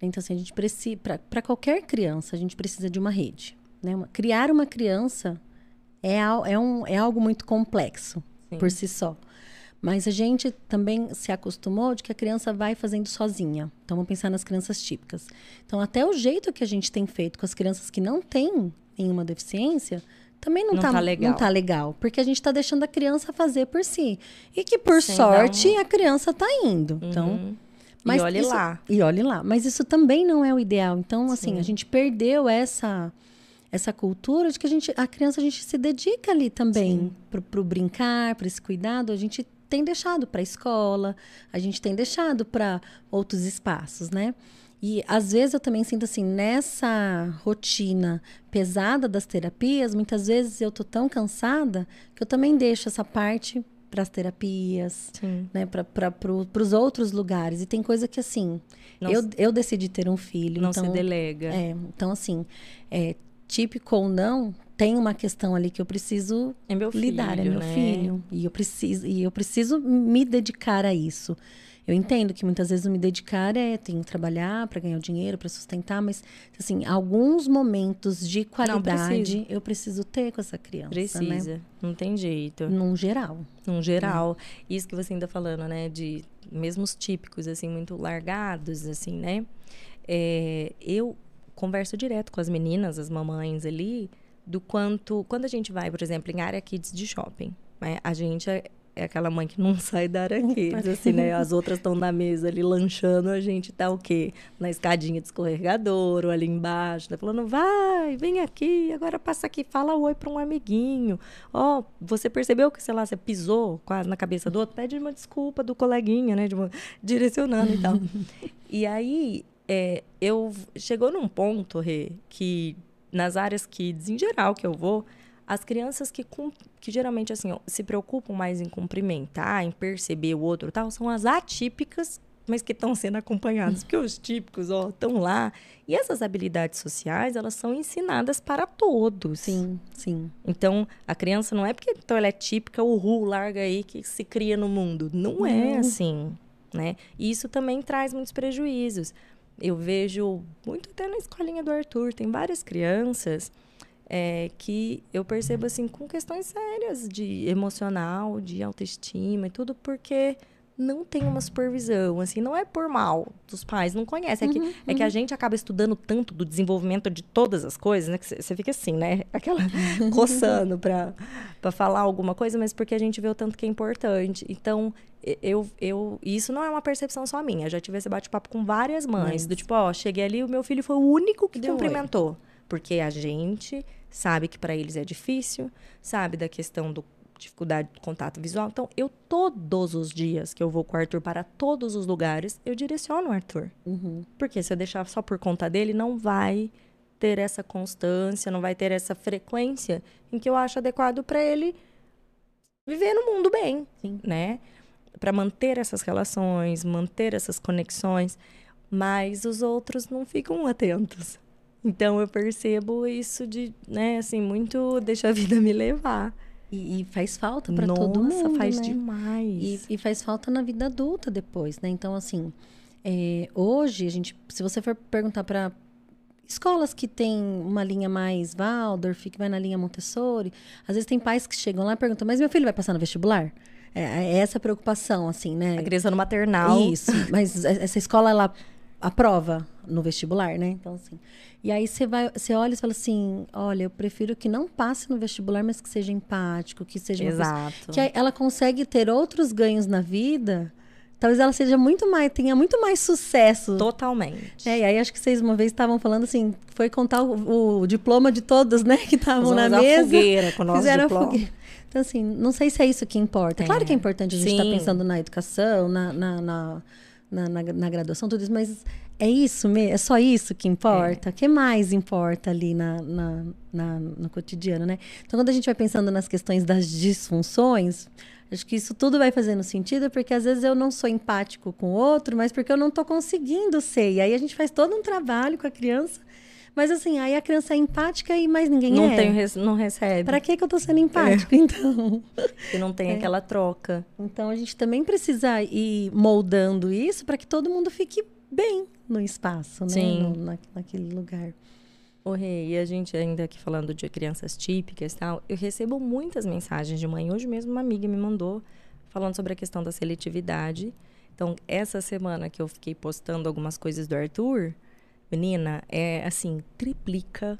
Então, assim, a gente precisa, para qualquer criança, a gente precisa de uma rede. Né? Uma, criar uma criança é, é, um, é algo muito complexo Sim. por si só. Mas a gente também se acostumou de que a criança vai fazendo sozinha. Então, vamos pensar nas crianças típicas. Então, até o jeito que a gente tem feito com as crianças que não têm nenhuma deficiência também não, Não tá, tá legal. não tá legal. Porque a gente está deixando a criança fazer por si. E que, por Sem sorte, um- a criança está indo. Então, Uhum. mas e olhe isso- lá. e olhe lá. Mas isso também não é o ideal. Então, assim, Sim. a gente perdeu essa essa cultura de que a gente a criança a gente se dedica ali também pro, pro brincar, para esse cuidado, a gente tem deixado para a escola, a gente tem deixado para outros espaços, né? E às vezes eu também sinto assim, nessa rotina pesada das terapias, muitas vezes eu tô tão cansada que eu também deixo essa parte para as terapias, Sim. né, para pro, os outros lugares. E tem coisa que, assim, Não eu, eu decidi ter um filho. Não então, se delega. É, então, assim, é, típico ou não, tem uma questão ali que eu preciso É meu filho, lidar, é meu né? filho. E eu, preciso, e eu preciso me dedicar a isso. Eu entendo que muitas vezes me dedicar é tenho que trabalhar para ganhar o dinheiro, para sustentar, mas assim, alguns momentos de qualidade precisa. eu preciso ter com essa criança, né? Precisa. Não tem jeito. Num geral. num geral. Isso que você ainda falando, né? De mesmo os típicos, assim, muito largados, assim, né? É, eu converso direto com as meninas, as mamães ali, do quanto... Quando a gente vai, por exemplo, em área kids de shopping, né? A gente é, é aquela mãe que não sai da área kids, assim, né? As outras estão na mesa ali lanchando, a gente tá o quê? Na escadinha de escorregador, ou ali embaixo, né? Falando, vai, vem aqui, agora passa aqui, fala oi para um amiguinho. Ó, você percebeu que, sei lá, você pisou quase na cabeça do outro? Pede uma desculpa do coleguinha, né? Tipo, direcionando e tal. e aí, é, eu... Chegou num ponto, Rê, que nas áreas kids, em geral, que eu vou, as crianças que, que geralmente, assim, se preocupam mais em cumprimentar, em perceber o outro tal, são as atípicas, mas que estão sendo acompanhadas. Porque os típicos, ó, estão lá. E essas habilidades sociais, elas são ensinadas para todos. Sim, sim. Então, a criança não é porque então, ela é típica, uhul, larga aí que se cria no mundo. Não é Não. assim, né? E isso também traz muitos prejuízos. Eu vejo muito até na escolinha do Arthur, tem várias crianças é, que eu percebo assim com questões sérias de emocional, de autoestima e tudo, porque não tem uma supervisão, assim, não é por mal dos pais, não conhece. É, que, é que a gente acaba estudando tanto do desenvolvimento de todas as coisas, né? Que você fica assim, né? Aquela coçando pra, pra falar alguma coisa, mas porque a gente vê o tanto que é importante. Então, eu, eu, isso não é uma percepção só minha. Eu já tive esse bate-papo com várias mães, Mas- do tipo, ó, cheguei ali, o meu filho foi o único que Deu oi. cumprimentou. Porque a gente sabe que para eles é difícil, sabe da questão do dificuldade do contato visual. Então, eu todos os dias que eu vou com o Arthur para todos os lugares, eu direciono o Arthur. Uhum. Porque se eu deixar só por conta dele, não vai ter essa constância, não vai ter essa frequência em que eu acho adequado para ele viver no mundo bem, Sim. né? Para manter essas relações, manter essas conexões, mas os outros não ficam atentos. Então eu percebo isso de, né, assim, muito deixa a vida me levar. E, e faz falta para Nossa, todo mundo, faz né? demais. E, e faz falta na vida adulta depois, né? Então, assim, é, hoje, a gente, se você for perguntar para escolas que tem uma linha mais Waldorf, que vai na linha Montessori, às vezes tem pais que chegam lá e perguntam, mas meu filho vai passar no vestibular? É, é essa preocupação, assim, né? A criança no maternal. Isso, mas essa escola, ela aprova no vestibular, né? Então, assim. E aí você vai, você olha e fala assim: olha, eu prefiro que não passe no vestibular, mas que seja empático, que seja Exato. que ela consegue ter outros ganhos na vida. Talvez ela seja muito mais, tenha muito mais sucesso. Totalmente. É, e aí acho que vocês uma vez estavam falando assim, foi contar o, o diploma de todos, né, que estavam na mesa. fogueira com o nosso fizeram a diploma. fogueira. Então, assim, não sei se é isso que importa. É. Claro que é importante a gente estar Sim. pensando na educação, na, na, na, na, na- na graduação, tudo isso, mas é isso mesmo? É só isso que importa? O que mais importa ali na, na, na- no cotidiano, né? Então, quando a gente vai pensando nas questões das disfunções, acho que isso tudo vai fazendo sentido, porque às vezes eu não sou empático com o outro, mas porque eu não estou conseguindo ser. E aí a gente faz todo um trabalho com a criança, mas assim, aí a criança é empática e mais ninguém Não, é. tem, não recebe. Pra que, que eu tô sendo empático, então? E não tem aquela troca. Então a gente também precisa ir moldando isso para que todo mundo fique bem no espaço, né? Sim. No- na- naquele lugar. Ô, Rê, e a gente ainda aqui falando de crianças típicas e tal, eu recebo muitas mensagens de mãe. Hoje mesmo uma amiga me mandou falando sobre a questão da seletividade. Então, essa semana que eu fiquei postando algumas coisas do Arthur, menina, é assim, triplica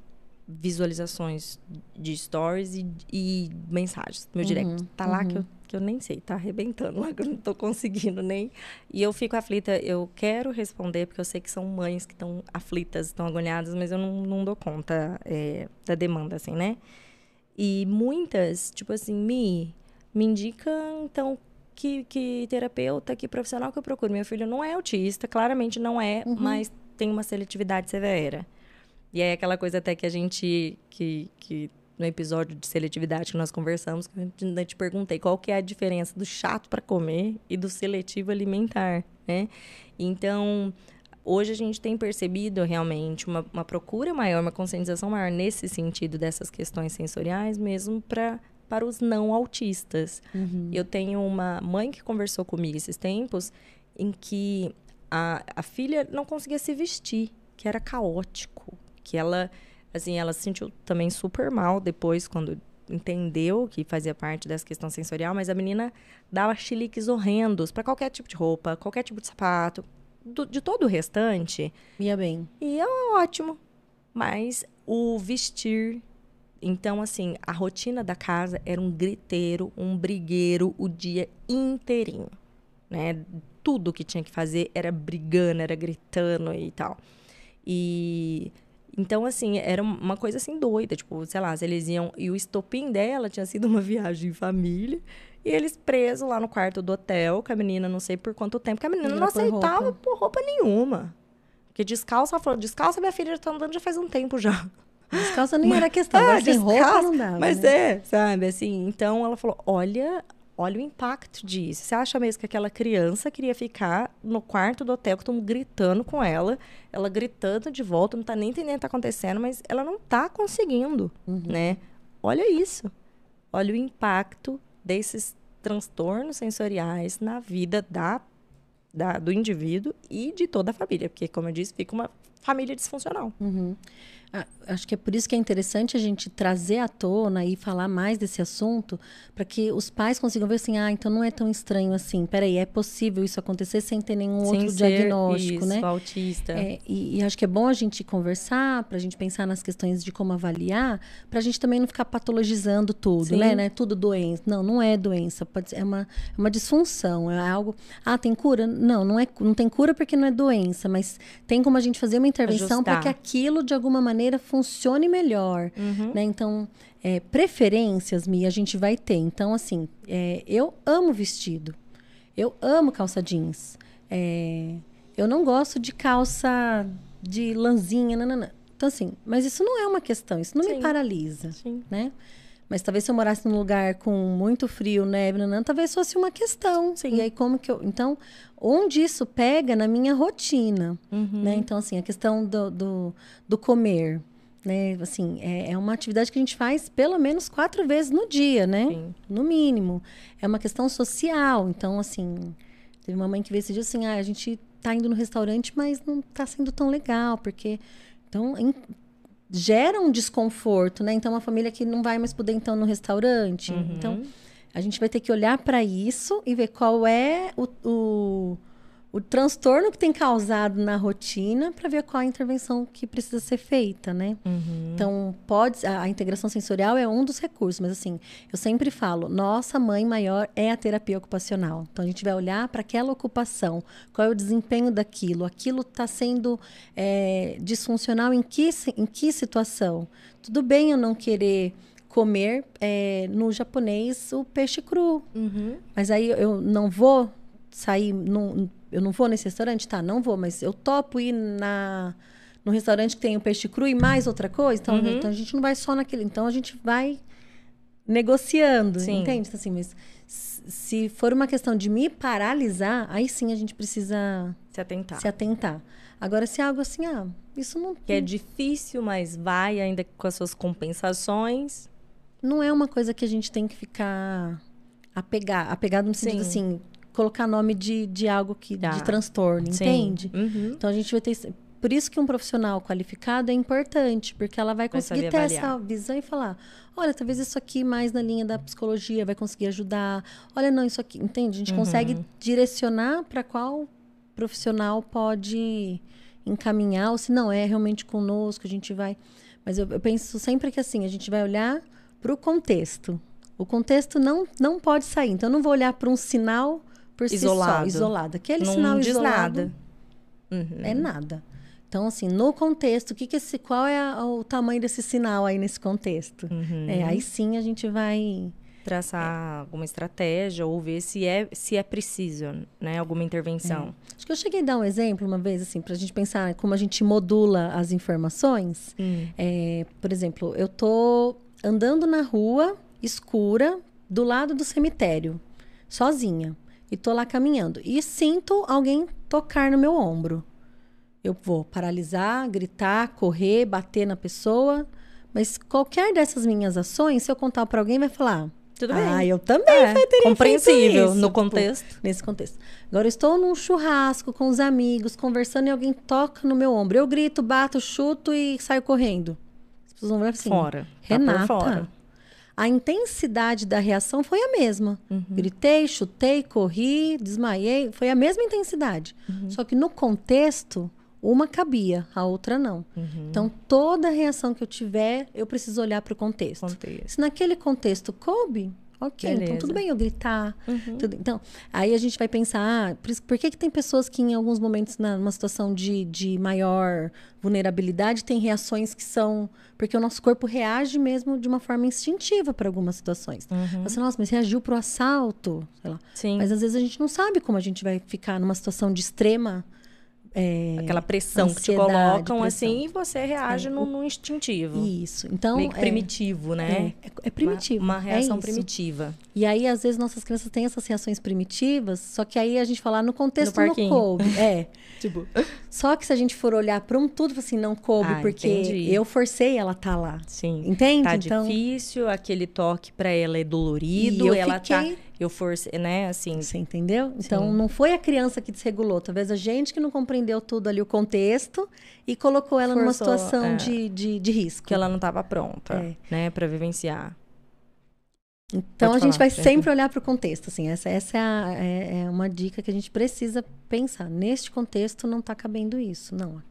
visualizações de stories e, e mensagens meu direct. Tá lá que eu, que eu nem sei, tá arrebentando lá, que eu não tô conseguindo nem. E eu fico aflita, eu quero responder, porque eu sei que são mães que estão aflitas, estão agoniadas, mas eu não, não dou conta é, da demanda, assim, né? E muitas, tipo assim, me, me indica, então, que, que terapeuta, que profissional que eu procuro. Meu filho não é autista, claramente não é, mas tem uma seletividade severa. E aí aquela coisa até que a gente, que, que no episódio de seletividade que nós conversamos, que eu ainda te perguntei qual que é a diferença do chato para comer e do seletivo alimentar, né? Então, hoje a gente tem percebido realmente uma, uma procura maior, uma conscientização maior nesse sentido dessas questões sensoriais, mesmo para para os não autistas. Eu tenho uma mãe que conversou comigo esses tempos em que a, a filha não conseguia se vestir, que era caótico, que ela assim, ela se sentiu também super mal depois quando entendeu que fazia parte dessa questão sensorial, mas a menina dava chiliques horrendos para qualquer tipo de roupa, qualquer tipo de sapato, do- de todo o restante. Ia bem. E é ótimo. Mas o vestir. Então, assim, a rotina da casa era um griteiro, um brigueiro o dia inteirinho. Né? Tudo que tinha que fazer era brigando, era gritando e tal. E. Então, assim, era uma coisa assim doida. Tipo, sei lá, eles iam. E o estopim dela tinha sido uma viagem em família. E eles presos lá no quarto do hotel, com a menina, não sei por quanto tempo, que a menina Não não era por aceitava roupa. por roupa nenhuma. Porque descalça, ela falou, descalça, minha filha já tá andando já faz um tempo já. Descalça nem era questão, agora sem roupa não dava. Mas né? é, sabe, assim, então ela falou, olha, olha o impacto disso. Você acha mesmo que aquela criança queria ficar no quarto do hotel, que estão gritando com ela, ela gritando de volta, não tá nem entendendo o que tá acontecendo, mas ela não tá conseguindo, Uhum. né? Olha isso. Olha o impacto desses transtornos sensoriais na vida da, da- do indivíduo e de toda a família, porque, como eu disse, fica uma família disfuncional. Uhum. Ah, acho que é por isso que é interessante a gente trazer à tona e falar mais desse assunto, para que os pais consigam ver assim, ah, então não é tão estranho assim. Peraí, é possível isso acontecer sem ter nenhum Sem outro diagnóstico, isso, né? autista. É, e, e acho que é bom a gente conversar, para a gente pensar nas questões de como avaliar, para a gente também não ficar patologizando tudo, né, né? Tudo doença. Não, não é doença. Pode ser, é, uma, é uma disfunção. É algo. Ah, tem cura? Não, não, é, não tem cura porque não é doença, mas tem como a gente fazer uma intervenção para que aquilo, de alguma maneira, funcione melhor. Uhum. Né? Então, é, preferências, Mi, a gente vai ter. Então, assim, é, eu amo vestido. Eu amo calça jeans. É, eu não gosto de calça de lãzinha, nananã. Então, assim, mas isso não é uma questão, isso não me Sim. paralisa, Sim. né? Mas talvez se eu morasse num lugar com muito frio, neve, nananã, talvez fosse uma questão. Sim. E aí, como que eu... Então, onde isso pega na minha rotina, Uhum. né? Então, assim, a questão do, do, do comer, né? Assim, é, é uma atividade que a gente faz pelo menos quatro vezes no dia, né? Sim. No mínimo. É uma questão social. Então, assim, teve uma mãe que veio esse dia assim, ah, a gente tá indo no restaurante, mas não tá sendo tão legal, porque... Então, em- gera um desconforto, né? Então, uma família que não vai mais poder, então, no restaurante. Uhum. Então, a gente vai ter que olhar para isso e ver qual é o, o, o transtorno que tem causado na rotina para ver qual a intervenção que precisa ser feita, né? Uhum. Então, pode a, a integração sensorial é um dos recursos, mas assim, eu sempre falo, nossa mãe maior é a terapia ocupacional. Então, a gente vai olhar para aquela ocupação, qual é o desempenho daquilo, aquilo está sendo é, disfuncional em que, em que situação? Tudo bem eu não querer comer é, no japonês o peixe cru. Uhum. Mas aí eu não vou sair, num, eu não vou nesse restaurante? Tá, não vou, mas eu topo ir na, no restaurante que tem o peixe cru e mais outra coisa. Então, Uhum. então a gente não vai só naquele. Então a gente vai negociando, Sim. entende? Assim, mas se for uma questão de me paralisar, aí sim a gente precisa Se atentar. se atentar. Agora, se é algo assim, ah, isso não, Que é difícil, mas vai ainda com as suas compensações. Não é uma coisa que a gente tem que ficar apegar, apegado no sentido Sim. assim, colocar nome de, de algo que Tá. de transtorno, Sim. entende? Uhum. Então a gente vai ter por isso que um profissional qualificado é importante, porque ela vai conseguir ter avaliar. essa visão e falar: olha, talvez isso aqui mais na linha da psicologia vai conseguir ajudar. Olha, não, isso aqui, entende? A gente Uhum. consegue direcionar para qual profissional pode encaminhar, ou se não é realmente conosco, a gente vai. Mas eu, eu penso sempre que assim, a gente vai olhar para o contexto. O contexto não, não pode sair. Então, eu não vou olhar para um sinal por si só, Isolado. isolado. Aquele Não sinal diz isolado nada. Uhum. é nada. Então, assim, no contexto, o que que esse, qual é a- o tamanho desse sinal aí nesse contexto? Uhum. É, aí sim a gente vai. Traçar alguma estratégia ou ver se é, se é preciso, né? Alguma intervenção. Acho que eu cheguei a dar um exemplo uma vez, assim, para a gente pensar como a gente modula as informações. Hum. É, por exemplo, eu tô andando na rua escura do lado do cemitério, sozinha, e tô lá caminhando e sinto alguém tocar no meu ombro. Eu vou paralisar, gritar, correr, bater na pessoa, mas qualquer dessas minhas ações, se eu contar para alguém, vai falar: Tudo "Ah, bem. eu também É, teria compreensível isso", no tipo, contexto. nesse contexto. Agora, eu estou num churrasco com os amigos, conversando e alguém toca no meu ombro. Eu grito, bato, chuto e saio correndo. As pessoas vão olhar assim. Fora. Tá Renata, fora. a intensidade da reação foi a mesma. Uhum. Gritei, chutei, corri, desmaiei. Foi a mesma intensidade. Uhum. Só que no contexto, uma cabia, a outra não. Uhum. Então, toda reação que eu tiver, eu preciso olhar para o contexto. Contexto. Se naquele contexto coube, ok, então Beleza. tudo bem eu gritar. Uhum. tudo- então, aí a gente vai pensar, ah, por, isso- por que, que tem pessoas que em alguns momentos, na- numa situação de, de maior vulnerabilidade, tem reações que são. Porque o nosso corpo reage mesmo de uma forma instintiva para algumas situações. Uhum. Você, nossa, mas reagiu pro assalto, sei lá. Sim. Mas às vezes a gente não sabe como a gente vai ficar numa situação de extrema. É, Aquela pressão que te colocam pressão. assim e você reage É, no, no instintivo. Isso. Então. Meio que é- primitivo, né? É, é, é primitivo. Uma, uma reação é isso. primitiva. E aí, às vezes, nossas crianças têm essas reações primitivas, só que aí a gente fala, ah, no contexto No não coube. É. Tipo, Só que se a gente for olhar para um tudo, assim, não coube, Ah, porque entendi. eu forcei ela tá lá. sim. Entende? Tá então, difícil, aquele toque pra ela é dolorido, E eu ela fiquei- tá. Eu forcei, né? Assim. você entendeu? Então, Sim. não foi a criança que desregulou. Talvez a gente que não compreendeu tudo ali, o contexto, e colocou ela numa Forçou, situação é. de, de, de risco. Que ela não tava pronta, É. né? Pra vivenciar. Então, Pode a gente falar, vai sempre olhar para o contexto. Assim, essa essa é, a- é- é uma dica que a gente precisa pensar. Neste contexto, não está cabendo isso. Não,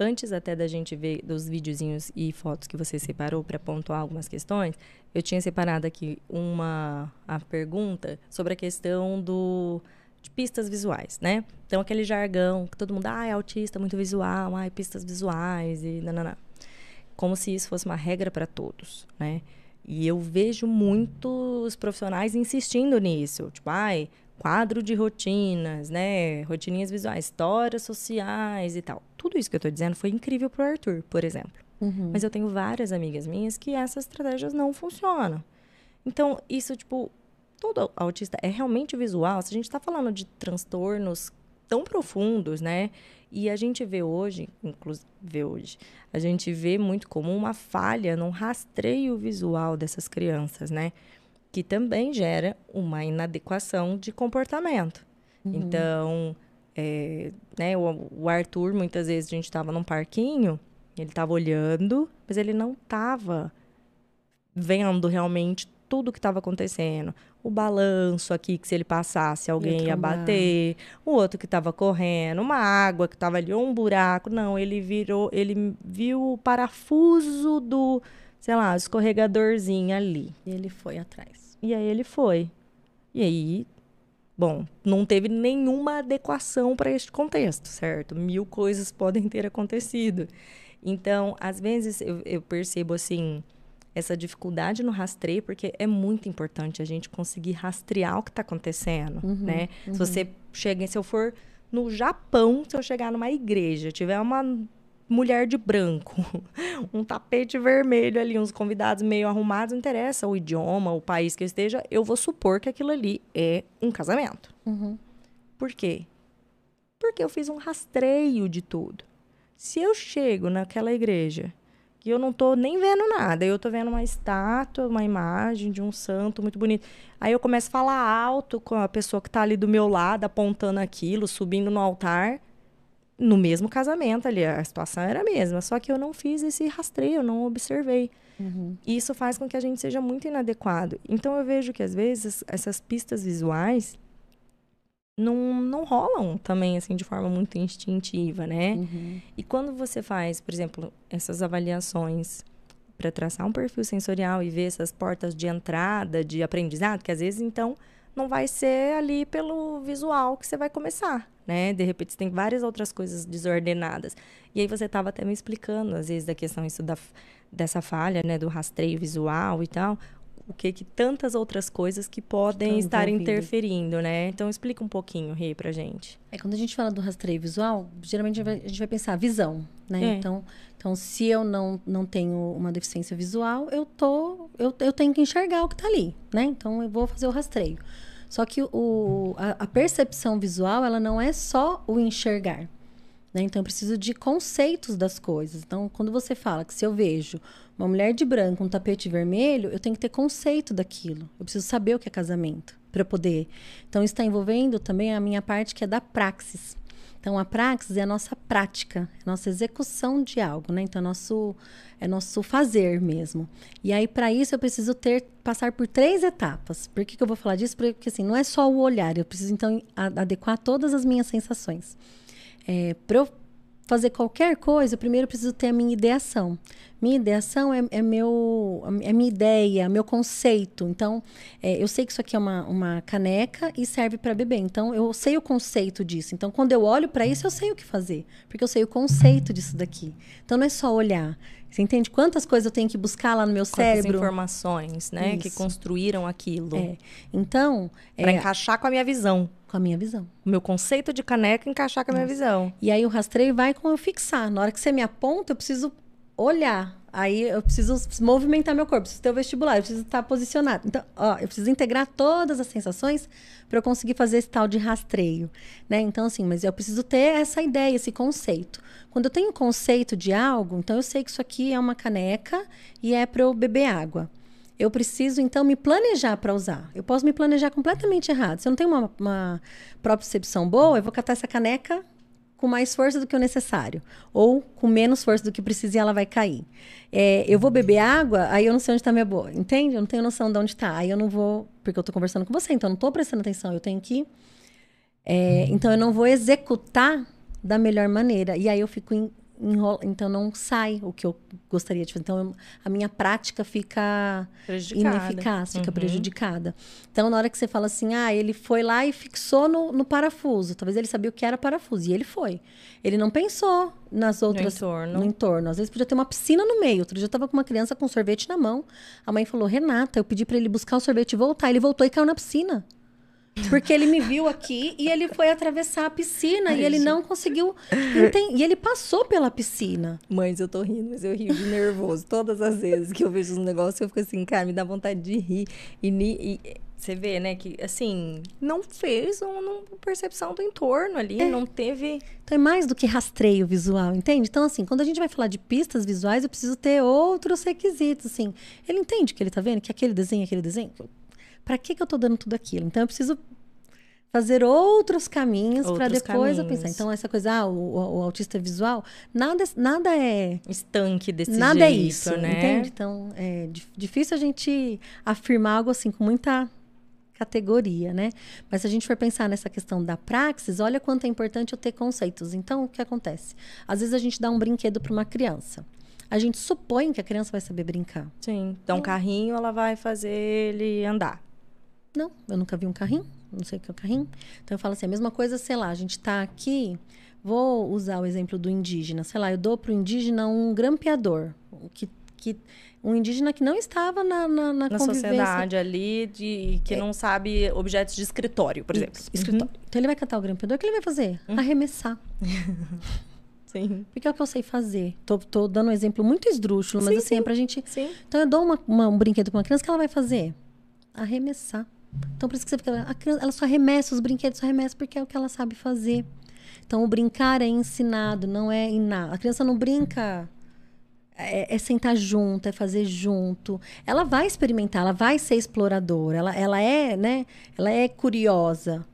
Antes até da gente ver dos videozinhos e fotos que você separou para pontuar algumas questões, eu tinha separado aqui uma a pergunta sobre a questão do de pistas visuais, né? Então aquele jargão que todo mundo, ah, é autista muito visual, ah, pistas visuais e nananã. Como se isso fosse uma regra para todos, né? E eu vejo muitos profissionais insistindo nisso, tipo, ai, quadro de rotinas, né? Rotininhas visuais, histórias sociais e tal. Tudo isso que eu tô dizendo foi incrível pro Arthur, por exemplo. Uhum. Mas eu tenho várias amigas minhas que essas estratégias não funcionam. Então, isso, tipo, todo autista é realmente visual. Se a gente tá falando de transtornos tão profundos, né? E a gente vê hoje, inclusive vê hoje, a gente vê muito como uma falha no rastreio visual dessas crianças, né? Que também gera uma inadequação de comportamento. Então, é, né, o, o Arthur, muitas vezes a gente estava num parquinho, ele estava olhando, mas ele não estava vendo realmente tudo que estava acontecendo. O balanço aqui, que se ele passasse, alguém ia trombar. bater. O outro que estava correndo, uma água que estava ali, ou um buraco. Não, ele virou, ele viu o parafuso do, sei lá, escorregadorzinho ali. E ele foi atrás. E aí ele foi. E aí, bom, não teve nenhuma adequação para este contexto, certo? Mil coisas podem ter acontecido. Então, às vezes eu, eu percebo assim, essa dificuldade no rastreio, porque é muito importante a gente conseguir rastrear o que está acontecendo, Uhum, né? Se você chega, se eu for no Japão, se eu chegar numa igreja, tiver uma mulher de branco, um tapete vermelho ali, uns convidados meio arrumados, não interessa o idioma, o país que eu esteja, eu vou supor que aquilo ali é um casamento. Uhum. Por quê? Porque eu fiz um rastreio de tudo. Se eu chego naquela igreja que eu não tô nem vendo nada, eu tô vendo uma estátua, uma imagem de um santo muito bonito. Aí eu começo a falar alto com a pessoa que tá ali do meu lado, apontando aquilo, subindo no altar. No mesmo casamento ali, a situação era a mesma, só que eu não fiz esse rastreio, eu não observei. Uhum. E isso faz com que a gente seja muito inadequado. Então eu vejo que às vezes essas pistas visuais não, não rolam também assim de forma muito instintiva, né? Uhum. E quando você faz, por exemplo, essas avaliações para traçar um perfil sensorial e ver essas portas de entrada, de aprendizado, que às vezes então não vai ser ali pelo visual que você vai começar, né? De repente você tem várias outras coisas desordenadas. E aí você estava até me explicando, às vezes, da questão isso da, dessa falha, né, do rastreio visual e tal, o que que tantas outras coisas que podem Estão estar envolvidas. interferindo, né? Então explica um pouquinho, Rê, pra gente. É, quando a gente fala do rastreio visual, geralmente a gente vai- a gente vai pensar visão, né? É. Então, então, se eu não, não tenho uma deficiência visual, eu tô eu, eu tenho que enxergar o que tá ali, né? Então, eu vou fazer o rastreio. Só que o, a, a percepção visual, ela não é só o enxergar, né? Então, eu preciso de conceitos das coisas. Então, quando você fala que se eu vejo uma mulher de branco, um tapete vermelho, eu tenho que ter conceito daquilo. Eu preciso saber o que é casamento para poder. Então, está envolvendo também a minha parte que é da praxis. Então, a praxis é a nossa prática, é a nossa execução de algo, né? Então, é nosso, é nosso fazer mesmo. E aí, para isso, eu preciso ter, passar por três etapas. Por que, que eu vou falar disso? Porque, assim, não é só o olhar, eu preciso, então, adequar todas as minhas sensações. É, para eu fazer qualquer coisa, eu primeiro preciso ter a minha ideação. Minha ideação é, é meu, é minha ideia, meu conceito. Então, é, eu sei que isso aqui é uma, uma caneca e serve para beber. Então, eu sei o conceito disso. Então, quando eu olho para isso, eu sei o que fazer. Porque eu sei o conceito disso daqui. Então, não é só olhar. Você entende quantas coisas eu tenho que buscar lá no meu Quantas cérebro? informações, né, que Isso. construíram aquilo. É. Então, Pra é, encaixar com a minha visão. com a minha visão. O meu conceito de caneca encaixar com a minha visão. E aí o rastreio vai com eu fixar. Na hora que você me aponta, eu preciso olhar. Aí eu preciso movimentar meu corpo, preciso ter o vestibular, eu preciso estar posicionado. Então, ó, eu preciso integrar todas as sensações para eu conseguir fazer esse tal de rastreio, né? Então assim, mas eu preciso ter essa ideia, esse conceito. Quando eu tenho conceito de algo, então eu sei que isso aqui é uma caneca e é para eu beber água. Eu preciso, então, me planejar para usar. Eu posso me planejar completamente errado. Se eu não tenho uma, uma propriocepção boa, eu vou catar essa caneca com mais força do que o necessário. Ou com menos força do que precisa e ela vai cair. É, eu vou beber água, aí eu não sei onde está minha boa. Entende? Eu não tenho noção de onde está. Aí eu não vou... Porque eu estou conversando com você, então eu não estou prestando atenção. Eu tenho que... é, então eu não vou executar da melhor maneira. E aí eu fico enrola, então não sai o que eu gostaria de fazer. Então eu- a minha prática fica Prejudicada. ineficaz, fica Uhum. prejudicada. Então, na hora que você fala assim, ah, ele foi lá e fixou no, no parafuso. Talvez ele sabia o que era parafuso. E ele foi. Ele não pensou nas outras. entorno. No entorno. Às vezes podia ter uma piscina no meio. Outro dia eu tava com uma criança com sorvete na mão. A mãe falou, Renata, eu pedi para ele buscar o sorvete e voltar. Ele voltou e caiu na piscina. Porque ele me viu aqui e ele foi atravessar a piscina Ai, e ele gente. não conseguiu. enten- E ele passou pela piscina. Mães, eu tô rindo, mas eu rio de nervoso. Todas as vezes que eu vejo os negócios, eu fico assim, cara, me dá vontade de rir. E, ni- e você vê, né, que assim, não fez uma, uma percepção do entorno ali, não teve. Então é mais do que rastreio visual, entende? Então, assim, quando a gente vai falar de pistas visuais, eu preciso ter outros requisitos, assim. Ele entende que ele tá vendo, que aquele desenho, é aquele desenho. Pra que, que eu tô dando tudo aquilo? Então, eu preciso fazer outros caminhos para depois eu caminhos. pensar. Então, essa coisa, ah, o, o- autista visual, nada, nada é. Estanque desse nada jeito, é isso, né? entende? Então, é dif- difícil a gente afirmar algo assim com muita categoria, né? Mas se a gente for pensar nessa questão da praxis, olha quanto é importante eu ter conceitos. Então, o que acontece? Às vezes a gente dá um brinquedo para uma criança. A gente supõe que a criança vai saber brincar. Sim. Dá um carrinho, ela vai fazer ele andar. Não, eu nunca vi um carrinho, não sei o que é o carrinho. Então eu falo assim, a mesma coisa, sei lá, a gente tá aqui, vou usar o exemplo do indígena, sei lá, eu dou pro indígena um grampeador, o que, que um indígena que não estava na, na, na, Na sociedade ali, de, que não sabe objetos de escritório, por exemplo. Escritório. Então ele vai catar o grampeador, o que ele vai fazer? Hum. Arremessar. Sim. Porque é o que eu sei fazer. Tô, tô dando um exemplo muito esdrúxulo, mas Sim, assim, é sim. pra gente. Sim. Então eu dou uma, uma- um brinquedo pra uma criança, o que ela vai fazer? Arremessar. Então por isso que você fica. A criança, ela só arremessa, os brinquedos só arremessa porque é o que ela sabe fazer. Então o brincar é ensinado, não é inato. A criança não brinca. É, é sentar junto, é fazer junto. Ela vai experimentar, ela vai ser exploradora, ela, ela é, né? Ela é curiosa.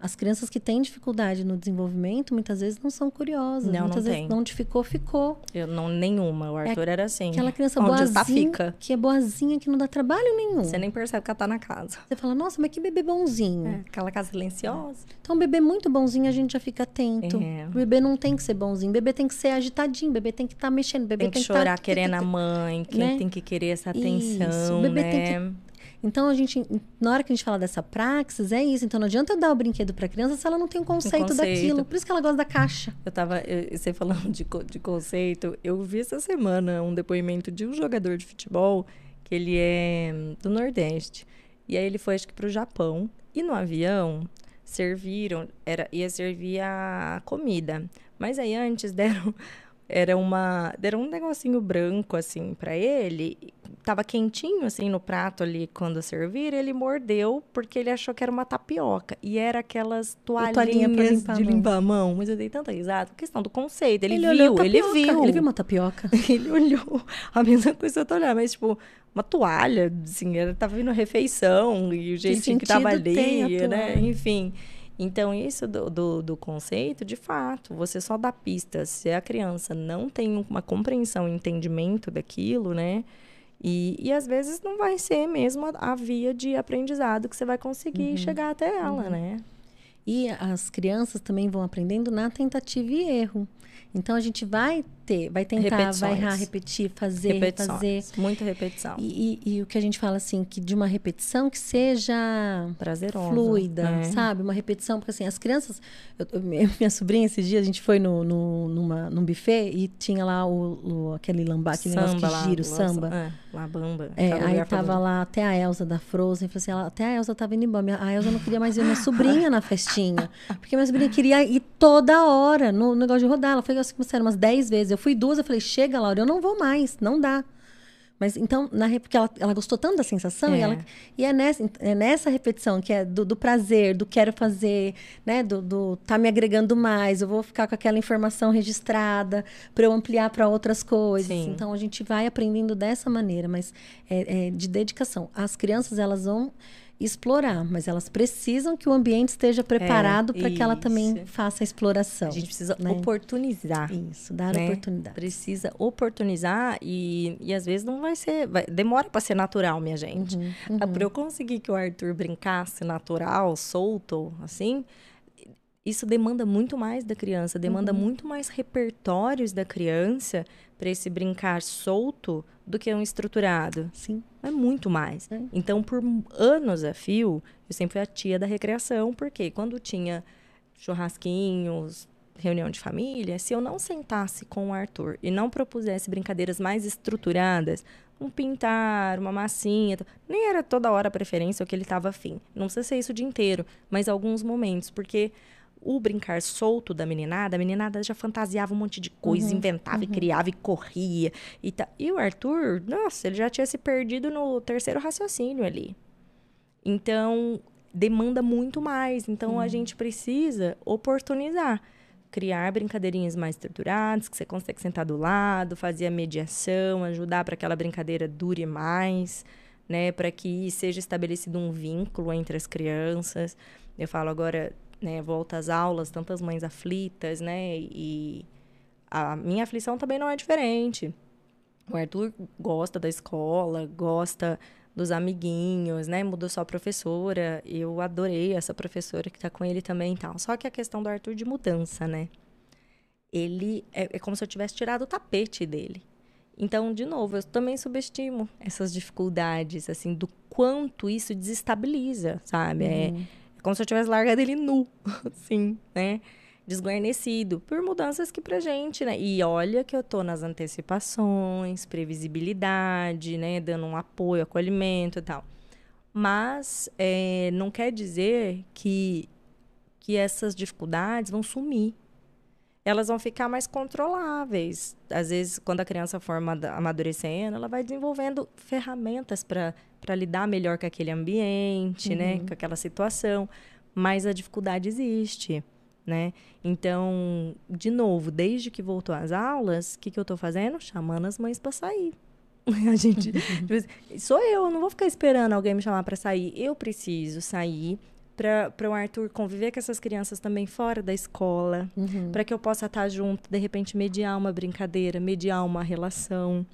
As crianças que têm dificuldade no desenvolvimento, muitas vezes não são curiosas. Não, não muitas vezes tem. não onde ficou, ficou. Eu não, nenhuma. O Arthur era assim. É Aquela criança Onde boazinha, está, fica. que é boazinha, que não dá trabalho nenhum. Você nem percebe que ela tá na casa. Você fala, nossa, mas que bebê bonzinho. É, aquela casa silenciosa. Então, um bebê muito bonzinho, a gente já fica atento. É. O bebê não tem que ser bonzinho. O bebê tem que ser agitadinho. O bebê tem que estar mexendo. O bebê Tem que tá- chorar querendo a mãe, quem né? tem que querer essa Isso, atenção, o bebê né? tem Então, a gente, na hora que a gente fala dessa praxis, é isso. Então, não adianta eu dar o brinquedo pra criança se ela não tem um conceito, conceito. daquilo. Por isso que ela gosta da caixa. Eu tava, eu- você falando de, de conceito, eu vi essa semana um depoimento de um jogador de futebol, que ele é hum, do Nordeste. E aí ele foi, acho que, pro Japão. E no avião, serviram, era, ia servir a comida. Mas aí antes deram, era uma, deram um negocinho branco, assim, pra ele. Tava quentinho, assim, no prato ali, quando serviram. Ele mordeu, porque ele achou que era uma tapioca. E era aquelas toalhinha toalhinhas pra limpar de limpar a mão. Mas eu dei tanta risada. Questão do conceito. Ele, olhou viu, ele viu. Ele viu uma tapioca. Ele olhou a mesma coisa que eu tô olhando, mas tipo, uma toalha, assim, era, tava vindo refeição e o jeitinho que tava sentido tem a ali, né? Enfim. Então, isso do, do, do conceito, de fato, você só dá pistas. Se a criança não tem uma compreensão e entendimento daquilo, né? E, e às vezes não vai ser mesmo a, a via de aprendizado que você vai conseguir chegar até ela, né? E as crianças também vão aprendendo na tentativa e erro. Então a gente vai ter, vai tentar, vai Repetições. errar, repetir, fazer, refazer. Repetições. Muita repetição. E, e- e o que a gente fala assim, que de uma repetição que seja Prazerosa. fluida, né? sabe? Uma repetição, porque assim, as crianças. eu- minha sobrinha, esses dias, a gente foi no, no, numa, num buffet e tinha lá o, o- aquele lambá, aquele negócio que gira, o samba. É, lá bamba. É, aí tava lá até a Elsa da Frozen, falou assim, ela- até a Elsa tava indo embora. A Elsa não queria mais ver minha sobrinha na festinha. Porque minha sobrinha queria ir toda hora no negócio de rodar. Ela foi assim, como umas 10 vezes. Eu fui duas, eu falei, chega, Laura, eu não vou mais, não dá. Mas então, na, porque ela, ela gostou tanto da sensação, e, É. ela, e é, nessa, é nessa repetição que é do, do prazer, do quero fazer, né? Do, do tá me agregando mais, eu vou ficar com aquela informação registrada para eu ampliar para outras coisas. Sim. Então a gente vai aprendendo dessa maneira, mas é, é de dedicação. As crianças elas vão explorar, mas elas precisam que o ambiente esteja preparado para que ela também faça a exploração. A gente precisa né? oportunizar. Isso, dar né? oportunidade. Precisa oportunizar e, e às vezes não vai ser. vai- demora para ser natural, minha gente. Uhum, Para eu conseguir que o Arthur brincasse natural, solto, assim, isso demanda muito mais da criança, demanda Uhum. muito mais repertórios da criança para esse brincar solto do que um estruturado. Sim. É muito mais. É. Então, por anos a fio, eu sempre fui a tia da recreação, porque quando tinha churrasquinhos, reunião de família, se eu não sentasse com o Arthur e não propusesse brincadeiras mais estruturadas, um pintar, uma massinha, nem era toda hora a preferência o que ele estava afim. Não precisa ser isso o dia inteiro, mas alguns momentos, porque o brincar solto da meninada, a meninada já fantasiava um monte de coisa, inventava e criava e corria. E, ta- e o Arthur, nossa, ele já tinha se perdido no terceiro raciocínio ali. Então, demanda muito mais. Então, a gente precisa oportunizar. Criar brincadeirinhas mais estruturadas, que você consegue sentar do lado, fazer a mediação, ajudar para que aquela brincadeira dure mais, né? Para que seja estabelecido um vínculo entre as crianças. Eu falo agora, né? Volta às aulas, tantas mães aflitas, né? E a minha aflição também não é diferente. O Arthur gosta da escola, gosta dos amiguinhos, né? Mudou só a professora. Eu adorei essa professora que tá com ele também e tal. Só que a questão do Arthur de mudança, né? Ele é, é como se eu tivesse tirado o tapete dele. Então, de novo, eu também subestimo essas dificuldades, assim, do quanto isso desestabiliza, sabe? É, é como se eu tivesse largado ele nu, assim, né? desguarnecido por mudanças que pra gente, né? E olha que eu tô nas antecipações, previsibilidade, né? Dando um apoio, acolhimento e tal. Mas é, não quer dizer que, que essas dificuldades vão sumir. Elas vão ficar mais controláveis. Às vezes, quando a criança for amadurecendo, ela vai desenvolvendo ferramentas para lidar melhor com aquele ambiente, né? uhum. né? Com aquela situação. Mas a dificuldade existe né? Então, de novo, desde que voltou às aulas, o que, que eu estou fazendo? Chamando as mães para sair. A gente, tipo assim, sou eu, não vou ficar esperando alguém me chamar para sair. Eu preciso sair para o Arthur conviver com essas crianças também fora da escola, uhum. para que eu possa estar junto, de repente mediar uma brincadeira, mediar uma relação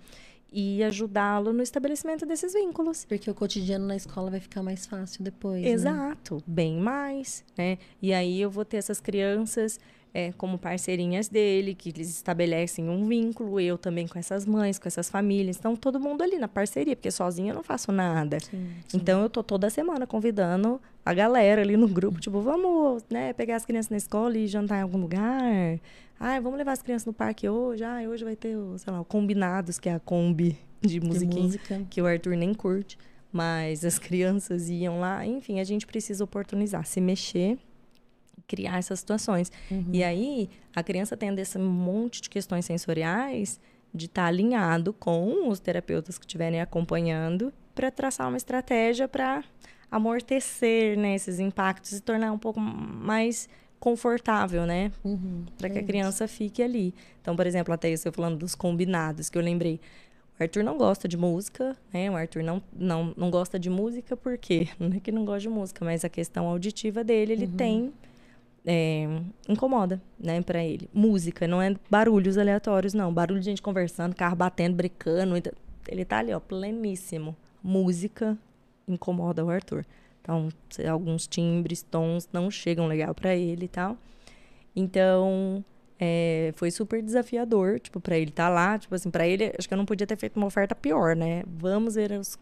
e ajudá-lo no estabelecimento desses vínculos. Porque o cotidiano na escola vai ficar mais fácil depois. Né? Exato, né? bem mais, né? E aí eu vou ter essas crianças é, como parceirinhas dele, que eles estabelecem um vínculo, eu também com essas mães, com essas famílias. Então, todo mundo ali na parceria, porque sozinha eu não faço nada. Sim, sim. Então, eu tô toda semana convidando a galera ali no grupo, tipo, vamos, né, pegar as crianças na escola e jantar em algum lugar. Ah, vamos levar as crianças no parque hoje. Ah, hoje vai ter, sei lá, o Combinados, que é a Kombi de musiquinha, de que o Arthur nem curte. Mas as crianças iam lá. Enfim, a gente precisa oportunizar, se mexer criar essas situações. Uhum. E aí, a criança tendo esse monte de questões sensoriais, de estar tá alinhado com os terapeutas que estiverem acompanhando para traçar uma estratégia para amortecer né, esses impactos e tornar um pouco mais confortável, né? Uhum, para que é a criança isso. fique ali. Então, por exemplo, até isso eu falando dos combinados, que eu lembrei. O Arthur não gosta de música, né? O Arthur não, não, não gosta de música porque não é que não gosta de música, mas a questão auditiva dele, ele uhum. tem é, incomoda, né, para ele. Música, não é barulhos aleatórios, não. Barulho de gente conversando, carro batendo, brincando. Ele tá ali, ó, pleníssimo. Música incomoda o Arthur. Então, alguns timbres, tons não chegam legal para ele e tal. Então, é, foi super desafiador, tipo, para ele estar tá lá, tipo assim, para ele, acho que eu não podia ter feito uma oferta pior, né? Vamos ver os,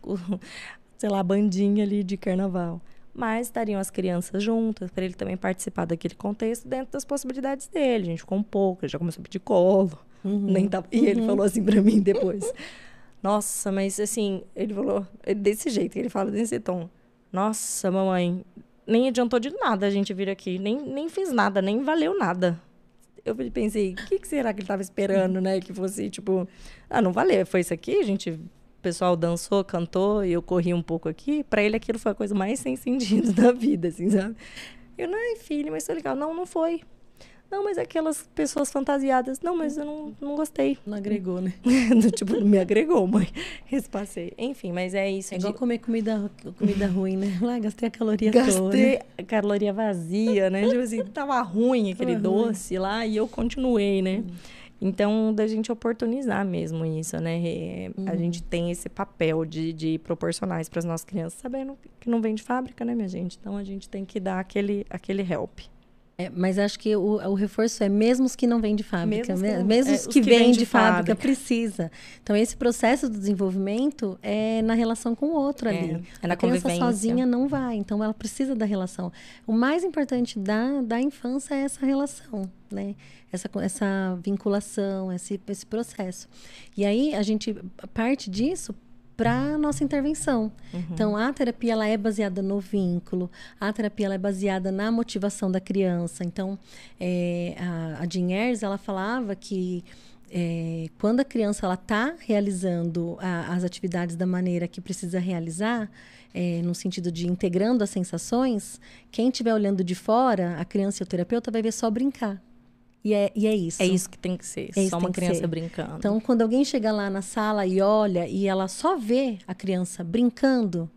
sei lá, bandinha ali de carnaval mas estariam as crianças juntas, para ele também participar daquele contexto dentro das possibilidades dele. A gente ficou um pouco, ele já começou a pedir colo. Uhum. Nem tava... E ele uhum. falou assim para mim depois: Nossa, mas assim, ele falou desse jeito, ele fala desse tom: Nossa, mamãe, nem adiantou de nada a gente vir aqui, nem, nem fiz nada, nem valeu nada. Eu pensei, o que, que será que ele estava esperando, né? Que fosse tipo, ah, não valeu, foi isso aqui, a gente pessoal dançou, cantou e eu corri um pouco aqui, para ele aquilo foi a coisa mais sem sentido da vida, assim, sabe? Eu, não, filho, mas foi legal. Não, não foi. Não, mas aquelas pessoas fantasiadas. Não, mas eu não, não gostei. Não agregou, né? tipo, não me agregou, mãe. Espacei. Enfim, mas é isso. É igual de... comer comida, comida ruim, né? Lá, gastei a caloria gastei toda. Gastei a caloria vazia, né? Tipo assim, tava ruim aquele tava doce ruim. lá e eu continuei, né? Hum. Então, da gente oportunizar mesmo isso, né? Uhum. A gente tem esse papel de, de proporcionar isso para as nossas crianças, sabendo que não vem de fábrica, né, minha gente? Então, a gente tem que dar aquele, aquele help. É, mas acho que o, o, reforço é mesmo os que não vêm de fábrica, mesmo, mesmo é, os que, que vêm de, fábrica, fábrica, precisa. Então esse processo do desenvolvimento é na relação com o outro é, ali. É na a criança sozinha não vai, então ela precisa da relação. O mais importante da, da infância é essa relação, né? Essa, essa vinculação, esse, esse processo. E aí a gente parte disso para nossa intervenção. Uhum. Então, a terapia ela é baseada no vínculo, a terapia ela é baseada na motivação da criança. Então, é, a, a Jean Ayres, ela falava que é, quando a criança ela está realizando a, as atividades da maneira que precisa realizar, é, no sentido de integrando as sensações, quem estiver olhando de fora, a criança e o terapeuta vai ver só brincar. E é, e é isso. É isso que tem que ser. É só uma criança brincando. Então, quando alguém chega lá na sala e olha e ela só vê a criança brincando,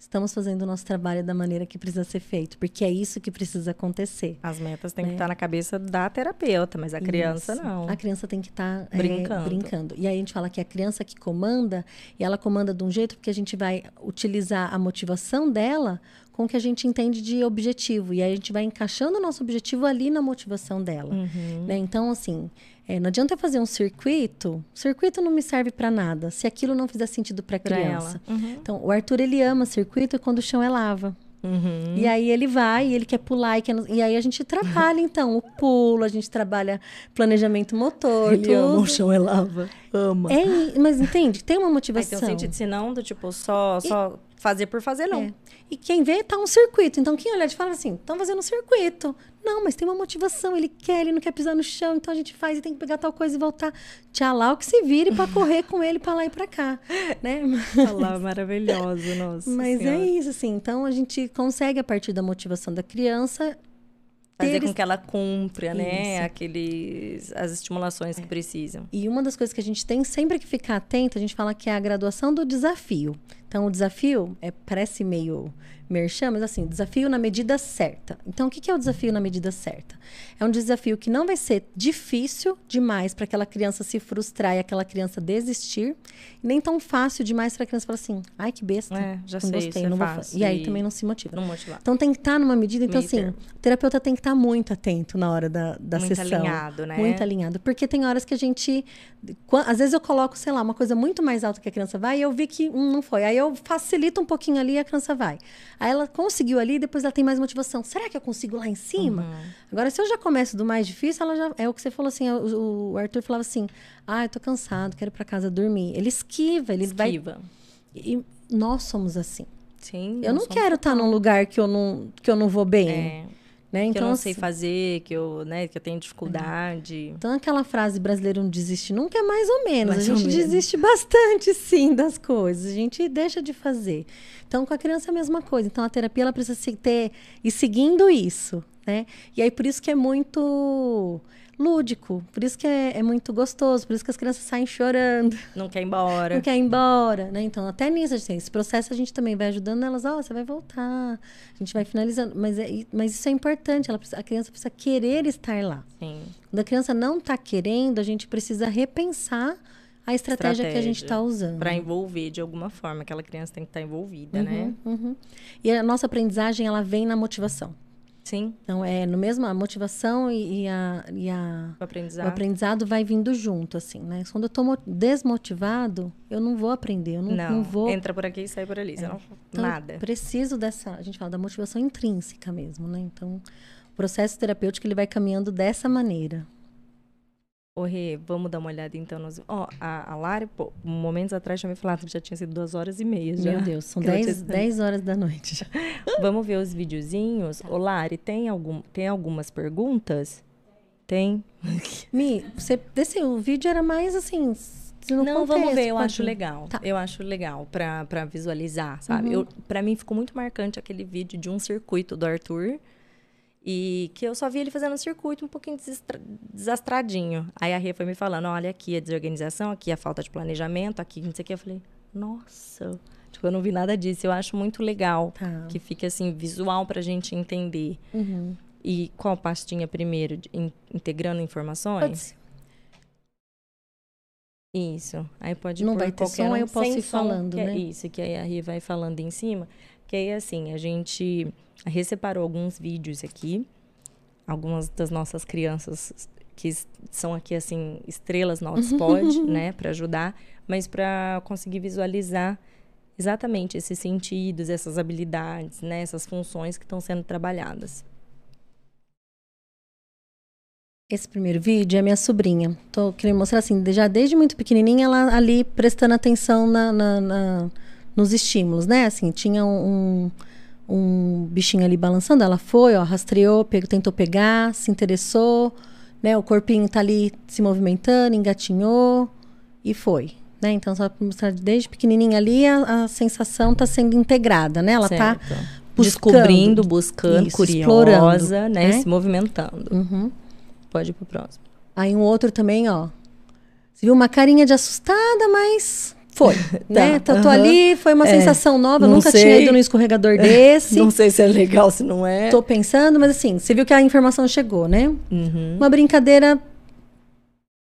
estamos fazendo o nosso trabalho da maneira que precisa ser feito, porque é isso que precisa acontecer. As metas têm né? que estar na cabeça da terapeuta, mas a criança isso. não. A criança tem que estar é, brincando. É, brincando. E aí a gente fala que é a criança que comanda, e ela comanda de um jeito porque a gente vai utilizar a motivação dela com o que a gente entende de objetivo. E aí a gente vai encaixando o nosso objetivo ali na motivação dela. Uhum. Né? Então, assim, é, não adianta eu fazer um circuito. Circuito não me serve para nada se aquilo não fizer sentido para a criança. Uhum. Então, o Arthur ele ama circuito quando o chão é lava. Uhum. E aí ele vai, e ele quer pular, e, quer... e aí a gente trabalha, então, o pulo, a gente trabalha planejamento motor, Ele tudo. ama o chão é lava. Ama. É, mas entende? Tem uma Aí motivação. tem um sentido, senão, do tipo, só, só fazer por fazer, não. É. E quem vê, tá um circuito. Então, quem olhar de fala assim, estão fazendo um circuito. Não, mas tem uma motivação. Ele quer, ele não quer pisar no chão. Então, a gente faz e tem que pegar tal coisa e voltar. O que se vire para correr com ele para lá e para cá. Né? Olha lá, maravilhoso, nossa Mas Senhora. é isso, assim. Então, a gente consegue, a partir da motivação da criança, Fazer com que ela cumpra, né? Isso. Aqueles, as estimulações que precisam. E uma das coisas que a gente tem sempre que ficar atento, a gente fala que é a graduação do desafio. Então, o desafio é, parece meio merchan, mas assim, desafio na medida certa. Então, o que é o desafio na medida certa? É um desafio que não vai ser difícil demais para aquela criança se frustrar e aquela criança desistir, nem tão fácil demais para a criança falar assim, ai, que besta, É, já não sei, gostei, é não vou fácil. E aí e- também não se motiva. Não motivar. Então tem que estar numa medida. Então, assim, o terapeuta tem que estar muito atento na hora da, da Muito sessão. alinhado, né? Muito alinhado. Porque tem horas que a gente. Às vezes eu coloco, sei lá, uma coisa muito mais alta que a criança vai e eu vi que hum, não foi. Aí eu facilito um pouquinho ali e a criança vai. Aí ela conseguiu ali, depois ela tem mais motivação. Será que eu consigo lá em cima? Uhum. Agora, se eu já começo do mais difícil, ela já. É o que você falou assim. O, o Arthur falava assim: ah, eu tô cansado, quero ir pra casa dormir. Ele esquiva, ele vai. Esquiva. E nós somos assim. Sim. Eu não quero estar num lugar que eu não, que eu não vou bem. É, né? que Então, eu não sei assim, fazer, que eu, né, que eu tenho dificuldade. então aquela frase brasileiro não desiste nunca é mais ou menos. Mais a gente desiste bastante, sim, das coisas. A gente deixa de fazer. Então, com a criança é a mesma coisa. Então, a terapia ela precisa se ter e seguindo isso, né? E aí, por isso que é muito lúdico, por isso que é, é muito gostoso, por isso que as crianças saem chorando. Não quer ir embora. não quer ir embora, né? Então, até nisso, assim, esse processo a gente também vai ajudando elas, ó, você vai voltar, a gente vai finalizando. Mas, é, mas isso é importante, ela a criança precisa querer estar lá. Sim. Quando a criança não está querendo, a gente precisa repensar a estratégia, que a gente está usando. Para envolver de alguma forma. Aquela criança tem que estar envolvida, né? Uhum, uhum. E a nossa aprendizagem, ela vem na motivação. Sim. Então, é no mesmo, a motivação e, e a, e a- O aprendizado. o aprendizado vai vindo junto, assim, né? Quando eu tô mo- desmotivado, eu não vou aprender, eu não, Não, não vou... entra por aqui e sai por ali. Você não Então, nada. preciso dessa, a gente fala da motivação intrínseca mesmo, né? Então, o processo terapêutico ele vai caminhando dessa maneira. Ô, Rê, vamos dar uma olhada então nos. Ó, a, a Lari, pô, momentos atrás tinha me falado que já tinha sido duas horas e meia. Já. Meu Deus, são 10, tinha- 10 horas da noite. já. Vamos ver os videozinhos. Ô, Lari, tem, algum, tem algumas perguntas? Tem? Mi, você, esse, o vídeo era mais assim. no Não, vamos ver, eu pode- acho legal. Tá. Eu acho legal pra, pra visualizar, sabe? Uhum. Eu, pra mim ficou muito marcante aquele vídeo de um circuito do Arthur. E que eu só vi ele fazendo um circuito um pouquinho desastradinho. Aí a Rê foi me falando: olha, aqui a desorganização, aqui a falta de planejamento, aqui não sei o que. Eu falei: nossa, tipo, eu não vi nada disso. Eu acho muito legal Tá. que fique assim, visual pra gente entender. Uhum. E qual pastinha primeiro? De- in- integrando informações? Pode. Isso. Aí pode Não vai ter som, aí um eu posso ir som, falando, é né? Isso, que aí a Ri vai falando em cima. Que aí, assim, a gente... A Rê separou alguns vídeos aqui. Algumas das nossas crianças que são aqui, assim, estrelas no Hotspot, né? Pra ajudar. Mas pra conseguir visualizar exatamente esses sentidos, essas habilidades, né? Essas funções que estão sendo trabalhadas. Esse primeiro vídeo é minha sobrinha. Tô querendo mostrar assim, já desde muito pequenininha, ela ali prestando atenção na, na- na- nos estímulos, né? Assim, tinha um, um, bichinho ali balançando, ela foi, ó, rastreou, pegou, tentou pegar, se interessou, né? O corpinho tá ali se movimentando, engatinhou e foi. Né? Então, só pra mostrar desde pequenininha ali, a, a sensação tá sendo integrada, né? Ela tá buscando. Descobrindo, buscando, Isso, curiosa, explorando, né? né? Se movimentando. Uhum. Pode ir pro próximo. Aí um outro também, ó. Você viu uma carinha de assustada, mas foi, né? Tô, tô aham. ali, foi uma É, sensação nova, nunca sei. tinha ido num escorregador desse. Não sei se é legal, se não é. Tô pensando, mas assim, você viu que a informação chegou, né? Uhum. Uma brincadeira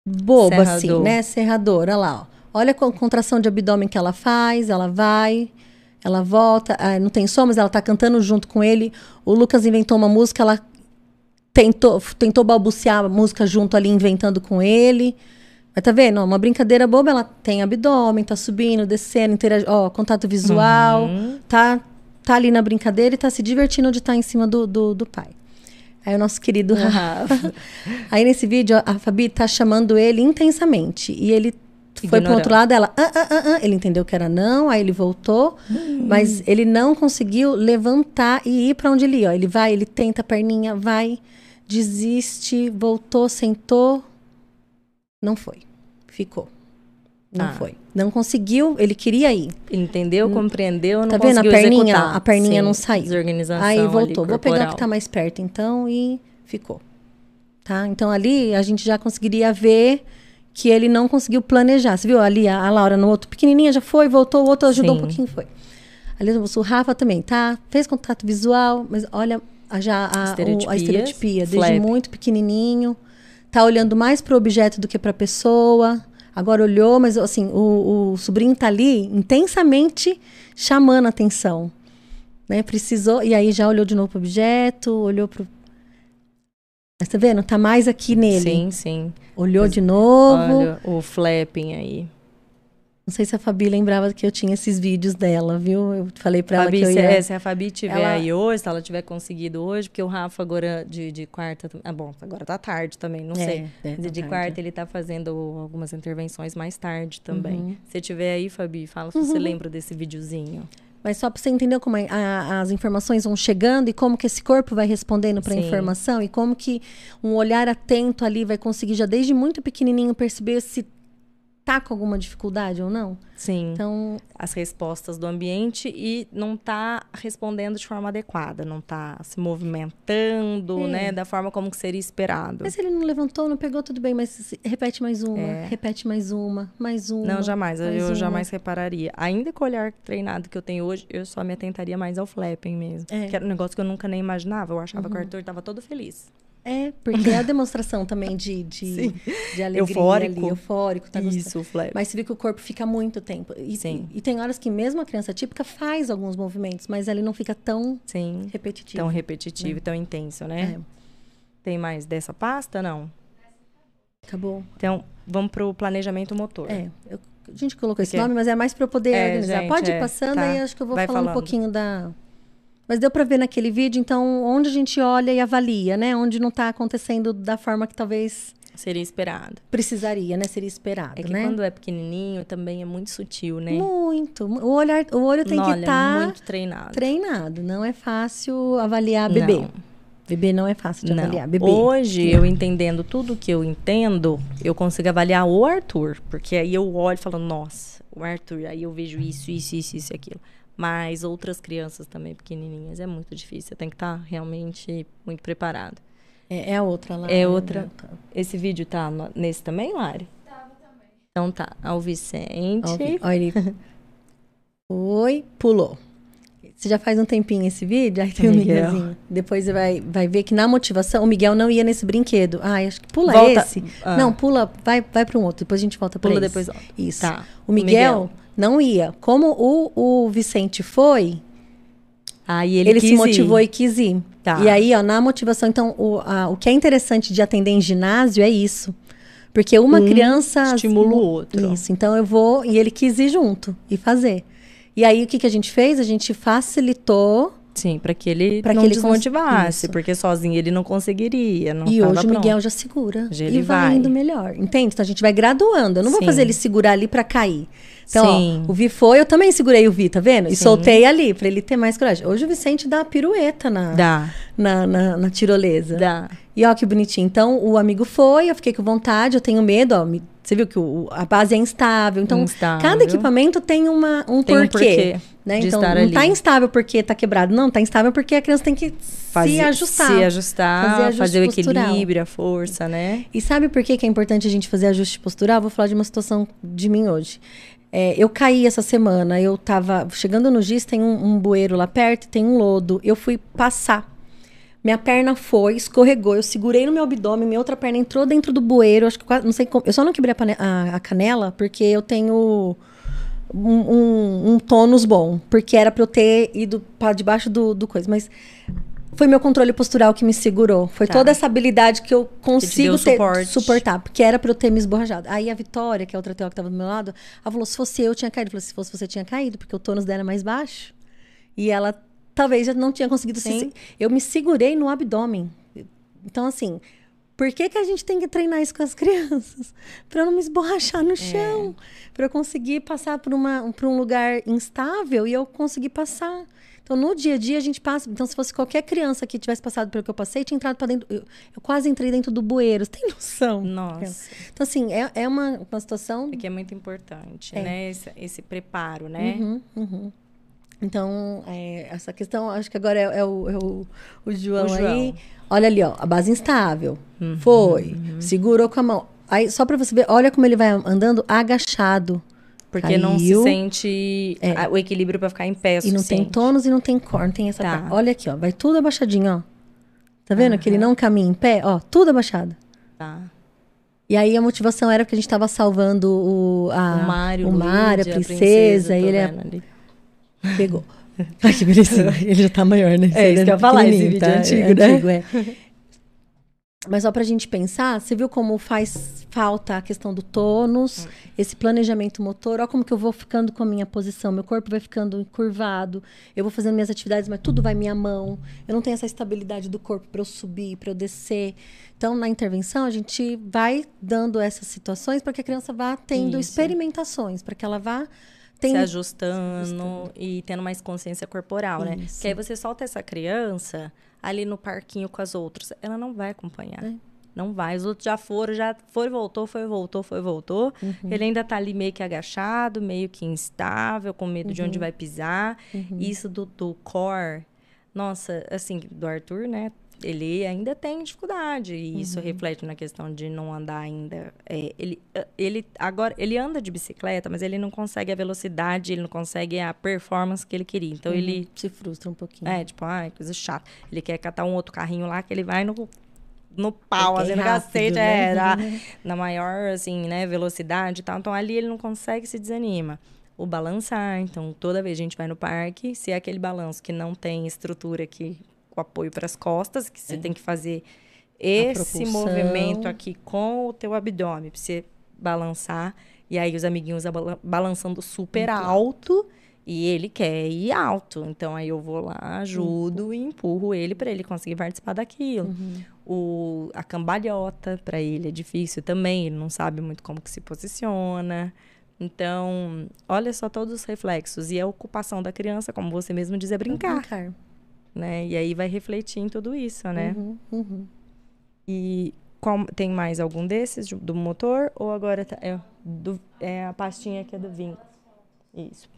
boba, assim, Serrador. né? Serradora, olha lá, ó. Olha a con- contração de abdômen que ela faz, ela vai, ela volta, ah, não tem som, mas ela tá cantando junto com ele. O Lucas inventou uma música, ela tentou, tentou balbuciar a música junto ali, inventando com ele. Mas tá vendo? Ó, Uma brincadeira boba, ela tem abdômen, tá subindo, descendo, interage... ó, contato visual, Uhum. tá, tá ali na brincadeira e tá se divertindo de estar em cima do, do, do pai. Aí o nosso querido Rafa. Aí nesse vídeo a Fabi tá chamando ele intensamente. E ele foi pro outro lado, ela. Ah, ah, ah, ah. Ele entendeu que era não, aí ele voltou. Hum. Mas ele não conseguiu levantar e ir para onde ele ia. Ele vai, ele tenta a perninha, vai, desiste, voltou, sentou. Não foi. Ficou. Não ah. foi. Não conseguiu, ele queria ir. Entendeu, hum. compreendeu, não tá vendo a perninha? Executar. A perninha Sim, não saiu. Desorganização Aí voltou. Vou pegar o que tá mais perto então e ficou. Tá? Então ali a gente já conseguiria ver que ele não conseguiu planejar. Você viu ali a, a Laura no outro pequenininha já foi, voltou, o outro ajudou Sim. um pouquinho, foi. Ali o Rafa também, tá? Fez contato visual, mas olha já a, o, a estereotipia, desde muito pequenininho, tá olhando mais para o objeto do que para a pessoa. Agora olhou, mas assim, o, o sobrinho tá ali intensamente chamando a atenção. Né? Precisou, e aí já olhou de novo pro objeto, olhou pro. Mas tá vendo? Tá mais aqui nele. Sim, sim. Olhou mas, de novo. Olha o flapping aí. Não sei se a Fabi lembrava que eu tinha esses vídeos dela, viu? Eu falei para ela que eu ia... Se, é, se a Fabi tiver ela... aí hoje, se ela tiver conseguido hoje, porque o Rafa agora de, de quarta... Ah, bom, agora tá tarde também, não é, sei. É, tá de, de quarta ele tá fazendo algumas intervenções mais tarde também. Uhum. Se tiver aí, Fabi, fala se uhum. você lembra desse videozinho. Mas só para você entender como a, as informações vão chegando e como que esse corpo vai respondendo para a informação e como que um olhar atento ali vai conseguir já desde muito pequenininho perceber se tá com alguma dificuldade ou não. Sim. Então, as respostas do ambiente e não tá respondendo de forma adequada, não tá se movimentando, é. né, da forma como que seria esperado. Mas ele não levantou, não pegou, tudo bem, mas repete mais uma, é. repete mais uma, mais uma. Não, jamais, eu uma. jamais repararia. Ainda com o olhar treinado que eu tenho hoje, eu só me atentaria mais ao flapping mesmo, é. que era um negócio que eu nunca nem imaginava. Eu achava uhum. que o Arthur tava todo feliz. É, porque é a demonstração também de, de, de alegria eufórico. ali, eufórico. Tá Isso, flap. Mas você vê que o corpo fica muito tempo. E, Sim. E, e, tem horas que mesmo a criança típica faz alguns movimentos, mas ele não fica tão Sim. repetitivo. Tão repetitivo, né? tão intenso, né? É. Tem mais dessa pasta? Não. Acabou. Então, vamos para o planejamento motor. É, eu, a gente colocou esse nome, mas é mais para eu poder é, organizar. Gente, Pode ir é, passando, tá. aí acho que eu vou Vai falar falando. um pouquinho da mas deu para ver naquele vídeo, então, onde a gente olha e avalia, né? Onde não está acontecendo da forma que talvez seria esperado. Precisaria, né? Seria esperado, é que né? quando é pequenininho também é muito sutil, né? Muito. O olhar, o olho tem Olha, que estar tá muito treinado. Treinado. Não é fácil avaliar bebê. Não. Bebê não é fácil de não. avaliar. Bebê. Hoje, eu entendendo tudo que eu entendo, eu consigo avaliar o Arthur. Porque aí eu olho e falo, nossa, o Arthur, aí eu vejo isso, isso, isso, isso e aquilo. Mas outras crianças também pequenininhas é muito difícil. Tem que estar tá realmente muito preparado. É, é, a outra lá. É outra. Esse vídeo tá no, nesse também, Lari? Tava também. Então tá. Ao Vicente. Olha ele. Oi, pulou. Você já faz um tempinho esse vídeo, aí tem o, o Miguelzinho. Depois você vai, vai ver que na motivação, o Miguel não ia nesse brinquedo. Ah, acho que pula volta. esse. Ah. Não, pula, vai, vai para um outro. Depois a gente volta para Pula depois. Isso. Tá. O Miguel, o Miguel não ia. Como o, o Vicente foi, aí ele, ele se motivou ir. e quis ir. Tá. E aí, ó, na motivação, então, o, a, o que é interessante de atender em ginásio é isso. Porque uma um criança. Estimula o outro. Isso. Então eu vou. E ele quis ir junto e fazer. E aí, o que, que a gente fez? A gente facilitou Sim, para que ele pra não que ele desmotivasse, isso. porque sozinho ele não conseguiria. Não e hoje o Miguel já segura. Já ele e vai, vai indo melhor. Entende? Então a gente vai graduando. Eu não Sim. vou fazer ele segurar ali para cair. Então, Sim. ó, o Vi foi, eu também segurei o Vi, tá vendo? E Sim. soltei ali, para ele ter mais coragem. Hoje o Vicente dá pirueta na, dá. na, na, na tirolesa. Dá. E ó, que bonitinho. Então, o amigo foi, eu fiquei com vontade, eu tenho medo, ó. Me, você viu que o, a base é instável. Então, instável. cada equipamento tem, uma, um tem porquê. Um porquê né? Então, não está instável porque está quebrado. Não, está instável porque a criança tem que fazer, se ajustar. Se ajustar, fazer, fazer o equilíbrio, a força, né? E sabe por que, que é importante a gente fazer ajuste postural? Vou falar de uma situação de mim hoje. É, eu caí essa semana, eu tava chegando no GIS, tem um, um bueiro lá perto, tem um lodo. Eu fui passar. Minha perna foi, escorregou, eu segurei no meu abdômen, minha outra perna entrou dentro do bueiro, acho que quase, não sei como. Eu só não quebrei a, a, a canela porque eu tenho um, um, um, tônus bom, porque era para eu ter ido para debaixo do, do coisa. Mas foi meu controle postural que me segurou. Foi tá. toda essa habilidade que eu consigo ter, suportar, porque era para eu ter me esborrajado. Aí a Vitória, que é outra teórica que estava do meu lado, ela falou: se fosse eu, tinha caído. Eu falei: se fosse você, tinha caído, porque o tônus dela é mais baixo. E ela talvez já não tinha conseguido. Sim. Se, eu me segurei no abdômen. Então, assim, por que, que a gente tem que treinar isso com as crianças? Para eu não me esborrachar no chão, para eu conseguir passar por, uma, por um lugar instável e eu conseguir passar. Então, no dia a dia, a gente passa. Então, se fosse qualquer criança que tivesse passado pelo que eu passei, tinha entrado para dentro. Eu, eu quase entrei dentro do bueiro. Você tem noção? Nossa. Então, assim, é, é uma, uma situação. É que é muito importante, É. né? Esse, esse preparo, né? Uhum, uhum. Então, é, essa questão, acho que agora é, é o, é o, o João, O João. aí. Olha ali, ó, a base instável. Foi. Segurou com a mão. Aí, só para você ver, olha como ele vai andando agachado. Porque não se Caiu. sente É. o equilíbrio para ficar em pé. o E não tem tônus e não tem cor, não tem essa Tá. Olha aqui, ó, vai tudo abaixadinho, ó. Tá vendo que ele não caminha em pé? Ó, tudo abaixado. Tá. E aí a motivação era porque a gente tava salvando o, a, o Mário, o Mário, Luigi, a princesa, e ele é- pegou. Ai, que belezinha. Ele já tá maior, né? É, isso que eu ia falar, esse vídeo é antigo, né? antigo, é. Mas só pra gente pensar, você viu como faz falta a questão do tônus, Hum. esse planejamento motor, olha como que eu vou ficando com a minha posição, meu corpo vai ficando encurvado, eu vou fazendo minhas atividades, mas tudo vai minha mão, eu não tenho essa estabilidade do corpo para eu subir, para eu descer. Então, na intervenção, a gente vai dando essas situações para que a criança vá tendo Isso. experimentações, para que ela vá Se tendo ajustando e tendo mais consciência corporal, né? Isso. Que aí você solta essa criança ali no parquinho com as outras. Ela não vai acompanhar. É. Não vai. Os outros já foram, já foi, voltou, foi, voltou, foi, voltou. Uhum. Ele ainda tá ali meio que agachado, meio que instável, com medo de onde Uhum. vai pisar. Isso do, do core, nossa, assim, do Arthur, né? Ele ainda tem dificuldade. E Uhum. isso reflete na questão de não andar ainda. É, ele, ele agora ele anda de bicicleta, mas ele não consegue a velocidade, ele não consegue a performance que ele queria. Então ele se frustra um pouquinho. é, tipo, ai, coisa chata. Ele quer catar um outro carrinho lá que ele vai no, no pau, Ele assim, quer no cacete, né? é, na, na maior, assim, né, velocidade e tal. Então, ali ele não consegue se desanima. O balançar, então, toda vez a gente vai no parque, se é aquele balanço que não tem estrutura aqui, com apoio para as costas, que você tem que fazer esse movimento aqui com o teu abdômen, pra você balançar. E aí, os amiguinhos balançando super alto. E ele quer ir alto. Então aí eu vou lá, ajudo e empurro ele para ele conseguir participar daquilo. O, a cambalhota para ele é difícil também, ele não sabe muito como que se posiciona. Então, olha só todos os reflexos. E a ocupação da criança, como você mesmo diz, é brincar, Brincar. Né? E aí vai refletir em tudo isso, né? Uhum, uhum. E qual- tem mais algum desses de- do motor? Ou agora tá, é, do- é a pastinha que é do vínculo? Isso.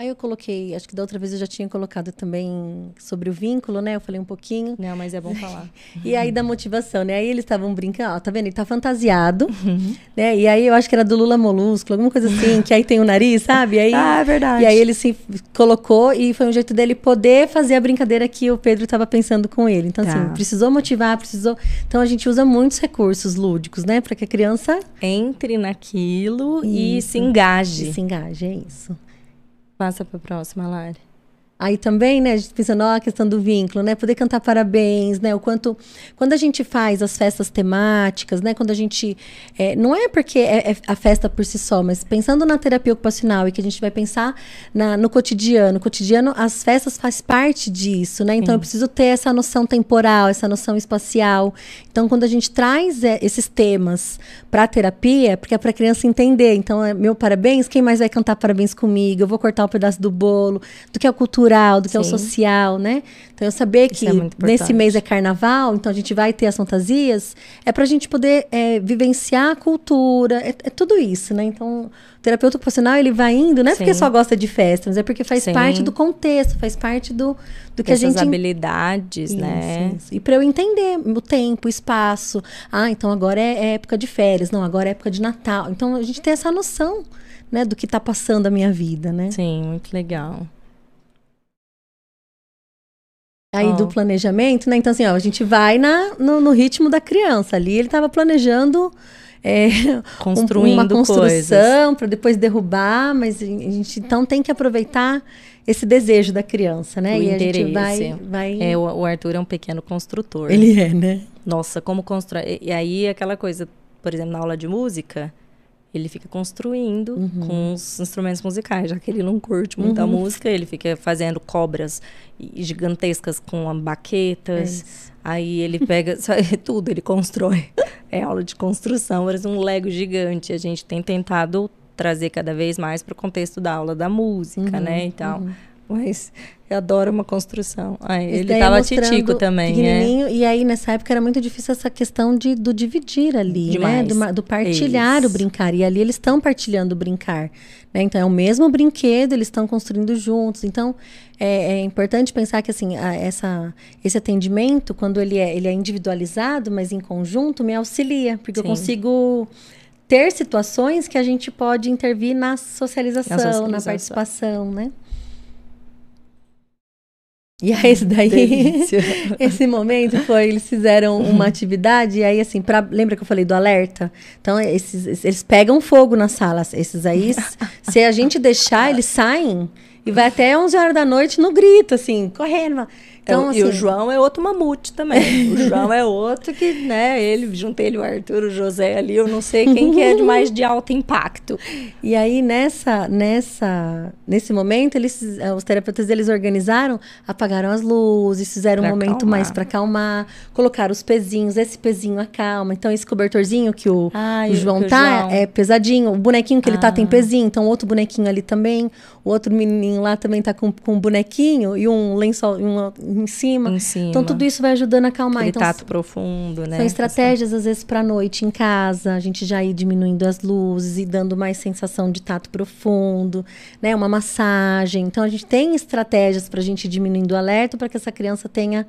Aí eu coloquei, acho que da outra vez eu já tinha colocado também sobre o vínculo, né? Eu falei um pouquinho. Não, mas é bom falar. E aí da motivação, né? Aí eles estavam brincando, ó, tá vendo? Ele tá fantasiado, Uhum. né? E aí eu acho que era do Lula Molusco, alguma coisa assim, que aí tem o nariz, sabe? E aí, Ah, é verdade. E aí ele se colocou e foi um jeito dele poder fazer a brincadeira que o Pedro estava pensando com ele. Então, Tá. assim, precisou motivar, precisou. Então a gente usa muitos recursos lúdicos, né? Para que a criança entre naquilo e Isso. se engaje. se engaje, é isso. Passa para a próxima, Lari. Aí também, né, a gente pensando, ó, a questão do vínculo, né, poder cantar parabéns, né, o quanto, quando a gente faz as festas temáticas, né, quando a gente, é, não é porque é, é a festa por si só, mas pensando na terapia ocupacional e que a gente vai pensar na, no cotidiano, no cotidiano as festas faz parte disso, né, então eu preciso ter essa noção temporal, essa noção espacial, então quando a gente traz é, esses temas para a terapia, porque é para a criança entender, então é meu parabéns, quem mais vai cantar parabéns comigo, eu vou cortar um pedaço do bolo, do que é o cultural, do que é o Sim. social, né? Então eu saber Isso que é nesse mês é carnaval, então a gente vai ter as fantasias, é para a gente poder é, vivenciar a cultura, é, é tudo isso, né? Então o terapeuta ocupacional ele vai indo, não é porque Sim. só gosta de festa, mas é porque faz Sim. parte do contexto, faz parte do, do que Essas a gente habilidades, né? isso, isso. E para eu entender o tempo, o espaço. Ah, então agora é, é época de férias. Não, agora é época de Natal. Então a gente tem essa noção, né, do que está passando a minha vida, né? Sim, muito legal. Aí Ó. do planejamento, né? Então assim, ó, a gente vai na, no, no ritmo da criança. Ali ele estava planejando é, um- Construindo uma coisas. construção para depois derrubar, mas a gente então tem que aproveitar esse desejo da criança, né? O e a gente interesse. vai, vai... É, o, o Arthur é um pequeno construtor. ele é, né? Nossa, como constrói. E, e aí, aquela coisa, por exemplo, na aula de música, ele fica construindo Uhum. com os instrumentos musicais, já que ele não curte muita Uhum. música, ele fica fazendo cobras gigantescas com É baquetas. isso. Aí ele pega tudo, ele constrói. É aula de construção, parece um Lego gigante. A gente tem tentado trazer cada vez mais para o contexto da aula da música, Uhum, né, e tal. Mas eu adoro uma construção. Aí, ele daí tava mostrando titico também, né? pequenininho, E aí, nessa época, era muito difícil essa questão de, do dividir ali, né? Demais. Do, ma- do partilhar o Isso. brincar. E ali eles estão partilhando o brincar. Né? Então, é o mesmo brinquedo, eles estão construindo juntos. Então, é, é importante pensar que, assim, a- essa, esse atendimento, quando ele é, ele é individualizado, mas em conjunto, me auxilia. Porque eu Sim. consigo ter situações que a gente pode intervir na socialização, na, socialização. participação, né? E aí, esse daí, Delícia. esse momento foi, eles fizeram uma atividade, e aí, assim, pra, lembra que eu falei do alerta? Então, esses, eles pegam fogo nas salas. Esses aí, se a gente deixar, eles saem e vai até 11 horas da noite no grito, assim, correndo. Então, e o assim, João é outro mamute também. O João é outro que, né, ele, juntei ele, o Arthur, o José ali, eu não sei quem que é de mais de alto impacto. E aí, nessa, nessa, nesse momento, eles, eh, os terapeutas eles organizaram, apagaram as luzes, fizeram Pra um momento acalmar. mais para acalmar, colocaram os pezinhos, esse pezinho acalma. Então, esse cobertorzinho que o, Ai, o João que o tá João- é pesadinho. O bonequinho que ele tá tem Ah. pezinho, então outro bonequinho ali também. O outro menininho lá também tá com, com um bonequinho e um lençol um, em cima. Em cima. Então, tudo isso vai ajudando a acalmar. Aquele então, tato profundo, né? são estratégias, às vezes, para noite em casa, a gente já ir diminuindo as luzes e dando mais sensação de tato profundo, né? Uma massagem. Então, a gente tem estratégias para a gente ir diminuindo o alerta para que essa criança tenha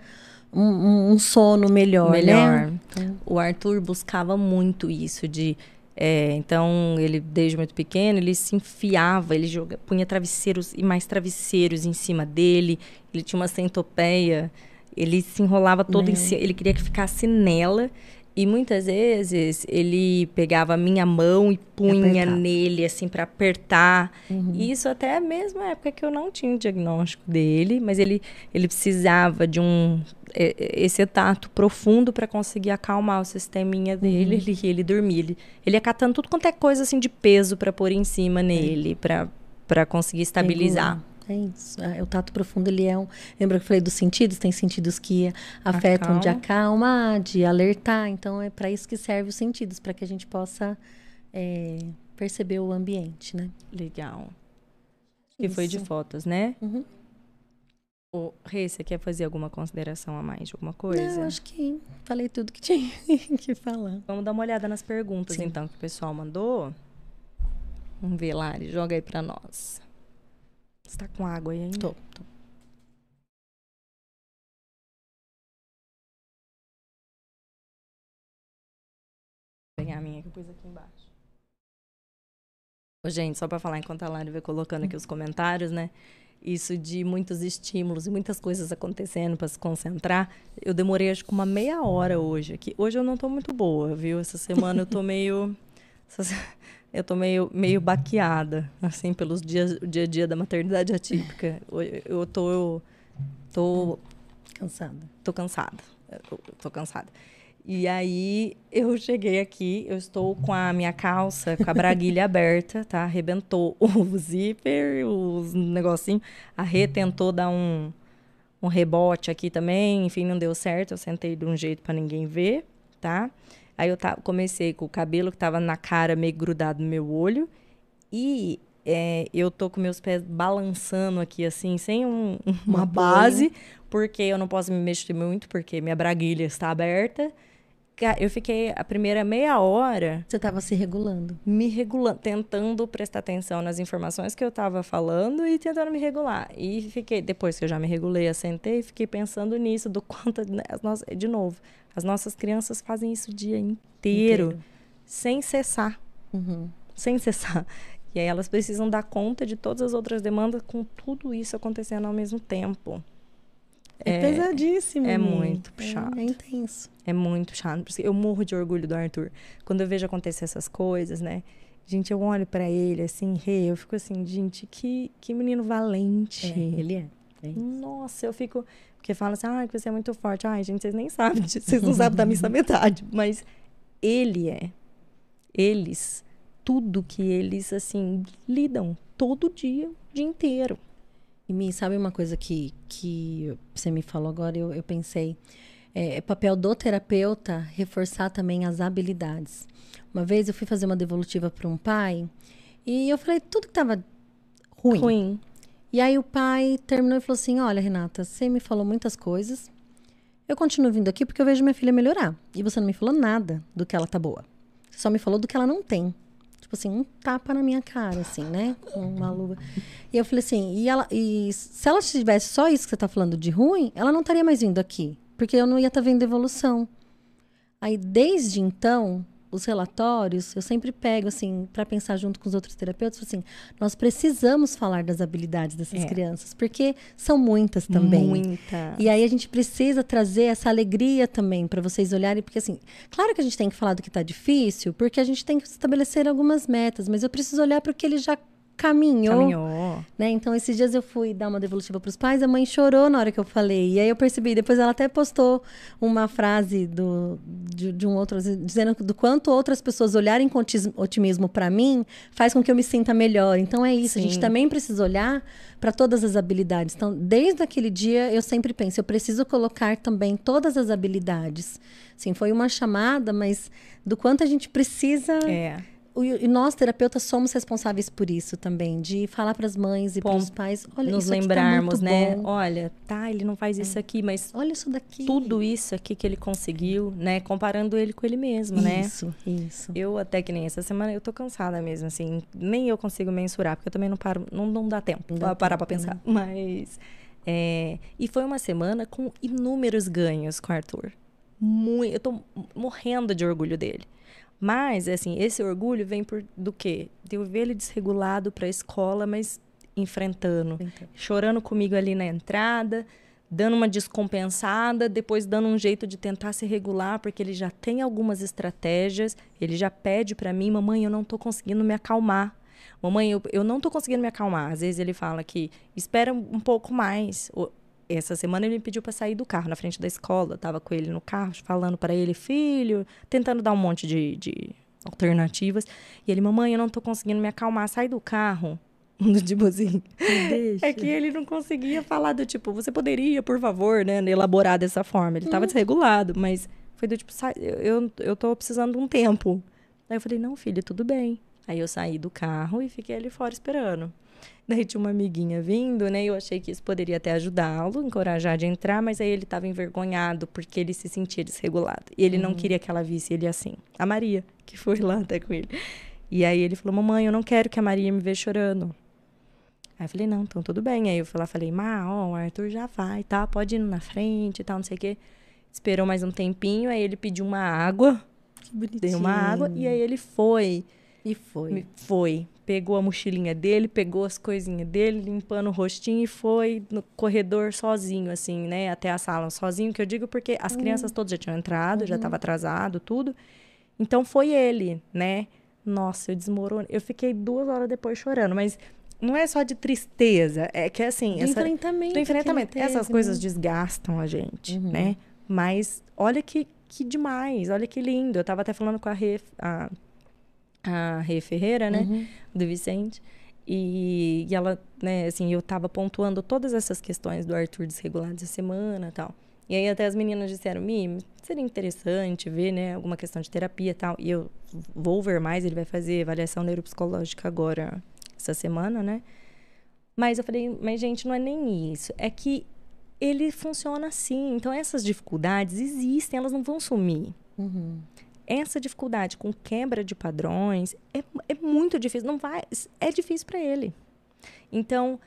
um, um- sono melhor, Melhor. né? Então, O Arthur buscava muito isso de. É, então, ele, desde muito pequeno, ele se enfiava, ele joga, punha travesseiros e mais travesseiros em cima dele. Ele tinha uma centopeia, ele se enrolava todo em cima, ele queria que ficasse nela. E muitas vezes ele pegava a minha mão e punha nele, assim, para apertar. E isso até mesmo na época que eu não tinha o diagnóstico dele, mas ele, ele precisava de um é, é, esse tato profundo para conseguir acalmar o sisteminha dele ele, e ele dormia. Ele, ele ia catando tudo quanto é coisa assim de peso para pôr em cima nele, para para conseguir estabilizar. É isso. É, o tato profundo, ele é um. Lembra que eu falei dos sentidos? Tem sentidos que afetam de acalmar, de alertar. Então, é para isso que serve os sentidos, para que a gente possa é, perceber o ambiente, né? Legal. E foi de fotos, né? Uhum. O Rê, você quer fazer alguma consideração a mais de alguma coisa? Não, acho que falei tudo que tinha que falar. Vamos dar uma olhada nas perguntas, Sim. então, que o pessoal mandou. Vamos ver, Lari, joga aí pra nós. Você tá com água aí ainda? Tô, tô. Vou pegar a minha que eu pus aqui embaixo. Ô, gente, só pra falar enquanto a Lari vai colocando aqui os comentários, né? Isso de muitos estímulos e muitas coisas acontecendo pra se concentrar. Eu demorei acho que uma meia hora hoje aqui. Hoje eu não tô muito boa, viu? Essa semana eu tô meio. Eu tô meio, meio baqueada, assim, pelos dias, o dia a dia da maternidade atípica. Eu, eu tô. Eu tô Cansada. tô cansada. Eu tô cansada. E aí eu cheguei aqui, eu estou com a minha calça, com a braguilha aberta, tá? Arrebentou o zíper, os negocinho. A Rê tentou dar um, um rebote aqui também, enfim, não deu certo. Eu sentei de um jeito para ninguém ver, tá? Aí eu comecei com o cabelo que tava na cara meio grudado no meu olho. E é, eu tô com meus pés balançando aqui, assim, sem um- uma Uma base, porque eu não posso me mexer muito, porque minha braguilha está aberta. Eu fiquei a primeira meia hora Você estava se regulando. me regulando, tentando prestar atenção nas informações que eu estava falando e tentando me regular. E fiquei, depois que eu já me regulei, assentei, fiquei pensando nisso, do quanto, né, as nossas, de novo, as nossas crianças fazem isso o dia inteiro, Inteiro. sem cessar, Uhum. sem cessar. E aí elas precisam dar conta de todas as outras demandas com tudo isso acontecendo ao mesmo tempo. É, pesadíssimo. é menino. muito É- puxado. É, intenso. É muito chato. porque Eu morro de orgulho do Arthur. Quando eu vejo acontecer essas coisas, né? Gente, eu olho pra ele assim, rei, eu fico assim, gente, que, que menino valente. É, ele é. é. Nossa, eu fico. Porque fala assim, ah, que você é muito forte. Ai, gente, vocês nem sabem vocês não sabem da missa metade. Mas ele é. Eles. tudo que eles, assim, lidam todo dia, o dia inteiro. E me sabe uma coisa que, que você me falou agora, eu, eu pensei. É, é papel do terapeuta reforçar também as habilidades. Uma vez eu fui fazer uma devolutiva para um pai e eu falei tudo que estava ruim. Ruim. E aí o pai terminou e falou assim: Olha, Renata, você me falou muitas coisas. Eu continuo vindo aqui porque eu vejo minha filha melhorar. E você não me falou nada do que ela tá boa. Você só me falou do que ela não tem. Tipo assim, um tapa na minha cara, assim, né? Com uma luva. E eu falei assim, e, ela, e se ela tivesse só isso que você tá falando de ruim, ela não estaria mais vindo aqui. Porque eu não ia estar tá vendo evolução. Aí, desde então, os relatórios, eu sempre pego assim para pensar junto com os outros terapeutas, assim, nós precisamos falar das habilidades dessas é. crianças, porque são muitas também. Muita. E aí a gente precisa trazer essa alegria também para vocês olharem, porque assim, claro que a gente tem que falar do que está difícil, porque a gente tem que estabelecer algumas metas, mas eu preciso olhar para o que ele já caminhou. Caminhou. Né? Então, esses dias eu fui dar uma devolutiva para os pais, a mãe chorou na hora que eu falei. E aí eu percebi, depois ela até postou uma frase do, de, de um outro, dizendo do quanto outras pessoas olharem com otimismo para mim faz com que eu me sinta melhor. Então, é isso. Sim. A gente também precisa olhar para todas as habilidades. Então, desde aquele dia, eu sempre penso, eu preciso colocar também todas as habilidades. Sim, foi uma chamada, mas do quanto a gente precisa. É e nós, terapeutas, somos responsáveis por isso também, de falar para as mães e para os pais, olha, nos isso lembrarmos, tá né? Bom. Olha, tá, ele não faz é. isso aqui, mas olha isso daqui. Tudo isso aqui que ele conseguiu, né? Comparando ele com ele mesmo, isso, né? Isso, isso. Eu até que nem essa semana, eu tô cansada mesmo, assim, nem eu consigo mensurar, porque eu também não paro, não, não dá tempo para parar para pensar. Né? Mas é, e foi uma semana com inúmeros ganhos com o Arthur. Muito, eu tô morrendo de orgulho dele. Mas, assim, esse orgulho vem por do quê? De eu ver ele desregulado para a escola, mas enfrentando, chorando comigo ali na entrada, dando uma descompensada, depois dando um jeito de tentar se regular, porque ele já tem algumas estratégias, ele já pede para mim, mamãe, eu não estou conseguindo me acalmar. Mamãe, eu, eu não estou conseguindo me acalmar. Às vezes ele fala que espera um pouco mais essa semana ele me pediu para sair do carro na frente da escola. Eu tava com ele no carro, falando para ele, filho, tentando dar um monte de, de alternativas. E ele, mamãe, eu não tô conseguindo me acalmar, sai do carro. Do tipo assim. É que ele não conseguia falar do tipo, você poderia, por favor, né, elaborar dessa forma. Ele tava hum. desregulado, mas foi do tipo, sai, eu, eu, eu tô precisando de um tempo. Aí eu falei, não, filho, tudo bem. Aí eu saí do carro e fiquei ali fora esperando. Daí tinha uma amiguinha vindo, né? Eu achei que isso poderia até ajudá-lo, encorajar de entrar, mas aí ele estava envergonhado porque ele se sentia desregulado. E ele uhum. não queria que ela visse ele assim. A Maria, que foi lá até com ele. E aí ele falou: Mamãe, eu não quero que a Maria me veja chorando. Aí eu falei: Não, então tudo bem. Aí eu fui lá falei: Má, ó, o Arthur já vai, tá? Pode ir na frente e tal, não sei o quê. Esperou mais um tempinho, aí ele pediu uma água. Que bonitinho. Deu uma água e aí ele foi. E foi. Foi pegou a mochilinha dele, pegou as coisinhas dele, limpando o rostinho e foi no corredor sozinho, assim, né? Até a sala sozinho, que eu digo porque as uhum. crianças todas já tinham entrado, uhum. já estava atrasado, tudo. Então foi ele, né? Nossa, eu desmoronei. Eu fiquei duas horas depois chorando, mas não é só de tristeza, é que assim. Do essa, enfrentamento. Do enfrentamento. Teve, Essas né? coisas desgastam a gente, uhum. né? Mas olha que, que demais, olha que lindo. Eu estava até falando com a, Rê, a a Rê Ferreira, né? Uhum. Do Vicente. E, e, ela, né, assim, eu tava pontuando todas essas questões do Arthur desregulado essa semana tal. E aí até as meninas disseram, Mi, seria interessante ver, né, alguma questão de terapia e tal. E eu vou ver mais, ele vai fazer avaliação neuropsicológica agora, essa semana, né? Mas eu falei, mas gente, não é nem isso. É que ele funciona assim. Então essas dificuldades existem, elas não vão sumir. Uhum essa dificuldade com quebra de padrões é, é muito difícil. Não vai, é difícil para ele. Então,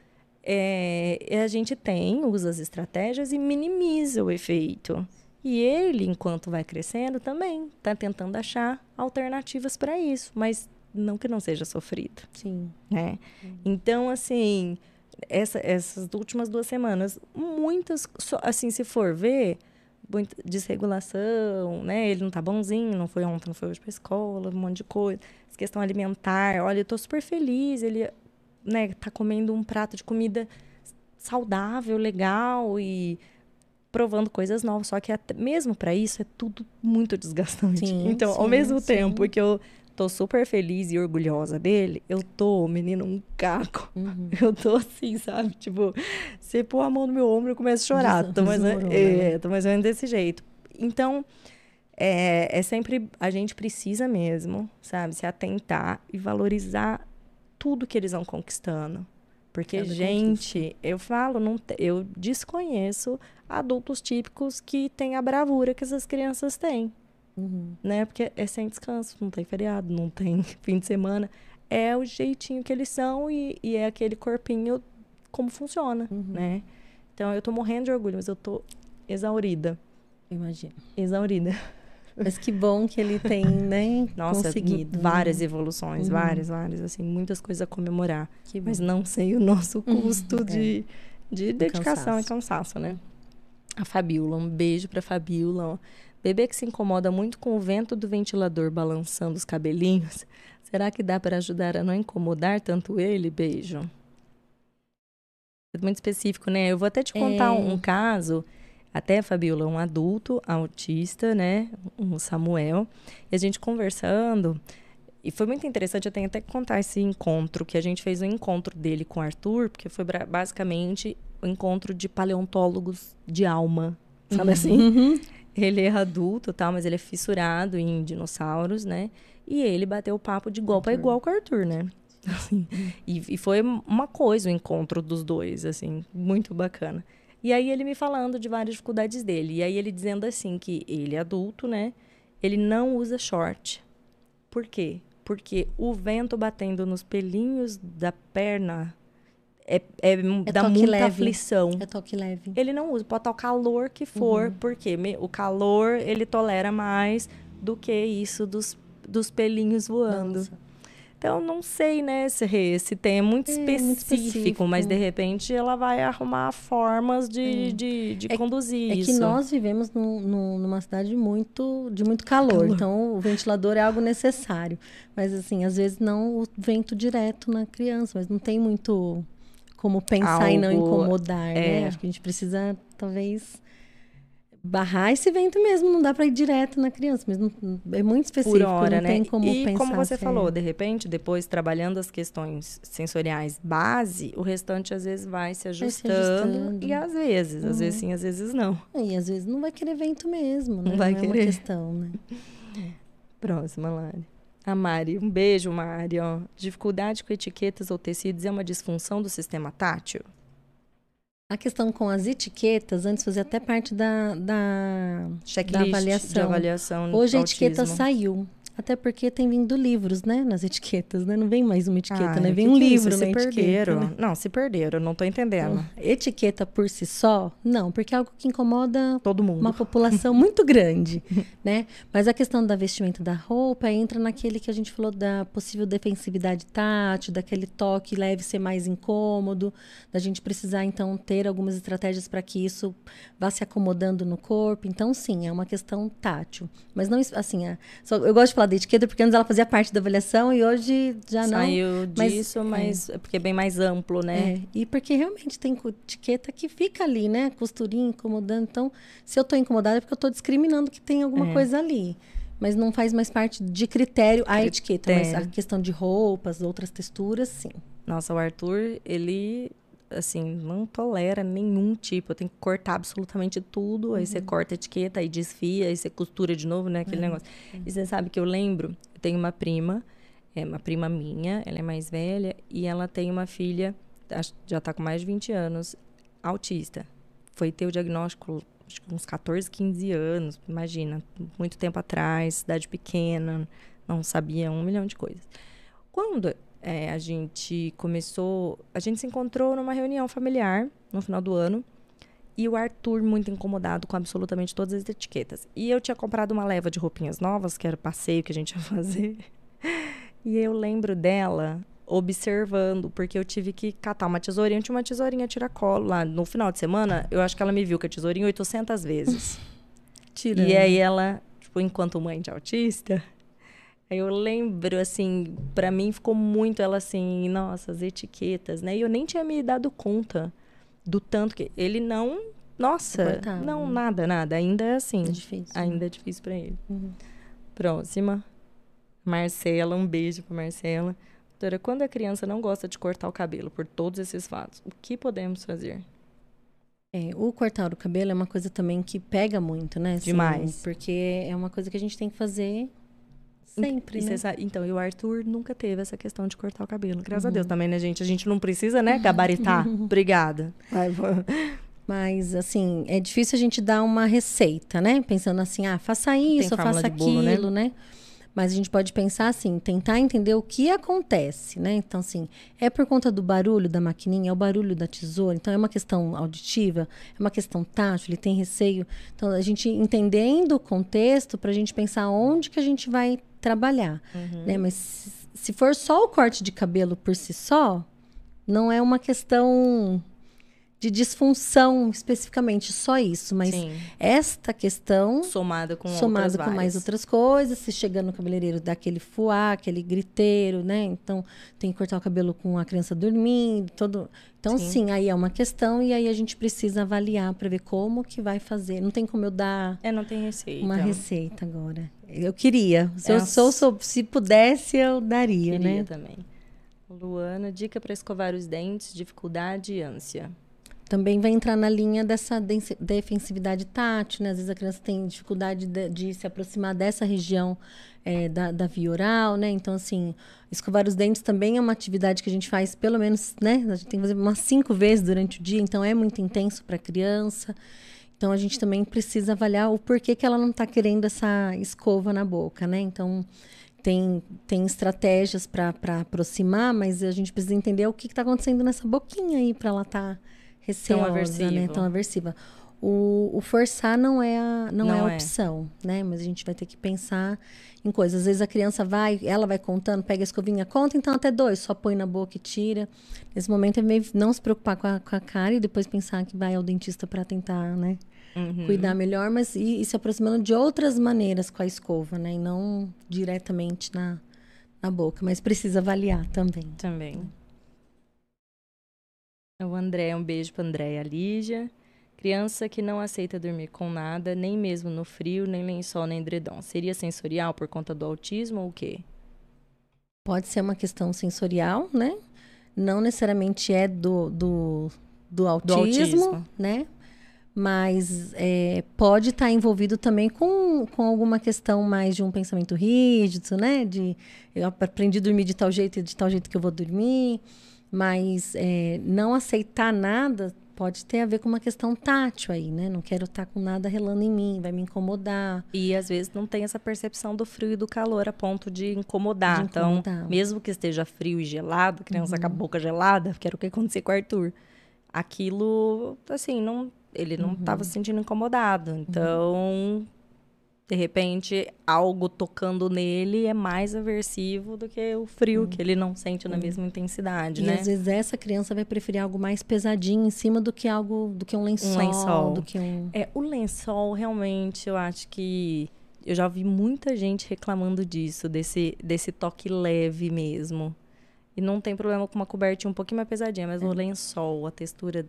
é, a gente tem, usa as estratégias e minimiza o efeito. E ele, enquanto vai crescendo, também está tentando achar alternativas para isso, mas não que não seja sofrido. Sim. Né? Então, assim, essa, essas últimas duas semanas, muitas, assim, se for ver, muita desregulação, né? Ele não tá bonzinho, não foi ontem, não foi hoje pra escola, um monte de coisa. Essa questão alimentar, olha, eu tô super feliz, ele, né, tá comendo um prato de comida saudável, legal e provando coisas novas, só que até, mesmo para isso é tudo muito desgastante. Sim, então, sim, ao mesmo sim. tempo que eu tô super feliz e orgulhosa dele, eu tô, menino, um caco. Uhum. Eu tô assim, sabe? Tipo, você pôr a mão no meu ombro, eu começo a chorar. Des- Tô mais, é, né? tô mais ou menos desse jeito. Então, é, é sempre. A gente precisa mesmo, sabe? Se atentar e valorizar tudo que eles vão conquistando. Porque, Cada gente, eu falo, não eu desconheço adultos típicos que têm a bravura que essas crianças têm Uhum. né? Porque é sem descanso, não tem feriado, não tem fim de semana. É o jeitinho que eles são e, e é aquele corpinho como funciona, Uhum. né? Então eu tô morrendo de orgulho, mas eu tô exaurida. Imagino. Exaurida. Mas que bom que ele tem, né, Nossa, conseguido. várias né? evoluções, Uhum. várias, várias, assim, muitas coisas a comemorar. Mas não sei o nosso custo É. de, de dedicação e cansaço. cansaço, né? A Fabiola, um beijo pra Fabiola. ó. Bebê que se incomoda muito com o vento do ventilador balançando os cabelinhos. Será que dá para ajudar a não incomodar tanto ele? Beijo. Muito específico, né? Eu vou até te contar É. um, um caso, até, Fabiola, um adulto autista, né? Um Samuel. E a gente conversando. E foi muito interessante, eu tenho até que contar esse encontro, que a gente fez um encontro dele com o Arthur, porque foi basicamente o encontro de paleontólogos de alma, sabe assim? Uhum. Ele é adulto tal, mas ele é fissurado em dinossauros, né? E ele bateu o papo de igual para Arthur. igual com o Arthur, né? Assim, e, e foi uma coisa o encontro dos dois, assim, muito bacana. E aí ele me falando de várias dificuldades dele. E aí ele dizendo assim que ele é adulto, né? Ele não usa short. Por quê? Porque o vento batendo nos pelinhos da perna é, é, dá toque muita leve. aflição. É toque leve. Ele não usa, pode estar o calor que for, Uhum. porque o calor ele tolera mais do que isso dos, dos pelinhos voando. Nossa. Então, não sei, né, se, se tem é muito, É, específico, muito específico. mas de repente ela vai arrumar formas de, de, de É- conduzir É isso. que nós vivemos num- num- numa cidade muito de muito calor, Calor. então o ventilador é algo necessário. Mas assim, às vezes não o vento direto na criança, mas não tem muito como pensar e não Algo- incomodar, né? é. Acho que a gente precisa talvez barrar esse vento mesmo, não dá para ir direto na criança, mas não- é muito específico, por hora, não né? tem como e pensar. como você é- falou, de repente, depois trabalhando as questões sensoriais base, o restante às vezes vai se se ajustando. ajustando. E às vezes, às Uhum. vezes sim, às vezes não. E às vezes não vai querer vento mesmo, né? Não vai é uma querer. questão, né? Próxima, Lari. A Mari. Um beijo, Mari. Ó. Dificuldade com etiquetas ou tecidos é uma disfunção do sistema tátil? A questão com as etiquetas, antes fazia até parte da, da Checklist de avaliação. avaliação Hoje a autismo. etiqueta saiu. Até porque tem vindo livros, né? Nas etiquetas, né? Não vem mais uma etiqueta, Ai, né? Vem um é livro isso? na Se etiqueta. perderam. né? Não, se perderam. Não tô entendendo. Etiqueta por si só, não, porque é algo que incomoda Todo mundo. uma população muito grande, né? Mas a questão da vestimenta da roupa entra naquele que a gente falou da possível defensividade tátil, daquele toque leve ser mais incômodo, da gente precisar então ter algumas estratégias para que isso vá se acomodando no corpo. Então, sim, é uma questão tátil. Mas não assim, é, só- eu gosto de falar da etiqueta porque antes ela fazia parte da avaliação e hoje já não. Saiu disso, mas é porque é bem mais amplo, né? É, e porque realmente tem etiqueta que fica ali, né? Costurinha incomodando. Então, se eu tô incomodada é porque eu tô discriminando que tem alguma É. coisa ali. Mas não faz mais parte de critério a etiqueta. Mas a Critério. questão de roupas, outras texturas, sim. Nossa, o Arthur, ele, assim, não tolera nenhum tipo. Eu tenho que cortar absolutamente tudo. Aí você Uhum. corta a etiqueta, aí desfia, aí você costura de novo, né? Aquele negócio. E você sabe que eu lembro, eu tenho uma prima, é uma prima minha, ela é mais velha, e ela tem uma filha, já tá com mais de 20 anos, autista. Foi ter o diagnóstico, acho que uns 14, 15 anos, imagina, muito tempo atrás, cidade pequena, não sabia um milhão de coisas. Quando é, a gente começou, a gente se encontrou numa reunião familiar no final do ano. E o Arthur muito incomodado com absolutamente todas as etiquetas. E eu tinha comprado uma leva de roupinhas novas, que era o passeio que a gente ia fazer. E eu lembro dela observando, porque eu tive que catar uma tesourinha. Tinha uma tesourinha tiracolo lá. No final de semana, eu acho que ela me viu com a tesourinha 800 vezes. Tirando. E aí ela, tipo, enquanto mãe de autista, eu lembro, assim, pra mim ficou muito ela assim, nossa, as etiquetas, né? E eu nem tinha me dado conta do tanto que ele não, nossa, não, nada, nada, ainda é assim. É difícil. Ainda é difícil pra ele. Uhum. Próxima. Marcela, um beijo para Marcela. Doutora, quando a criança não gosta de cortar o cabelo por todos esses fatos, o que podemos fazer? É, o cortar o cabelo é uma coisa também que pega muito, né? Assim, Demais. Porque é uma coisa que a gente tem que fazer sempre, E né? sabe- então, e o Arthur nunca teve essa questão de cortar o cabelo. Graças a Uhum. Deus também, né, gente? A gente não precisa, né, gabaritar. Obrigada. Mas, assim, é difícil a gente dar uma receita, né? Pensando assim, ah, faça isso, faça bolo, né? aquilo, né? Mas a gente pode pensar assim, tentar entender o que acontece, né? Então, assim, é por conta do barulho da maquininha, é o barulho da tesoura, então é uma questão auditiva, é uma questão tátil, ele tem receio. Então, a gente entendendo o contexto para a gente pensar onde que a gente vai trabalhar, né? Mas se- for só o corte de cabelo por si só, não é uma questão de disfunção especificamente, só isso. Mas Sim. esta questão Somada com somado outras com mais várias. outras coisas, se chega no cabeleireiro dá aquele fuá, aquele griteiro, né? Então tem que cortar o cabelo com a criança dormindo, todo. Então Sim. sim, aí é uma questão e aí a gente precisa avaliar para ver como que vai fazer. Não tem como eu dar É, não tem receita. uma receita agora. Eu queria. Se É eu sou, sou- se pudesse eu daria, Queria né? também. Luana, dica para escovar os dentes, dificuldade e ânsia. Também vai entrar na linha dessa defensividade tátil, né? Às vezes a criança tem dificuldade de, de se aproximar dessa região é, da, da via oral, né? Então, assim, escovar os dentes também é uma atividade que a gente faz pelo menos, né? A gente tem que fazer umas cinco vezes durante o dia, então é muito intenso para a criança. Então, a gente também precisa avaliar o porquê que ela não está querendo essa escova na boca, né? Então, tem, tem estratégias para aproximar, mas a gente precisa entender o que está acontecendo nessa boquinha aí para ela estar receosa, né? aversivo. Tão aversiva. O, o forçar não é a, não, Não é a é. opção, né? Mas a gente vai ter que pensar em coisas. Às vezes a criança vai, ela vai contando, pega a escovinha, conta então até dois, só põe na boca e tira. Nesse momento é meio não se preocupar com a, com a cara e depois pensar que vai ao dentista para tentar, né? Uhum. Cuidar melhor, mas e, e se aproximando de outras maneiras com a escova, né? E não diretamente na, na boca. Mas precisa avaliar também. Também. O André, um beijo para André e a Lígia. Criança que não aceita dormir com nada, nem mesmo no frio, nem lençol, nem edredom. Seria sensorial por conta do autismo ou o quê? Pode ser uma questão sensorial, né? Não necessariamente é do, do, do, autismo, autismo. né? Mas é, pode estar envolvido também com, com alguma questão mais de um pensamento rígido, né? De eu aprendi a dormir de tal jeito e de tal jeito que eu vou dormir. Mas é, não aceitar nada pode ter a ver com uma questão tátil aí, né? Não quero estar com nada relando em mim, vai me incomodar. E às vezes não tem essa percepção do frio e do calor a ponto de incomodar. De incomodar. Então, mesmo que esteja frio e gelado, criança com a boca gelada, que era o que acontecia com o Arthur. Aquilo, assim, não, ele não estava se sentindo incomodado. Então, de repente, algo tocando nele é mais aversivo do que o frio, que ele não sente na mesma intensidade, E né? às vezes essa criança vai preferir algo mais pesadinho em cima do que algo, do que um lençol, lençol. do que um É, o lençol, realmente, eu acho que. Eu já vi muita gente reclamando disso, desse, desse toque leve mesmo. E não tem problema com uma cobertinha um pouquinho mais pesadinha, mas É. o lençol, a textura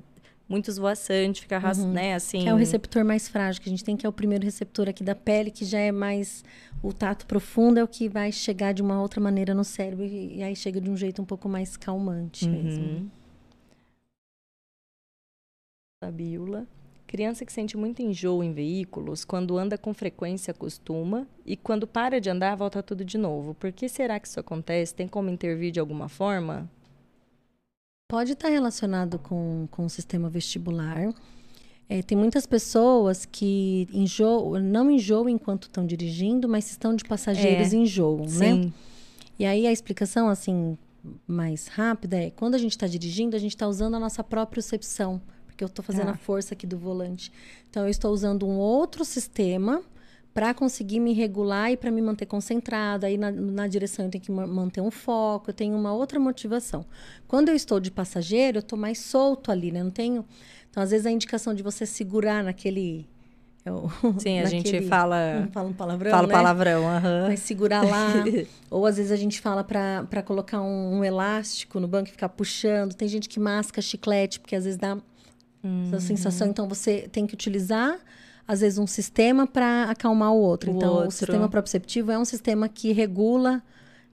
muito esvoaçante, fica, ras- né, assim. Uhum. que é o receptor mais frágil que a gente tem, que é o primeiro receptor aqui da pele, que já é mais o tato profundo, é o que vai chegar de uma outra maneira no cérebro e, e aí chega de um jeito um pouco mais calmante mesmo. Uhum. Fabiola. Criança que sente muito enjoo em veículos, quando anda com frequência acostuma e quando para de andar volta tudo de novo. Por que será que isso acontece? Tem como intervir de alguma forma? Pode estar relacionado com, com o sistema vestibular. É, tem muitas pessoas que enjoam, não enjoam enquanto estão dirigindo, mas estão de passageiros É, enjoam, né? Sim. E aí a explicação, assim, mais rápida é, quando a gente está dirigindo, a gente está usando a nossa própria percepção, porque eu estou fazendo Tá. a força aqui do volante. Então, eu estou usando um outro sistema para conseguir me regular e para me manter concentrada. Aí, na, na direção, eu tenho que ma- manter um foco, eu tenho uma outra motivação. Quando eu estou de passageiro, eu estou mais solto ali, né? Não tenho... Então, às vezes, a indicação de você segurar naquele... é o- Sim, a gente fala. Não fala um palavrão, Fala né? palavrão, aham. Vai segurar lá. Ou às vezes a gente fala para colocar um, um elástico no banco e ficar puxando. Tem gente que masca chiclete, porque às vezes dá essa sensação. Então você tem que utilizar às vezes, um sistema para acalmar o outro. O então, outro. o sistema proprioceptivo é um sistema que regula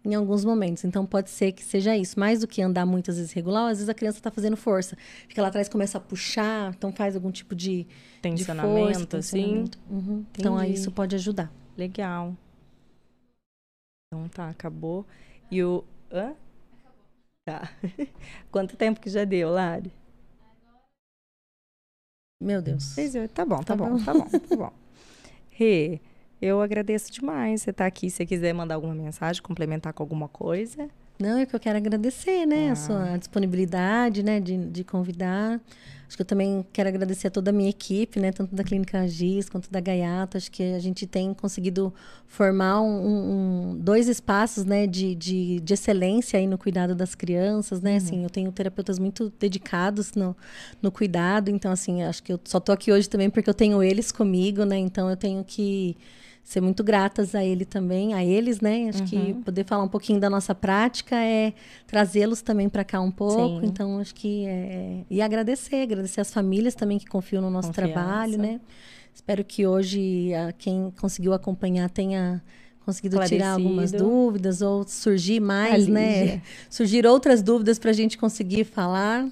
em alguns momentos. Então, pode ser que seja isso. Mais do que andar muitas vezes regular, às vezes a criança está fazendo força. Fica lá atrás, começa a puxar, então faz algum tipo de, de Tensionamento, força, assim. tensionamento. Uhum. Então, aí isso pode ajudar. Legal. Então tá, acabou. E o. Hã? Tá. Quanto tempo que já deu, Lari? Meu Deus. Seis. Tá bom, tá, Tá bom, bom. tá bom, tá bom. Rê, eu agradeço demais você estar aqui. Se você quiser mandar alguma mensagem, complementar com alguma coisa. Não, é que eu quero agradecer, né? Ah. A sua disponibilidade, né? De, de convidar. Acho que eu também quero agradecer a toda a minha equipe, né? Tanto da Clínica Agis quanto da Gaiato. Acho que a gente tem conseguido formar um, um- dois espaços, né? De, de, de excelência aí no cuidado das crianças, né? Assim, eu tenho terapeutas muito dedicados no, no cuidado. Então, assim, acho que eu só tô aqui hoje também porque eu tenho eles comigo, né? Então, eu tenho que ser muito gratas a ele também, a eles, né? Acho que poder falar um pouquinho da nossa prática é trazê-los também para cá um pouco. Sim. Então, acho que é... E agradecer, agradecer as famílias também que confiam no nosso Confiança. trabalho, né? Espero que hoje a, quem conseguiu acompanhar tenha conseguido tirar algumas dúvidas ou surgir mais, né? Surgir outras dúvidas para a gente conseguir falar.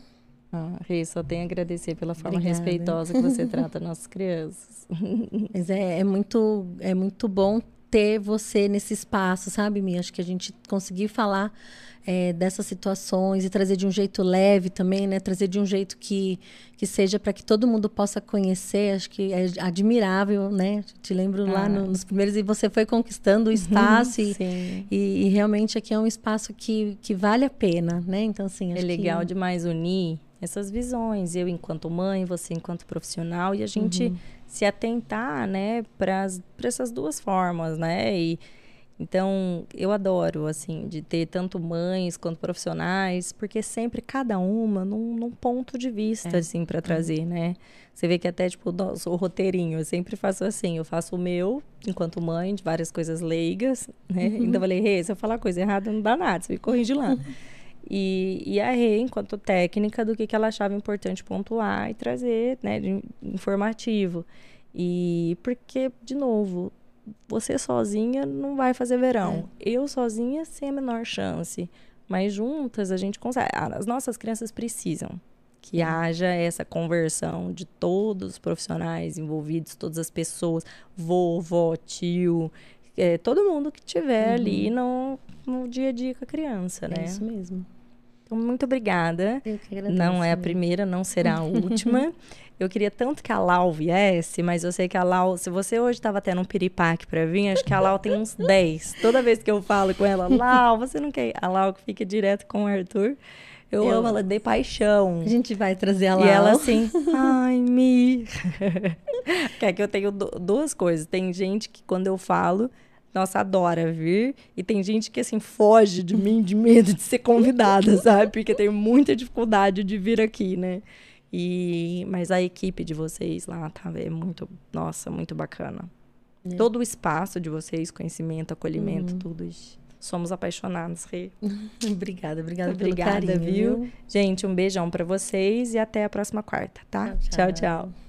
Ah, Rê, só tenho a agradecer pela forma Obrigada. respeitosa que você trata nossas crianças. Mas é, é muito é muito bom ter você nesse espaço, sabe, Mi? Acho que a gente conseguir falar é, dessas situações e trazer de um jeito leve também, né? Trazer de um jeito que, que seja para que todo mundo possa conhecer. Acho que é admirável, né? Te lembro lá Ah. no- nos primeiros e você foi conquistando o espaço e, Sim. e, e realmente aqui é um espaço que, que vale a pena, né? Então, assim, É legal que... demais unir essas visões, eu enquanto mãe, você enquanto profissional, e a gente Uhum. se atentar, né, para essas duas formas, né? E então eu adoro assim de ter tanto mães quanto profissionais, porque sempre cada uma num, num ponto de vista É. assim para trazer, né? Você vê que até tipo o roteirinho, eu sempre faço assim, eu faço o meu enquanto mãe de várias coisas leigas, né? Uhum. Então eu falei, Rê, se eu falar coisa errada não dá nada, você me corrige lá. E, e a Rê, enquanto técnica, do que, que ela achava importante pontuar e trazer, né, de informativo. E porque, de novo, você sozinha não vai fazer verão. Eu sozinha, sem a menor chance. Mas juntas a gente consegue. As nossas crianças precisam que haja essa conversão de todos os profissionais envolvidos, todas as pessoas, vovó, tio, é, todo mundo que tiver ali no, no dia a dia com a criança, É né? isso mesmo. Então, muito obrigada. Eu que agradeço, Não é a Mi. primeira, não será a última. Eu queria tanto que a Lau viesse, mas eu sei que a Lau, se você hoje estava tendo um piripaque para vir, acho que a Lau tem uns 10. Toda vez que eu falo com ela, Lau, você não quer? ir?" A Lau que fica direto com o Arthur. Eu, Eu- amo ela de paixão. A gente vai trazer a E ela Lau. assim, ai, Mi. que é que eu tenho du- duas coisas. Tem gente que quando eu falo, nossa, adora vir. E tem gente que, assim, foge de mim de medo de ser convidada, sabe? Porque tem muita dificuldade de vir aqui, né? E, mas a equipe de vocês lá, tá? É muito, nossa, muito bacana. É. Todo o espaço de vocês, conhecimento, acolhimento, tudo isso. Somos apaixonados, Rê. Obrigada, obrigada Obrigada, pelo carinho, viu? viu? Gente, um beijão pra vocês e até a próxima quarta, tá? Tchau. tchau. tchau.